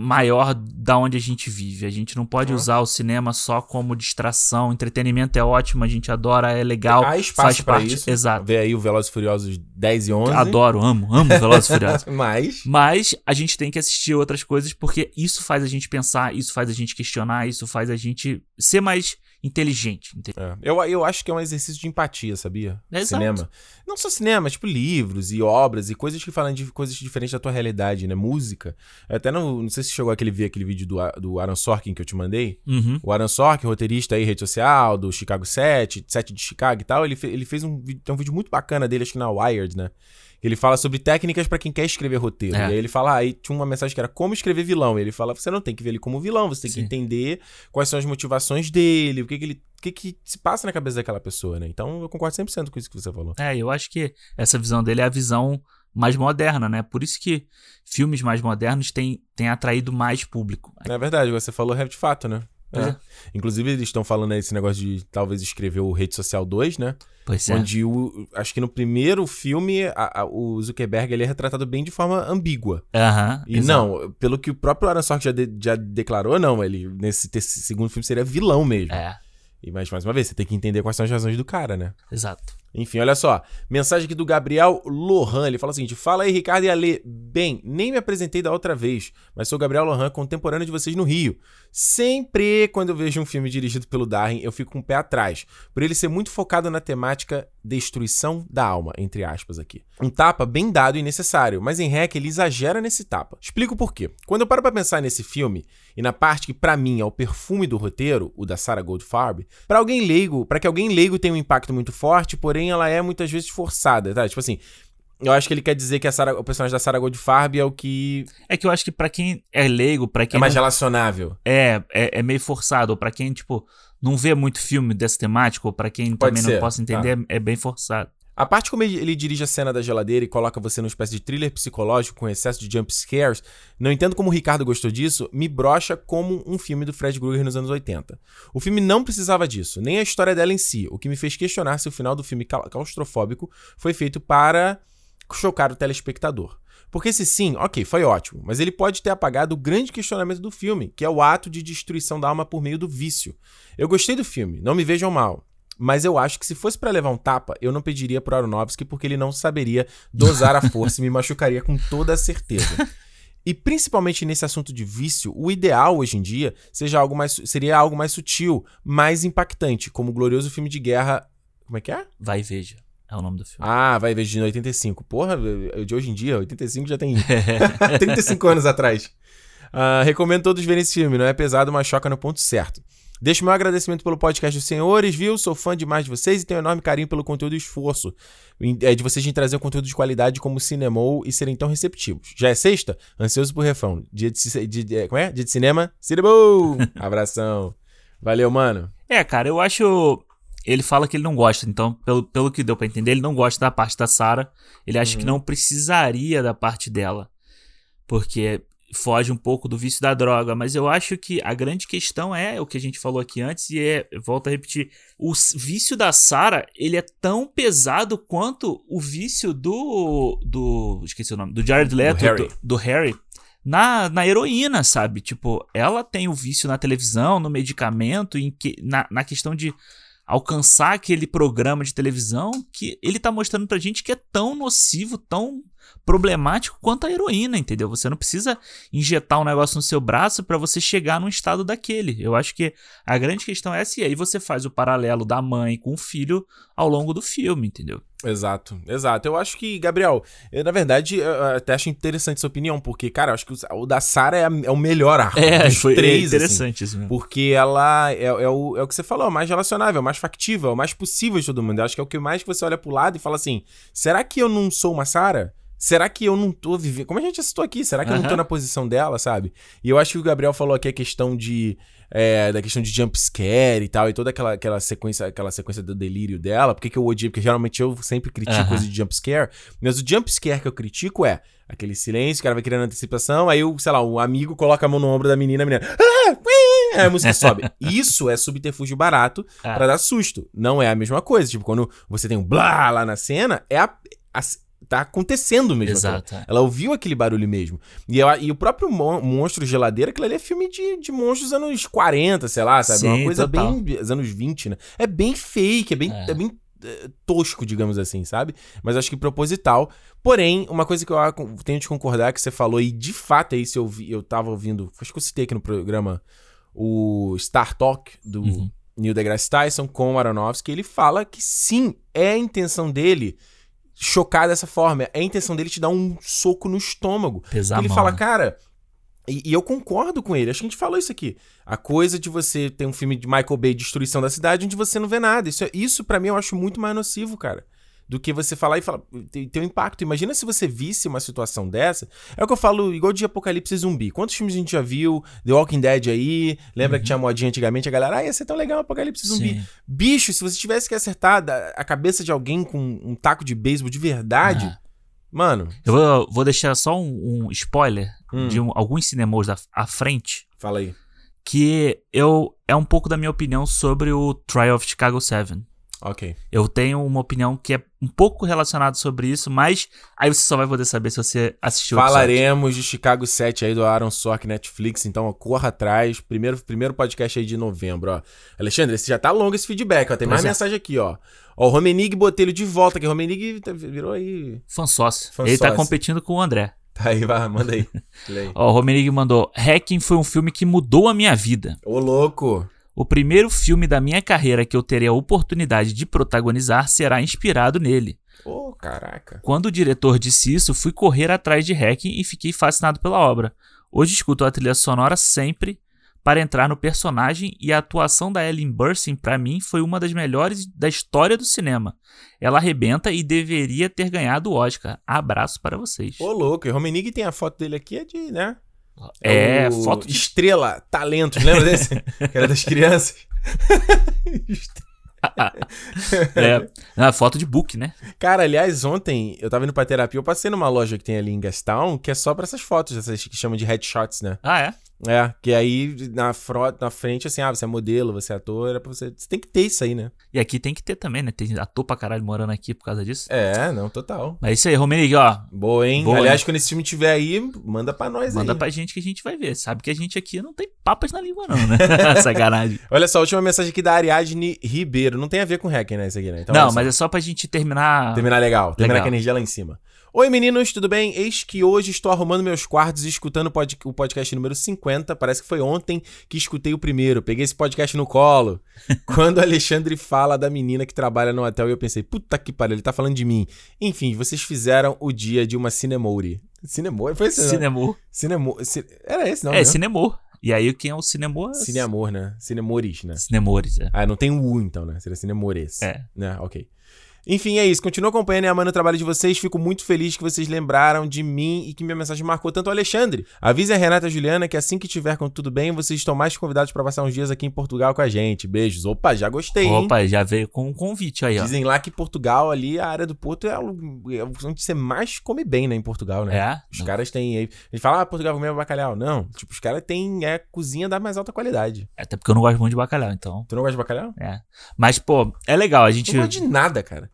maior da onde a gente vive. A gente não pode usar o cinema só como distração. Entretenimento é ótimo, a gente adora, é legal. Há faz espaço pra parte. isso. Exato. Vê aí o Velozes e Furiosos 10 e 11. Adoro, amo, amo Velozes e Furiosos. Mas. Mas a gente tem que assistir outras coisas porque isso faz a gente pensar, isso faz a gente questionar, isso faz a gente ser mais inteligente. é, eu, eu acho que é um exercício de empatia, sabia? Exato. Cinema. Não só cinema, tipo livros e obras e coisas que falam de coisas diferentes da tua realidade, né? Música. Eu até não, não sei se chegou aquele ver aquele vídeo do, do Aaron Sorkin que eu te mandei. Uhum. O Aaron Sorkin, roteirista aí, rede social, do Chicago 7, 7 de Chicago e tal, ele, fe- ele fez um, um vídeo muito bacana dele, acho que na Wired, né? Ele fala sobre técnicas pra quem quer escrever roteiro. É. E aí ele fala, ah, aí tinha uma mensagem que era como escrever vilão. E ele fala, você não tem que ver ele como vilão, você tem Sim. que entender quais são as motivações dele, o que, que ele. O que, que se passa na cabeça daquela pessoa, né? Então eu concordo 100% com isso que você falou. É, eu acho que essa visão dele é a visão mais moderna, né? Por isso que filmes mais modernos têm, têm atraído mais público. É verdade, você falou é de fato, né? É. é. Inclusive, eles estão falando aí esse negócio de talvez escrever o Rede Social 2, né? Pois é. Onde o, acho que no primeiro filme a- a- o Zuckerberg ele é retratado bem de forma ambígua. Aham. E exato. não, pelo que o próprio Aaron Sorkin já, de- já declarou, não, ele nesse segundo filme seria vilão mesmo. É, E mais, mais uma vez, você tem que entender quais são as razões do cara, né? exato. Enfim, olha só. Mensagem aqui do Gabriel Lohan. Ele fala o seguinte: Fala aí, Ricardo e Ale. Bem, nem me apresentei da outra vez, mas sou Gabriel Lohan, contemporâneo de vocês no Rio. Sempre quando eu vejo um filme dirigido pelo Darren, eu fico com um pé atrás, por ele ser muito focado na temática destruição da alma, entre aspas aqui. Um tapa bem dado e necessário, mas em Hack ele exagera nesse tapa. Explico por quê. Quando eu paro pra pensar nesse filme, e na parte que pra mim é o perfume do roteiro, o da Sarah Goldfarb, pra alguém leigo, para que alguém leigo tenha um impacto muito forte, porém ela é muitas vezes forçada, tá? Tipo assim, eu acho que ele quer dizer que a Sarah- o personagem da Sarah Goldfarb é o que É que eu acho que pra quem é leigo, pra quem é mais não- relacionável. é, é, é meio forçado, ou pra quem, tipo, não vê muito filme dessa temática, ou pra quem Pode também ser, não possa entender, é, é bem forçado. A parte como ele, dirige a cena da geladeira e coloca você numa espécie de thriller psicológico com excesso de jump scares, não entendo como o Ricardo gostou disso, me brocha como um filme do Fred Krueger nos anos 80. O filme não precisava disso, nem a história dela em si, o que me fez questionar se o final do filme cla- claustrofóbico foi feito para chocar o telespectador. Porque se sim, ok, foi ótimo, mas ele pode ter apagado o grande questionamento do filme, que é o ato de destruição da alma por meio do vício. Eu gostei do filme, não me vejam mal. Mas eu acho que se fosse pra levar um tapa, eu não pediria pro Aronofsky porque ele não saberia dosar a força e me machucaria com toda a certeza. E principalmente nesse assunto de vício, o ideal hoje em dia seja algo mais, seria algo mais sutil, mais impactante, como o glorioso filme de guerra. Como é que é? Vai e veja. É o nome do filme. Ah, vai ver de 85. Porra, de hoje em dia, 85 já tem 35 anos atrás. Uh, recomendo todos verem esse filme, não é pesado, mas choca no ponto certo. Deixo meu agradecimento pelo podcast dos senhores, viu? Sou fã demais de vocês e tenho um enorme carinho pelo conteúdo e esforço é, de vocês de trazer um conteúdo de qualidade como Cinemou e serem tão receptivos. Já é sexta? Ansioso por refrão. Dia de, de, de como é? Dia de cinema? Cinemou! Abração. Valeu, mano. É, cara, eu acho ele fala que ele não gosta, então, pelo, pelo que deu para entender, ele não gosta da parte da Sarah. Ele acha uhum. que não precisaria da parte dela. Porque foge um pouco do vício da droga, mas eu acho que a grande questão é o que a gente falou aqui antes e é, volto a repetir, o vício da Sarah, ele é tão pesado quanto o vício do do esqueci o nome, do Jared Leto, do Harry, do, do Harry na, na heroína, sabe? Tipo, ela tem o vício na televisão, no medicamento, em que, na, na questão de alcançar aquele programa de televisão que ele tá mostrando pra gente que é tão nocivo, tão problemático quanto a heroína, entendeu? Você não precisa injetar um negócio no seu braço para você chegar num estado daquele. Eu acho que a grande questão é essa, e aí você faz o paralelo da mãe com o filho ao longo do filme, entendeu? Exato, exato. Eu acho que, Gabriel, eu, na verdade, eu até acho interessante essa opinião, porque, cara, eu acho que o, da Sarah é, é, o melhor arco é, dos foi, três. É interessante assim, isso mesmo. Porque ela é, é, o, é o que você falou, é o mais relacionável, é o mais factível, é o mais possível de todo mundo. Eu acho que é o que mais que você olha pro lado e fala assim: será que eu não sou uma Sarah? Será que eu não tô vivendo. Como a gente citou aqui, será que uhum. eu não tô na posição dela, sabe? E eu acho que o Gabriel falou aqui a questão de. É, da questão de jump scare e tal, e toda aquela, aquela sequência aquela sequência do delírio dela. Por que, que eu odiei? Porque geralmente eu sempre critico uhum. coisa de jump scare. Mas o jump scare que eu critico é aquele silêncio, o cara vai criando antecipação, aí o, sei lá, o amigo coloca a mão no ombro da menina, a menina. Ah, aí a música sobe. Isso é subterfúgio barato ah. para dar susto. Não é a mesma coisa. Tipo, quando você tem um blá lá na cena, é a, a tá acontecendo mesmo. Exato. Ela, ela ouviu aquele barulho mesmo. E, ela, e o próprio mon monstro geladeira, aquilo ali é filme de, de monstros dos anos 40, sei lá, sabe? Sim, Uma coisa total. bem. Os anos 20, né? É bem fake, é bem, é. é bem é, tosco, digamos assim, sabe? Mas acho que proposital. Porém, uma coisa que eu tenho de concordar que você falou, e de fato é isso eu, vi, eu tava ouvindo, acho que eu citei aqui no programa o Star Talk do uhum. Neil deGrasse Tyson com o Aronofsky, ele fala que sim, é a intenção dele chocar dessa forma. É a intenção dele te dar um soco no estômago. Pesar ele fala, né? cara. E, e, eu concordo com ele. Acho que a gente falou isso aqui. A coisa de você ter um filme de Michael Bay, Destruição da Cidade, onde você não vê nada. Isso, é, isso para mim, eu acho muito mais nocivo, cara do que você falar e falar. Tem, tem um impacto. Imagina se você visse uma situação dessa. É o que eu falo, igual de Apocalipse Zumbi. Quantos filmes a gente já viu? The Walking Dead aí. Lembra uhum. que tinha modinha antigamente? A galera, ah, ia ser tão legal Apocalipse Zumbi. Sim. Bicho, se você tivesse que acertar a cabeça de alguém com um taco de beisebol de verdade. Ah. Mano. Eu vou, vou deixar só um, um spoiler hum. de um, alguns cinemas da, à frente. Fala aí. Que eu, é um pouco da minha opinião sobre o Trial of Chicago 7. Ok. Eu tenho uma opinião que é um pouco relacionada sobre isso, mas aí você só vai poder saber se você assistiu Falaremos de Chicago 7 aí do Aaron Sork Netflix, então ó, corra atrás. Primeiro, primeiro podcast aí de novembro, ó. Alexandre, esse já tá longo esse feedback, ó. Tem mais é. mensagem aqui, ó. Ó, o Romenig Botelho de volta, que o Romenig tá, virou aí. Fã sócio. Ele tá competindo com o André. Tá aí, vai, manda aí. ó, o Romenig mandou: Hacking foi um filme que mudou a minha vida. Ô, louco. O primeiro filme da minha carreira que eu terei a oportunidade de protagonizar será inspirado nele. Oh, caraca. Quando o diretor disse isso, fui correr atrás de Hacking e fiquei fascinado pela obra. Hoje escuto a trilha sonora sempre para entrar no personagem e a atuação da Ellen Burstyn para mim foi uma das melhores da história do cinema. Ela arrebenta e deveria ter ganhado o Oscar. Abraço para vocês. Ô, louco, e Romenig tem a foto dele aqui, é de, né? É, é foto de... Estrela, talentos, lembra desse? que era das crianças. é, a foto de book, né? Cara, aliás, ontem eu tava indo pra terapia, eu passei numa loja que tem ali em Gastown, que é só pra essas fotos, essas que chamam de headshots, né? Ah, é? É, que aí na, na frente, assim, ah, você é modelo, você é ator, é pra você. Você tem que ter isso aí, né? E aqui tem que ter também, né? Tem ator pra caralho morando aqui por causa disso. É, não, total. Mas é isso aí, Romenig, ó. Boa, hein? Boa, Aliás, quando esse filme tiver aí, manda pra nós manda aí. Manda pra gente que a gente vai ver. Sabe que a gente aqui não tem papas na língua, não, né? Sacanagem. Olha só, a última mensagem aqui da Ariadne Ribeiro. Não tem a ver com hacker, né? Isso aqui, né? Então, não, mas é só pra gente terminar. Terminar legal. Terminar Legal. com a energia lá em cima. Oi, meninos, tudo bem? Eis que hoje estou arrumando meus quartos e escutando o pod- o podcast número 50. Parece que foi ontem que escutei o primeiro. Peguei esse podcast no colo. Quando o Alexandre fala da menina que trabalha no hotel, eu pensei, puta que pariu, ele tá falando de mim. Enfim, vocês fizeram o dia de uma Cinemouri. Cinemouri? Foi esse, né? Cinemor. Cinemo... ci- Era esse, não? É, né? Cinemor. E aí, quem é o Cinemor? Cineamor, né? Cinemores, né? Cinemores, é. Ah, não tem o U então, né? Seria Cinemores. É. Né? Ok. Enfim, é isso. Continuo acompanhando e amando o trabalho de vocês. Fico muito feliz que vocês lembraram de mim e que minha mensagem marcou tanto o Alexandre. Avise a Renata e a Juliana que assim que tiver com tudo bem, vocês estão mais convidados para passar uns dias aqui em Portugal com a gente. Beijos. Opa, já gostei, hein? Opa, já veio com um convite aí, ó. Dizem lá que Portugal, ali, a área do Porto é é onde você mais come bem, né? Em Portugal, né? É? Os caras têm. Eles falam, ah, Portugal comeu bacalhau. Não. Tipo, os caras têm é, cozinha da mais alta qualidade. Até porque eu não gosto muito de bacalhau, então. Tu não gosta de bacalhau? É. Mas, pô, é legal. A gente. Não gosto de nada, cara.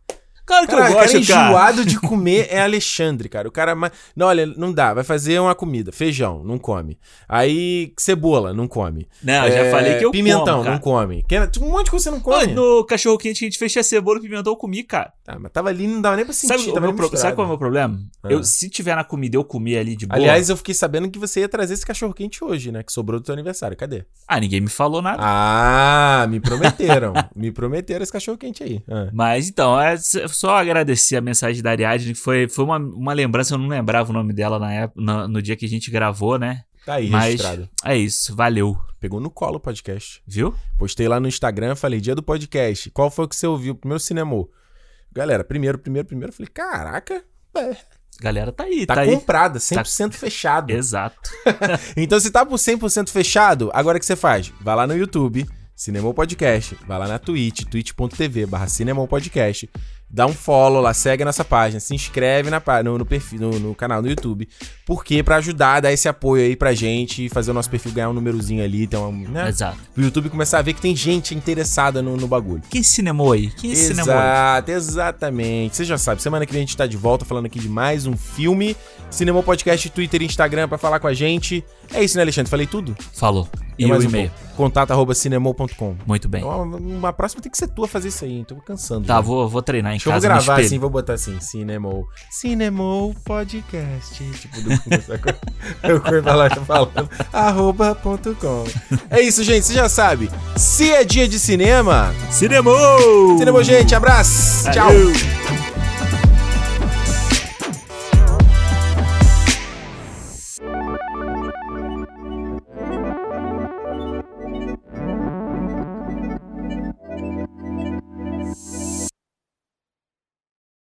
Claro que Cara, eu gosto, cara. enjoado de comer é Alexandre, cara. O cara mais. Não, olha, não dá. Vai fazer uma comida. Feijão, não come. Aí, cebola, não come. Não, eu já É, falei que eu Pimentão, como, não come. Que- Um monte de coisa você não come. no cachorro quente que a gente fez tinha cebola e pimentão, eu comi, cara. Tá, mas tava ali, não dava nem pra sentir. Sabe, o tava pro- sabe qual é o meu problema? Ah. Eu, se tiver na comida eu comer ali de boa. Aliás, eu fiquei sabendo que você ia trazer esse cachorro quente hoje, né? Que sobrou do teu aniversário. Cadê? Ah, ninguém me falou nada. Ah, me prometeram. me prometeram esse cachorro quente aí. Ah. Mas então, é só agradecer a mensagem da Ariadne, que foi, foi uma, uma lembrança, eu não lembrava o nome dela na época, no, no dia que a gente gravou, né? Tá aí, Mas registrado. é isso, valeu. Pegou no colo o podcast. Viu? Postei lá no Instagram, falei, dia do podcast. Qual foi o que você ouviu? Primeiro cinema. Galera, primeiro, primeiro, primeiro. Falei, caraca, é, Galera, tá aí, tá, tá, comprada, 100% fechado. Exato. Então, se tá por 100% fechado, agora o que você faz? Vai lá no YouTube, Cinemou Podcast. Vai lá na Twitch, twitch.tv barra Podcast. Dá um follow lá, segue a nossa página, se inscreve na, no, no perfil, no, no canal no YouTube. Porque pra ajudar, dar esse apoio aí pra gente, fazer o nosso perfil ganhar um númerozinho ali, então, né? Exato. O YouTube começar a ver que tem gente interessada no, no bagulho. Quem cinemou aí? Quem cinemou aí? Exato, exatamente. Você já sabe, semana que vem a gente tá de volta falando aqui de mais um filme. Cinema Podcast, Twitter e Instagram pra falar com a gente. É isso, né, Alexandre? Falei tudo? Falou. E o mais um e-mail. pouco. Contato arroba cinemou.com. Muito bem. Uma, uma próxima tem que ser tua fazer isso aí, hein? Tô cansando. Tá, já. vou, vou treinar em eu vou casa no gravar espelho. assim, vou botar assim, Cinemou. Cinemou Podcast. Tipo, do Eu corro lá falando, arroba ponto com. É isso, gente, você já sabe. Se é dia de cinema, Cinemou! cinema, gente, abraço. Tchau. Valeu.